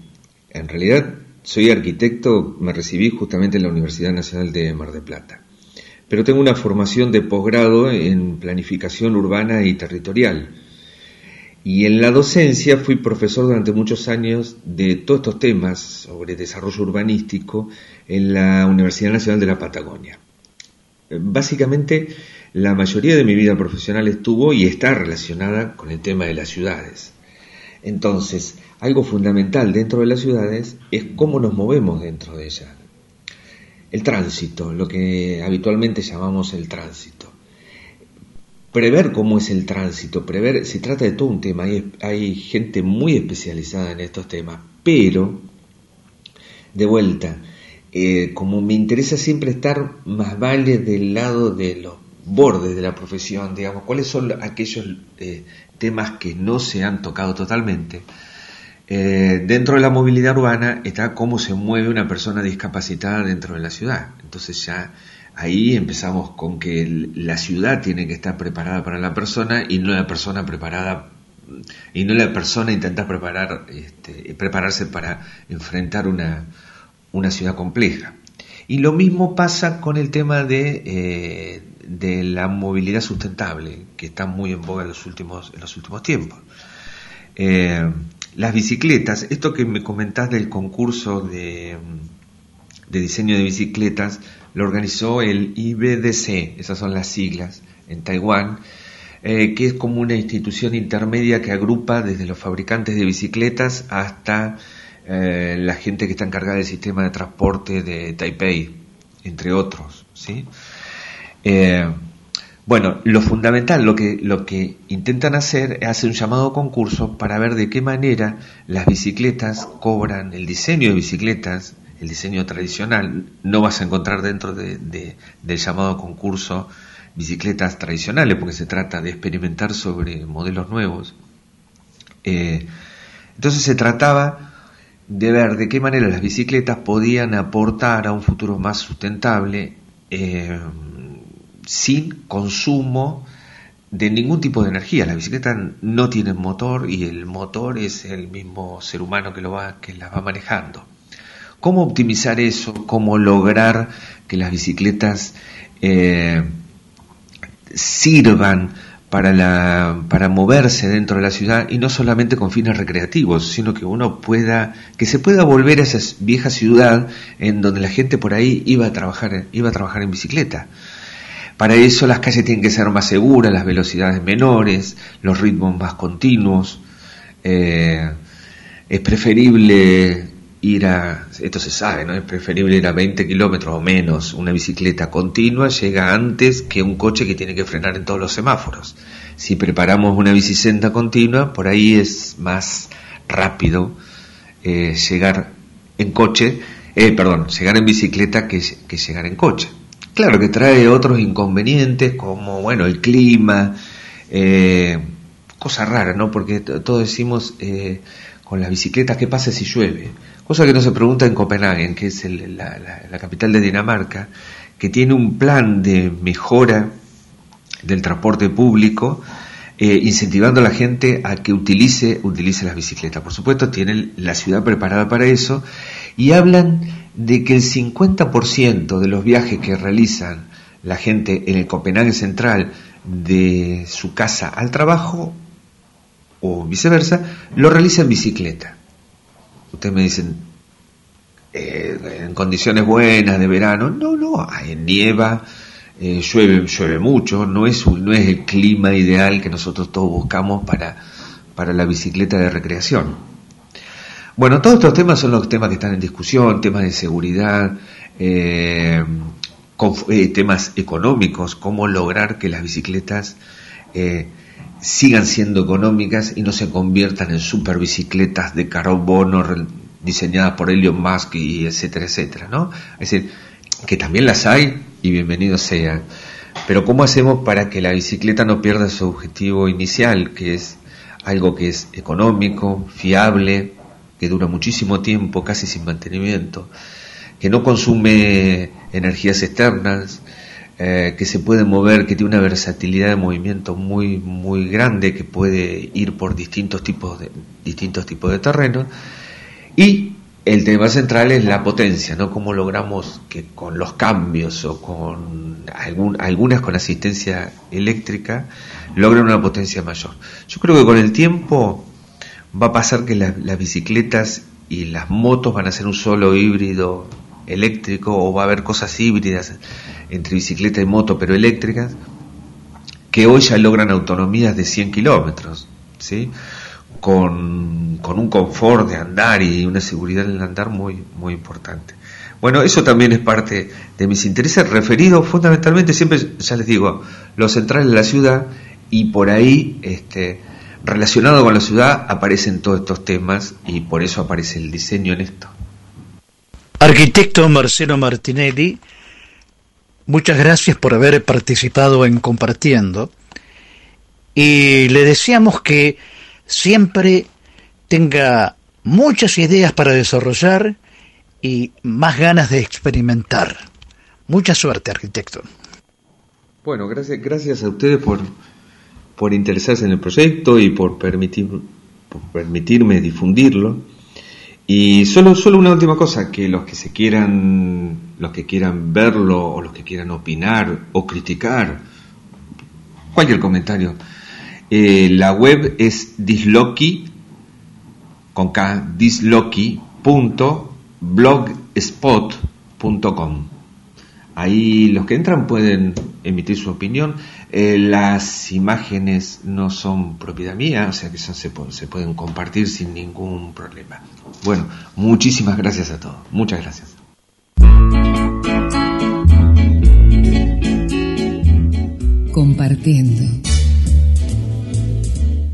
Speaker 33: en realidad soy arquitecto, me recibí justamente en la Universidad Nacional de Mar del Plata pero tengo una formación de posgrado en planificación urbana y territorial. Y en la docencia fui profesor durante muchos años de todos estos temas sobre desarrollo urbanístico en la Universidad Nacional de la Patagonia. Básicamente, la mayoría de mi vida profesional estuvo y está relacionada con el tema de las ciudades. Entonces, algo fundamental dentro de las ciudades es cómo nos movemos dentro de ellas, el tránsito, lo que habitualmente llamamos el tránsito. Prever cómo es el tránsito, prever, se trata de todo un tema, hay, hay gente muy especializada en estos temas, pero, de vuelta, eh, como me interesa siempre estar más vale del lado de los bordes de la profesión, digamos, cuáles son aquellos eh, temas que no se han tocado totalmente, eh, dentro de la movilidad urbana está cómo se mueve una persona discapacitada dentro de la ciudad. Entonces ya ahí empezamos con que la ciudad tiene que estar preparada para la persona y no la persona preparada y no la persona intentar preparar este, prepararse para enfrentar una, una ciudad compleja. Y lo mismo pasa con el tema de, eh, de la movilidad sustentable, que está muy en boga en los últimos, los últimos tiempos. Eh, las bicicletas, esto que me comentás del concurso de, de diseño de bicicletas, lo organizó el IBDC, esas son las siglas, en Taiwán, eh, que es como una institución intermedia que agrupa desde los fabricantes de bicicletas hasta eh, la gente que está encargada del sistema de transporte de Taipei, entre otros. ¿sí? Eh, bueno, lo fundamental, lo que, lo que intentan hacer es hacer un llamado concurso para ver de qué manera las bicicletas cobran el diseño de bicicletas, el diseño tradicional. No vas a encontrar dentro de, de, del llamado concurso bicicletas tradicionales, porque se trata de experimentar sobre modelos nuevos. Eh, entonces se trataba de ver de qué manera las bicicletas podían aportar a un futuro más sustentable. Eh, sin consumo de ningún tipo de energía. Las bicicletas no tienen motor y el motor es el mismo ser humano que, va, las va manejando. ¿Cómo optimizar eso? ¿Cómo lograr que las bicicletas eh, sirvan para, la, para moverse dentro de la ciudad y no solamente con fines recreativos, sino que uno pueda, que se pueda volver a esa vieja ciudad en donde la gente por ahí iba a trabajar, iba a trabajar en bicicleta. Para eso las calles tienen que ser más seguras, las velocidades menores, los ritmos más continuos. Eh, es preferible ir a, esto se sabe, ¿no? Es preferible ir a 20 kilómetros o menos. Una bicicleta continua llega antes que un coche que tiene que frenar en todos los semáforos. Si preparamos una bicicenda continua, por ahí es más rápido eh, llegar en coche, eh, perdón, llegar en bicicleta que, que llegar en coche. Claro que trae otros inconvenientes como, bueno, el clima, eh, cosa rara, ¿no? Porque todos decimos eh, con las bicicletas, ¿qué pasa si llueve? Cosa que no se pregunta en Copenhague, que es la, capital de Dinamarca, que tiene un plan de mejora del transporte público, eh, incentivando a la gente a que utilice, utilice las bicicletas. Por supuesto, tienen la ciudad preparada para eso y hablan de que el 50% de los viajes que realizan la gente en el Copenhague Central de su casa al trabajo o viceversa, lo realiza en bicicleta. Ustedes me dicen, eh, en condiciones buenas de verano, no, no, nieva, eh, llueve, llueve mucho, no es, el clima ideal que nosotros todos buscamos para, para la bicicleta de recreación. Bueno, todos estos temas son los temas que están en discusión, temas de seguridad, eh, temas económicos, cómo lograr que las bicicletas sigan siendo económicas y no se conviertan en super bicicletas de carbono diseñadas por Elon Musk y etcétera, etcétera, ¿no? Es decir, que también las hay y bienvenidos sean. Pero ¿cómo hacemos para que la bicicleta no pierda su objetivo inicial, que es algo que es económico, fiable, que dura muchísimo tiempo, casi sin mantenimiento, que no consume energías externas, eh, que se puede mover, que tiene una versatilidad de movimiento muy, muy grande, que puede ir por distintos tipos de, distintos tipos de terreno. Y el tema central es la potencia, ¿no? Cómo logramos que con los cambios o con algunas con asistencia eléctrica logren una potencia mayor. Yo creo que con el tiempo va a pasar que las bicicletas y las motos van a ser un solo híbrido eléctrico o va a haber cosas híbridas entre bicicleta y moto pero eléctricas que hoy ya logran autonomías de 100 kilómetros, ¿sí? Con, con, un confort de andar y una seguridad en el andar muy, muy importante. Bueno, eso también es parte de mis intereses, referidos fundamentalmente, siempre, ya les digo, lo central de la ciudad y por ahí, este, relacionado con la ciudad, aparecen todos estos temas y por eso aparece el diseño en esto.
Speaker 7: Arquitecto Marcelo Martinelli, muchas gracias por haber participado en Compartiendo y le deseamos que siempre tenga muchas ideas para desarrollar y más ganas de experimentar. Mucha suerte, arquitecto.
Speaker 33: Bueno, gracias, gracias a ustedes por, por interesarse en el proyecto y por, permitir, por permitirme difundirlo. Y solo, solo una última cosa, que los que se quieran, los que quieran verlo o los que quieran opinar o criticar, cualquier comentario, eh, la web es disloki, con K, disloki.blogspot.com. Ahí los que entran pueden emitir su opinión. Eh, las imágenes no son propiedad mía, o sea que se, se pueden compartir sin ningún problema. Bueno, muchísimas gracias a todos. Muchas gracias.
Speaker 28: Compartiendo.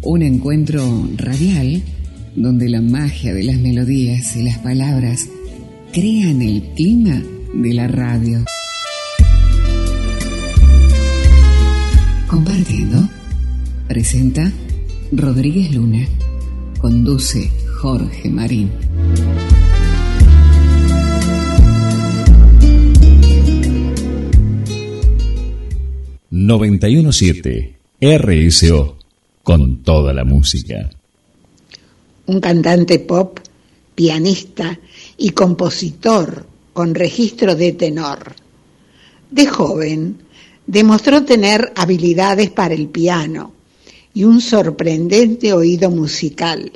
Speaker 28: Un encuentro radial donde la magia de las melodías y las palabras crean el clima de la radio. Compartiendo. Presenta Rodríguez Luna. Conduce Jorge Marín.
Speaker 12: ...917... RSO... ...con toda la música.
Speaker 6: Un cantante pop, pianista y compositor con registro de tenor. De joven, demostró tener habilidades para el piano y un sorprendente oído musical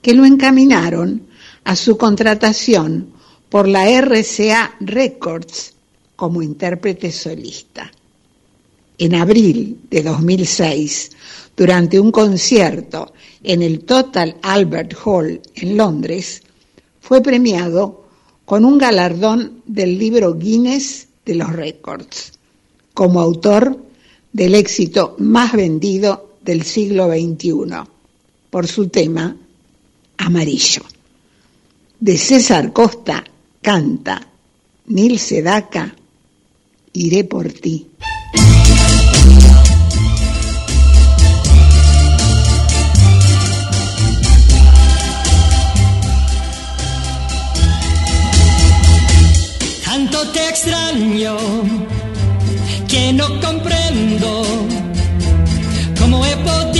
Speaker 6: que lo encaminaron a su contratación por la RCA Records como intérprete solista. en abril de 2006, durante un concierto en el Total Albert Hall en Londres, fue premiado con un galardón del libro Guinness de los Récords, como autor del éxito más vendido del siglo XXI, por su tema Amarillo. De César Costa canta Nil Sedaka, Iré por ti.
Speaker 34: Tanto te extraño que no comprendo cómo he podido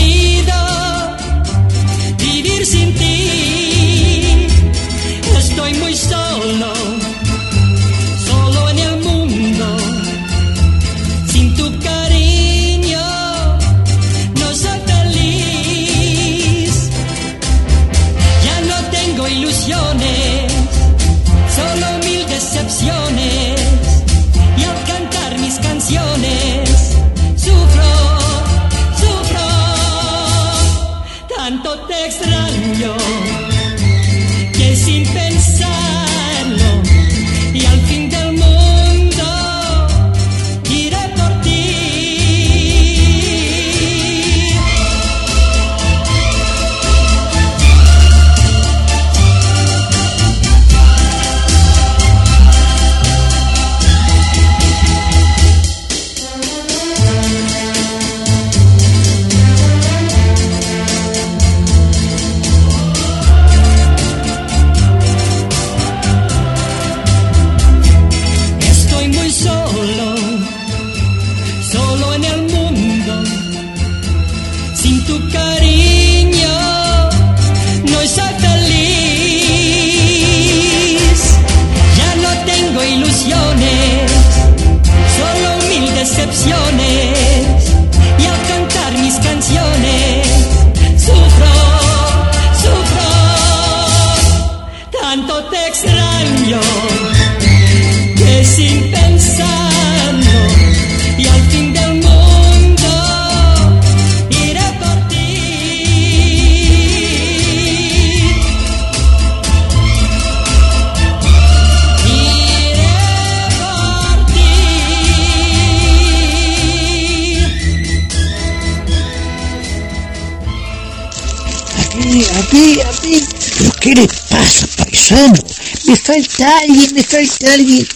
Speaker 2: falta alguien, me falta alguien.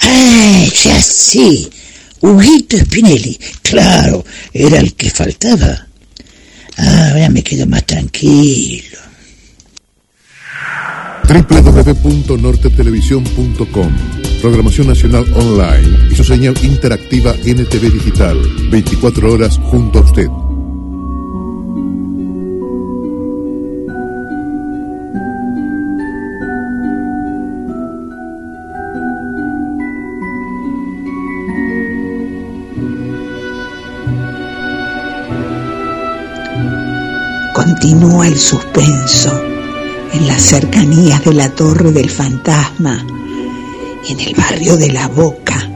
Speaker 2: ¡Ay, ya sí! Huguito Spinelli. Claro, era el que faltaba. Ah, ahora me quedo más tranquilo.
Speaker 9: www.nortetelevisión.com Programación Nacional Online y su señal interactiva NTV Digital. 24 horas junto a usted.
Speaker 6: Continúa el suspenso en las cercanías de la Torre del Fantasma, en el barrio de La Boca.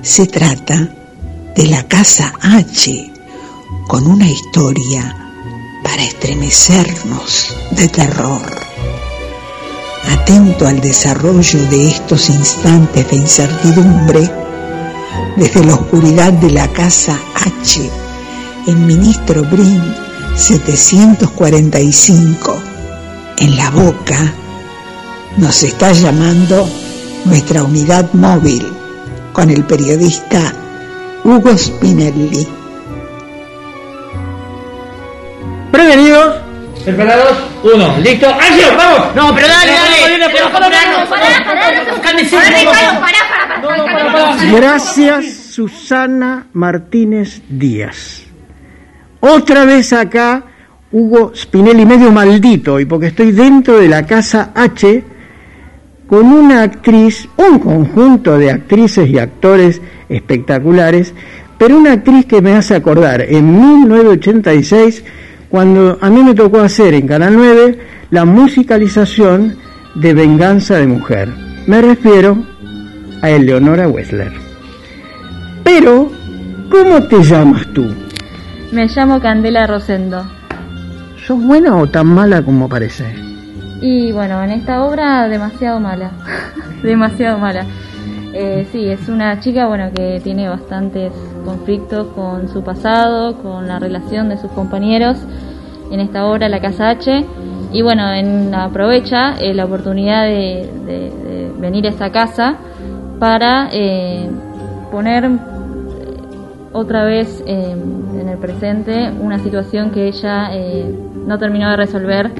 Speaker 6: Se trata de la Casa H, con una historia para estremecernos de terror. Atento al desarrollo de estos instantes de incertidumbre, desde la oscuridad de la Casa H, en Ministro Brin 745, en la boca, nos está llamando nuestra unidad móvil con el periodista Hugo Spinelli.
Speaker 35: Prevenidos, preparados, uno, listo, acción, vamos. No, pero dale, dale. Pero para, para, para, para,
Speaker 36: Gracias, Susana Martínez Díaz. Otra vez acá, Hugo Spinelli, medio maldito, y porque estoy dentro de la casa H con una actriz, un conjunto de actrices y actores espectaculares, pero una actriz que me hace acordar en 1986, cuando a mí me tocó hacer en Canal 9 la musicalización de Venganza de Mujer. Me refiero a Eleonora Wessler. Pero ¿Cómo te llamas tú?
Speaker 37: Me llamo Candela Rosendo.
Speaker 36: ¿Sos buena o tan mala como parece?
Speaker 37: Y bueno, en esta obra demasiado mala. demasiado mala. Eh, sí, es una chica bueno que tiene bastantes conflictos con su pasado, con la relación de sus compañeros. En esta obra La Casa H. Y bueno, en, aprovecha eh, la oportunidad de, de- de venir a esta casa para eh, poner otra vez eh, en el presente una situación que ella eh, no terminó de resolver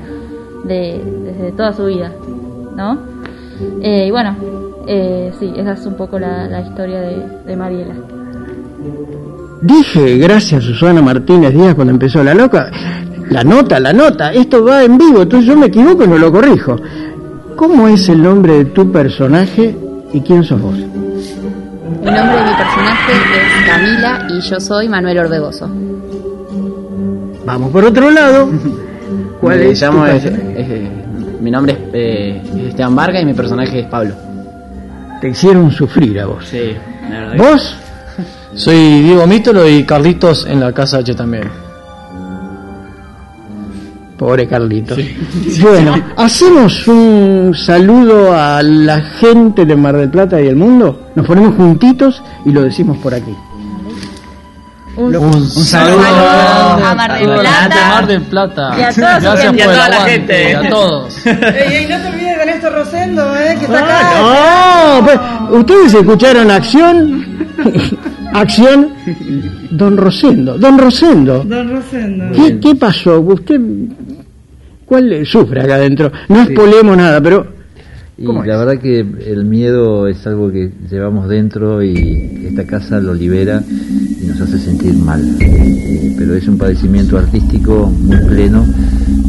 Speaker 37: de- desde toda su vida, ¿no? Eh, y bueno, eh, sí, esa es un poco la, historia de, de Mariela.
Speaker 36: Dije, gracias Susana Martínez Díaz cuando empezó la loca, la nota, la nota, esto va en vivo, entonces yo me equivoco y no lo corrijo. ¿Cómo es el nombre de tu personaje y quién sos vos?
Speaker 38: El nombre de mi personaje es Camila y yo soy Manuel Orbegoso.
Speaker 36: Vamos por otro lado. ¿Cuál
Speaker 39: Me
Speaker 36: es tu
Speaker 39: llamo, es- es- mi nombre es, eh, es Esteban Vargas y mi personaje es Pablo.
Speaker 36: Te hicieron sufrir a vos.
Speaker 39: Sí, la verdad.
Speaker 36: ¿Vos?
Speaker 40: Soy Diego Mítolo y Carlitos en la casa H también.
Speaker 36: Pobre Carlitos. Bueno, hacemos un saludo a la gente de Mar del Plata y el mundo. Nos ponemos juntitos y lo decimos por aquí.
Speaker 40: Un,
Speaker 36: un
Speaker 40: saludo
Speaker 38: a Mar del Plata.
Speaker 40: Mar del Plata.
Speaker 38: Y a toda
Speaker 40: Gracias
Speaker 38: Y a toda la
Speaker 40: aguante.
Speaker 38: gente.
Speaker 40: y a todos.
Speaker 41: Ey, ey, no te olvides de Néstor Rosendo, ¿eh? Que está acá.
Speaker 36: Ah, no, pues, ustedes escucharon acción, acción, don Rosendo, don Rosendo.
Speaker 41: Don Rosendo.
Speaker 36: ¿Qué, qué pasó? Usted, ¿cuál sufre acá adentro? No espolemos nada, pero
Speaker 42: Y la verdad que el miedo es algo que llevamos dentro y esta casa lo libera y nos hace sentir mal. Eh, Pero es un padecimiento artístico muy pleno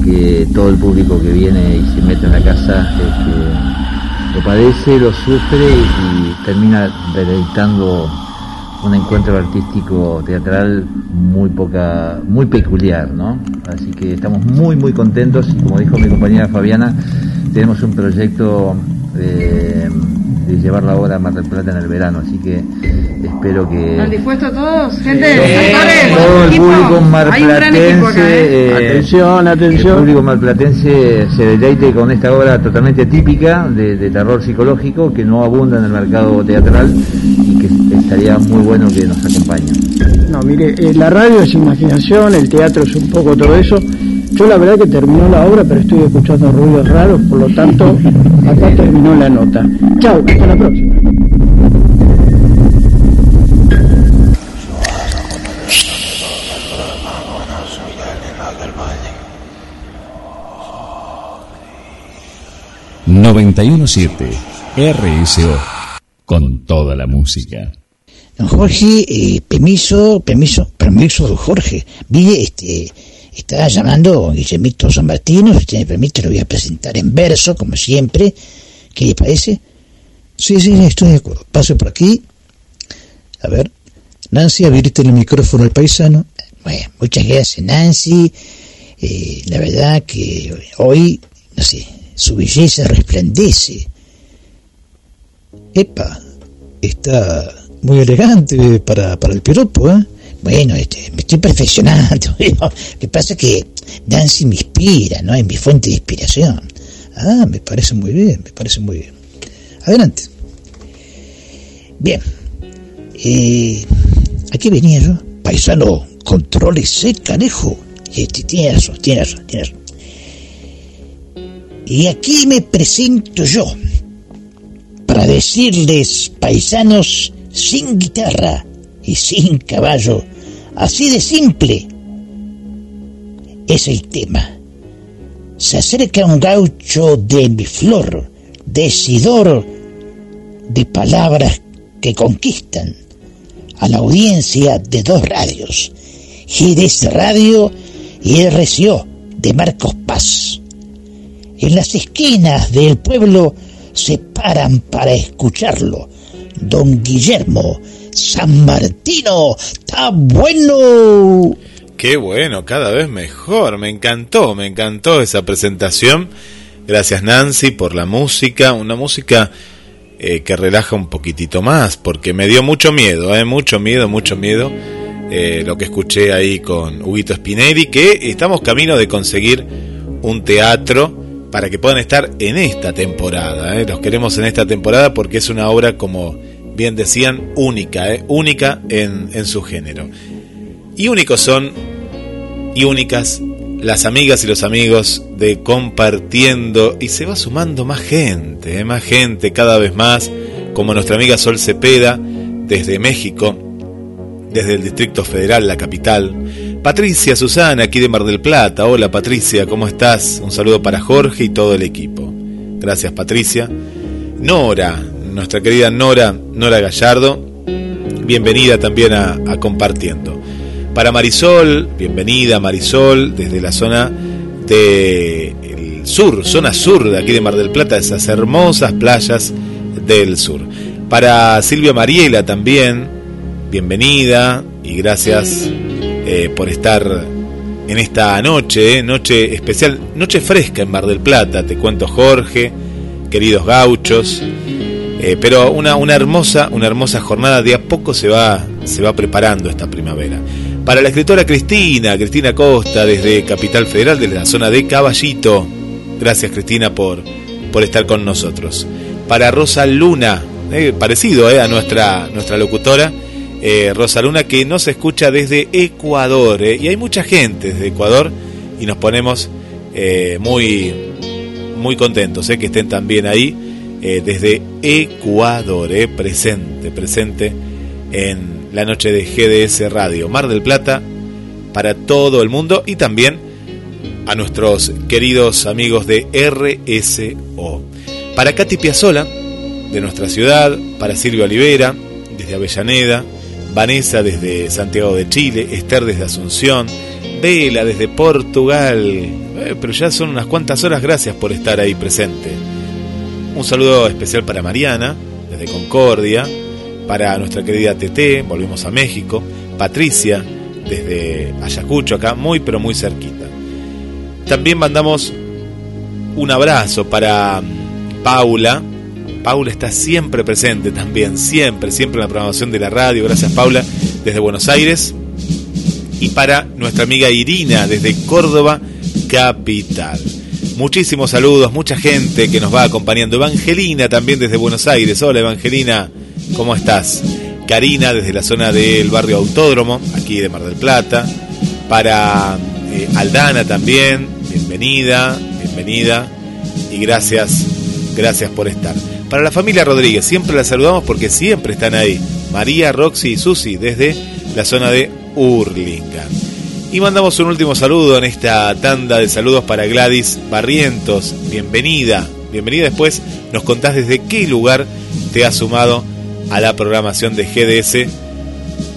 Speaker 42: que todo el público que viene y se mete en la casa lo padece, lo sufre y termina deleitando un encuentro artístico teatral muy poca, muy peculiar, ¿no? Así que estamos muy muy contentos y como dijo mi compañera Fabiana, tenemos un proyecto eh, de llevar la obra a Mar del Plata en el verano, así que espero que
Speaker 41: ¿Están dispuestos todos? Gente,
Speaker 42: Sí.
Speaker 41: actores,
Speaker 42: todo el
Speaker 41: equipo.
Speaker 42: público
Speaker 41: Hay un gran equipo acá,
Speaker 42: marplatense,
Speaker 41: ¿eh?
Speaker 42: eh,
Speaker 36: Atención, atención.
Speaker 42: el público marplatense se deleite con esta obra totalmente típica de, de terror psicológico que no abunda en el mercado teatral estaría muy bueno que nos acompañe.
Speaker 36: no, mire, eh, la radio es imaginación, el teatro es un poco todo eso. Yo la verdad que terminó la obra, pero estoy escuchando ruidos raros, por lo tanto, acá terminó la nota. Chao, hasta la próxima.
Speaker 12: y 917 RSO con toda la música.
Speaker 2: Don Jorge, eh, permiso, permiso, permiso, don Jorge. Mire, este, está llamando Guillemito San Martino, si usted me permite lo voy a presentar en verso, como siempre. ¿Qué le parece? Sí, sí, estoy de acuerdo. Pase por aquí. A ver. Nancy, abrirte el micrófono al paisano. Bueno, muchas gracias, Nancy. Eh, la verdad que hoy, no sé, su belleza resplandece. Epa, está muy elegante para, para el piropo, ¿eh? Bueno, este, me estoy perfeccionando. Lo que pasa es que Nancy me inspira, ¿no? Es mi fuente de inspiración. Ah, me parece muy bien, me parece muy bien. Adelante. Bien. Eh, aquí venía yo. Paisano, contrólese, canejo. Este, tiene razón, tiene razón, tiene razón. Y aquí me presento yo para decirles, paisanos, sin guitarra y sin caballo, así de simple, es el tema. Se acerca un gaucho de mi flor, decidor de palabras que conquistan a la audiencia de dos radios, GDS Radio y RCO de Marcos Paz. En las esquinas del pueblo se paran para escucharlo. Don Guillermo San Martino, está bueno.
Speaker 43: Qué bueno, cada vez mejor. Me encantó, me encantó esa presentación. Gracias Nancy por la música, una música eh, que relaja un poquitito más, porque me dio mucho miedo, eh, mucho miedo, mucho miedo. eh, lo que escuché ahí con Huguito Spinelli, que estamos camino de conseguir un teatro para que puedan estar en esta temporada. eh. Los queremos en esta temporada porque es una obra, como bien decían, única, eh, única en, en su género. Y únicos son, y únicas, las amigas y los amigos de compartiendo, y se va sumando más gente, eh, más gente cada vez más, como nuestra amiga Sol Cepeda, desde México, desde el Distrito Federal, la capital. Patricia Susana, aquí de Mar del Plata. Hola Patricia, ¿cómo estás? Un saludo para Jorge y todo el equipo. Gracias Patricia. Nora, nuestra querida Nora, Nora Gallardo, bienvenida también a, Compartiendo. Para Marisol, bienvenida Marisol, desde la zona del sur, zona sur de aquí de Mar del Plata, esas hermosas playas del sur. Para Silvia Mariela también, bienvenida y gracias eh, por estar en esta noche, eh, noche especial, noche fresca en Mar del Plata, te cuento Jorge, queridos gauchos, eh, pero una, una hermosa, una hermosa jornada, de a poco se va, se va preparando esta primavera. Para la escritora Cristina, Cristina Costa, desde Capital Federal, desde la zona de Caballito, gracias Cristina por, por estar con nosotros. Para Rosa Luna, eh, parecido eh, a nuestra, nuestra locutora, Rosa Luna, que nos escucha desde Ecuador. y hay mucha gente desde Ecuador y nos ponemos muy, muy contentos que estén también ahí eh, desde Ecuador, eh, presente, presente en la noche de GDS Radio Mar del Plata para todo el mundo y también a nuestros queridos amigos de RSO. Para Katy Piazzola, de nuestra ciudad, para Silvia Olivera, desde Avellaneda, Vanessa desde Santiago de Chile, Esther desde Asunción, Vela desde Portugal, Eh, pero ya son unas cuantas horas, gracias por estar ahí presente. Un saludo especial para Mariana, desde Concordia, para nuestra querida TT, volvimos a México, Patricia, desde Ayacucho, acá muy pero muy cerquita. También mandamos un abrazo para mm, Paula. Paula está siempre presente también, siempre, siempre en la programación de la radio. Gracias Paula, desde Buenos Aires. Y para nuestra amiga Irina, desde Córdoba, capital. Muchísimos saludos, mucha gente que nos va acompañando. Evangelina también desde Buenos Aires. Hola Evangelina, ¿cómo estás? Karina desde la zona del barrio Autódromo, aquí de Mar del Plata. Para eh, Aldana también, bienvenida, bienvenida. Y gracias, gracias por estar. Para la familia Rodríguez, siempre la saludamos porque siempre están ahí. María, Roxy y Susi desde la zona de Urlingan. Y mandamos un último saludo en esta tanda de saludos para Gladys Barrientos. Bienvenida, bienvenida. Después nos contás desde qué lugar te has sumado a la programación de GDS.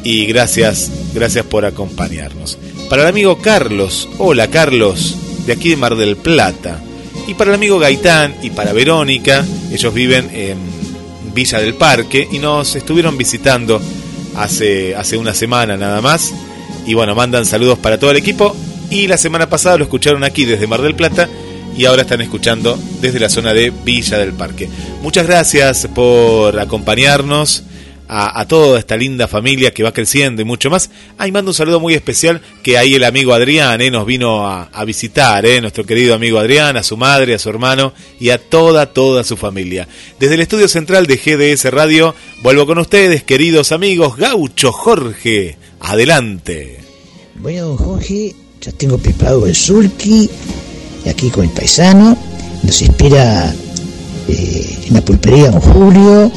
Speaker 43: Y gracias, gracias por acompañarnos. Para el amigo Carlos, hola Carlos, de aquí de Mar del Plata. Y para el amigo Gaitán y para Verónica, ellos viven en Villa del Parque y nos estuvieron visitando hace, hace una semana nada más. Y bueno, mandan saludos para todo el equipo. Y la semana pasada lo escucharon aquí desde Mar del Plata y ahora están escuchando desde la zona de Villa del Parque. Muchas gracias por acompañarnos a, toda esta linda familia que va creciendo y mucho más. Ahí mando un saludo muy especial que ahí el amigo Adrián eh, nos vino a, a visitar, eh, nuestro querido amigo Adrián, a su madre, a su hermano y a toda, toda su familia. Desde el estudio central de GDS Radio, vuelvo con ustedes, queridos amigos, Gaucho Jorge. Adelante.
Speaker 2: Bueno, don Jorge, ya tengo preparado el y aquí con el paisano. Nos espera eh, en la pulpería don Julio,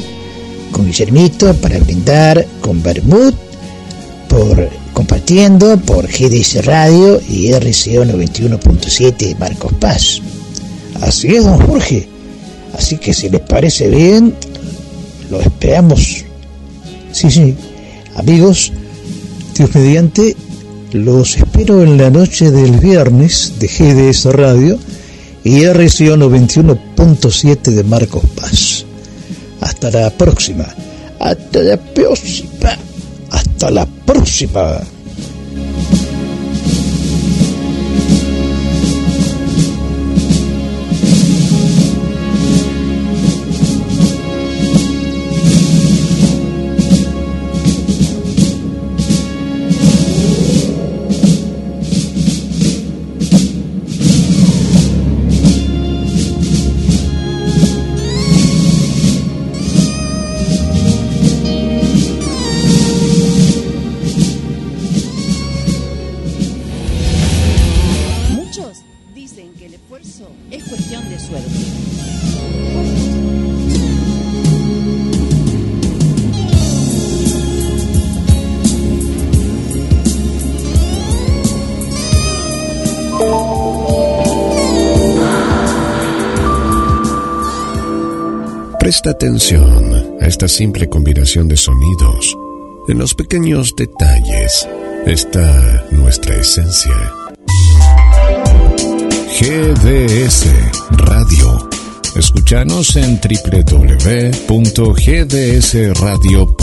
Speaker 2: con Guillermito, para brindar con Bermud, por compartiendo por GDS Radio y RCO 91.7 Marcos Paz. Así es, don Jorge. Así que si les parece bien, lo esperamos. Sí, sí. Amigos, Dios mediante, los espero en la noche del viernes de GDS Radio y RCO 91.7 de Marcos Paz. Hasta la próxima. Hasta la próxima. Hasta la próxima.
Speaker 44: Presta atención a esta simple combinación de sonidos. En los pequeños detalles está nuestra esencia. GDS Radio. Escúchanos en www.gdsradio.com.